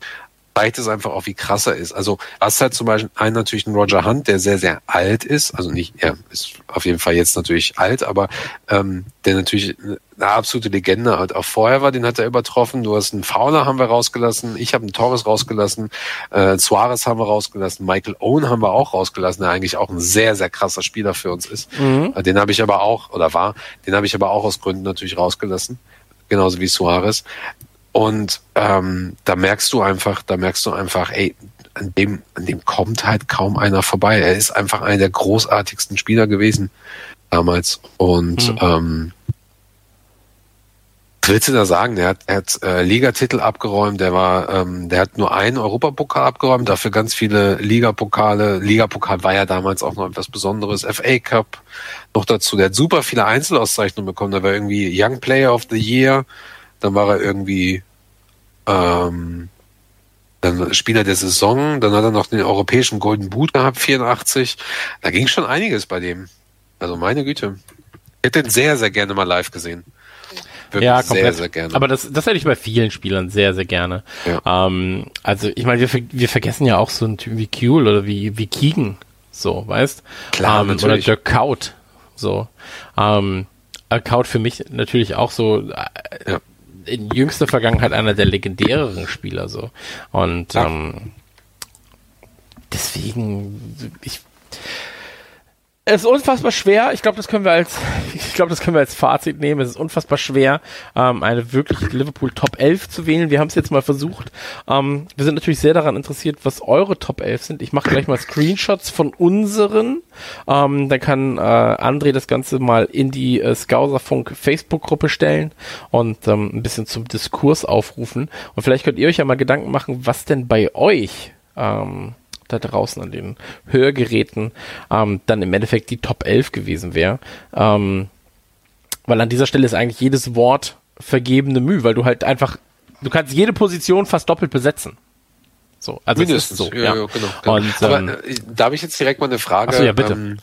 zeigt es einfach auch, wie krass er ist. Also, hast halt zum Beispiel einen natürlich einen Roger Hunt, der sehr, sehr alt ist. Also nicht, er ist auf jeden Fall jetzt natürlich alt, aber ähm, der natürlich eine absolute Legende halt auch vorher war, den hat er übertroffen. Du hast einen Fowler haben wir rausgelassen, ich habe einen Torres rausgelassen, äh, Suarez haben wir rausgelassen, Michael Owen haben wir auch rausgelassen, der eigentlich auch ein sehr, sehr krasser Spieler für uns ist. Äh, Den habe ich aber auch, oder war, den habe ich aber auch aus Gründen natürlich rausgelassen. Genauso wie Suarez. Und ähm, da merkst du einfach, da merkst du einfach, ey, an dem, an dem kommt halt kaum einer vorbei. Er ist einfach einer der großartigsten Spieler gewesen damals. Und ähm, was willst du da sagen? Der hat, er hat äh, Ligatitel abgeräumt, der war, ähm, der hat nur einen Europapokal abgeräumt, dafür ganz viele Ligapokale. Ligapokal war ja damals auch noch etwas Besonderes. FA Cup noch dazu. Der hat super viele Einzelauszeichnungen bekommen. Da war irgendwie Young Player of the Year, dann war er irgendwie ähm, dann Spieler der Saison, dann hat er noch den europäischen Golden Boot gehabt, 84. Da ging schon einiges bei dem. Also meine Güte. Ich hätte den sehr, sehr gerne mal live gesehen. Wirklich Ja, komplett. Sehr, sehr gerne. Aber das, das hätte ich bei vielen Spielern sehr, sehr gerne. Ja. Ähm, also ich meine, wir, wir vergessen ja auch so einen Typ wie Kuhl oder wie, wie Keegan, so, weißt? Klar, ähm, Oder. Dirk Kaut, so. Ähm, äh, Kaut für mich natürlich auch so äh, Ja. In jüngster Vergangenheit einer der legendäreren Spieler, so. Und Ja. ähm, deswegen, ich es ist unfassbar schwer. Ich glaube, das können wir als, ich glaube, das können wir als Fazit nehmen. Es ist unfassbar schwer, ähm, eine wirklich Liverpool Top 11 zu wählen. Wir haben es jetzt mal versucht. Ähm, wir sind natürlich sehr daran interessiert, was eure Top 11 sind. Ich mache gleich mal Screenshots von unseren. Ähm, dann kann äh, André das Ganze mal in die äh, Skauserfunk Facebook-Gruppe stellen und ähm, ein bisschen zum Diskurs aufrufen. Und vielleicht könnt ihr euch ja mal Gedanken machen, was denn bei euch ähm, da draußen an den Hörgeräten ähm, dann im Endeffekt die Top 11 gewesen wäre. Ähm, weil an dieser Stelle ist eigentlich jedes Wort vergebene Mühe, weil du halt einfach, du kannst jede Position fast doppelt besetzen. So, also es Mindestens. ist so. ja, Ja, ja, genau. genau. Und, Aber ähm, äh, darf ich jetzt direkt mal eine Frage? Ach so, ja, bitte. Ähm,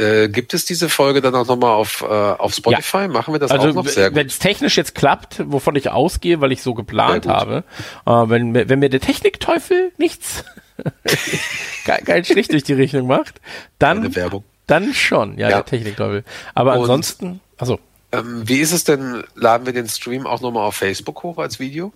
äh, gibt es diese Folge dann auch nochmal auf, äh, auf Spotify? Machen wir das auch also noch sehr wenn gut? es technisch jetzt klappt, wovon ich ausgehe, weil ich so geplant habe, äh, wenn, wenn mir der Technikteufel nichts kein, kein Strich durch die Rechnung macht, dann dann schon, ja, Ja. der Technikteufel. Aber Und- ansonsten, also Ähm, wie ist es denn? Laden wir den Stream auch nochmal auf Facebook hoch als Video?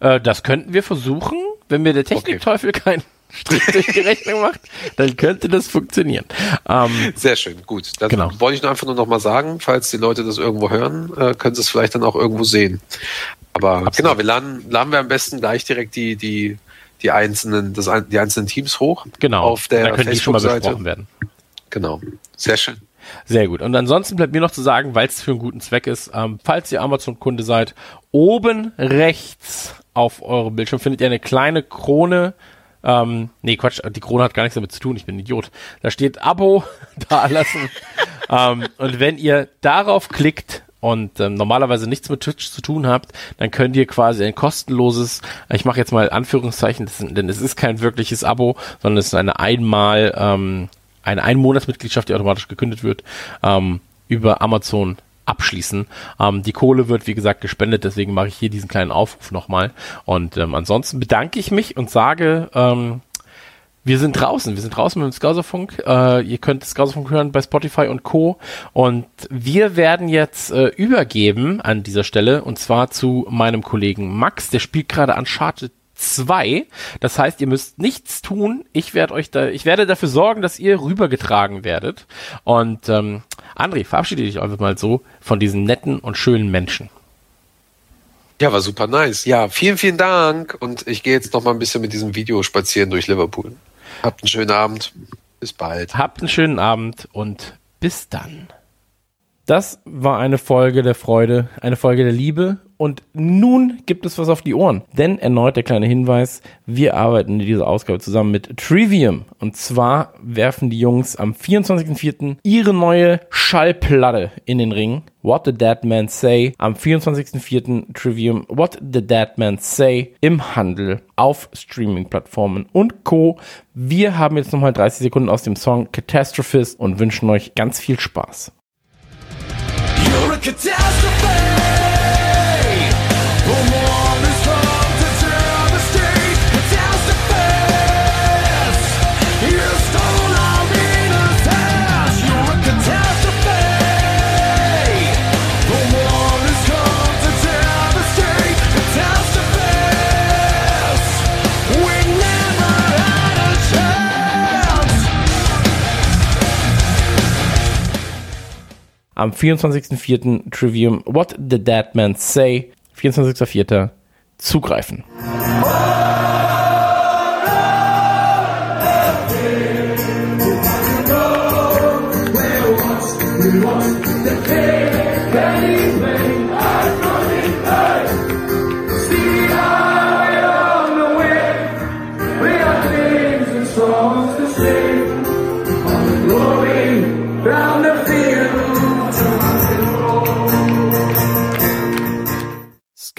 Äh, das könnten wir versuchen. Wenn mir der Technikteufel keinen Strich durch die Rechnung macht, dann könnte das funktionieren. Ähm, Sehr schön, gut. Das Genau. wollte ich nur einfach nur nochmal sagen, falls die Leute das irgendwo hören, äh, können sie es vielleicht dann auch irgendwo sehen. Aber genau, wir laden, laden wir am besten gleich direkt die, die, die einzelnen, das, die einzelnen Teams hoch. genau. Auf der dann können die schon mal besprochen werden. Genau. Sehr schön. Sehr gut. Und ansonsten bleibt mir noch zu sagen, weil es für einen guten Zweck ist, ähm, falls ihr Amazon-Kunde seid, oben rechts auf eurem Bildschirm findet ihr eine kleine Krone. Ähm, nee, Quatsch, die Krone hat gar nichts damit zu tun, ich bin ein Idiot. Da steht Abo da lassen. ähm, und wenn ihr darauf klickt und ähm, normalerweise nichts mit Twitch zu tun habt, dann könnt ihr quasi ein kostenloses, ich mache jetzt mal Anführungszeichen, sind, denn es ist kein wirkliches Abo, sondern es ist eine einmal ähm, eine Einmonatsmitgliedschaft, die automatisch gekündigt wird, ähm, über Amazon abschließen. Ähm, die Kohle wird, wie gesagt, gespendet, deswegen mache ich hier diesen kleinen Aufruf nochmal. Und ähm, ansonsten bedanke ich mich und sage, ähm, wir sind draußen, wir sind draußen mit dem Skauserfunk. Äh, ihr könnt Skauserfunk hören bei Spotify und Co. Und wir werden jetzt äh, übergeben an dieser Stelle und zwar zu meinem Kollegen Max, der spielt gerade Uncharted 2. Das heißt, ihr müsst nichts tun. Ich werde euch da, ich werde dafür sorgen, dass ihr rübergetragen werdet. Und ähm, André, verabschiede dich einfach mal so von diesen netten und schönen Menschen. Ja, war super nice. Ja, vielen, vielen Dank. Und ich gehe jetzt noch mal ein bisschen mit diesem Video spazieren durch Liverpool. Habt einen schönen Abend. Bis bald. Habt einen schönen Abend und bis dann. Das war eine Folge der Freude, eine Folge der Liebe Und nun gibt es was auf die Ohren. Denn erneut der kleine Hinweis, wir arbeiten in dieser Ausgabe zusammen mit Trivium. Und zwar werfen die Jungs am 24.04. ihre neue Schallplatte in den Ring. What the Dead Man Say am 24.04. Trivium What the Dead Man Say im Handel auf Streaming-Plattformen und Co. Wir haben jetzt nochmal 30 Sekunden aus dem Song Catastrophist und wünschen euch ganz viel Spaß. You're a catastrophe. Am 24.04. Trivium What the Dead Man Say. 24.04. Zugreifen.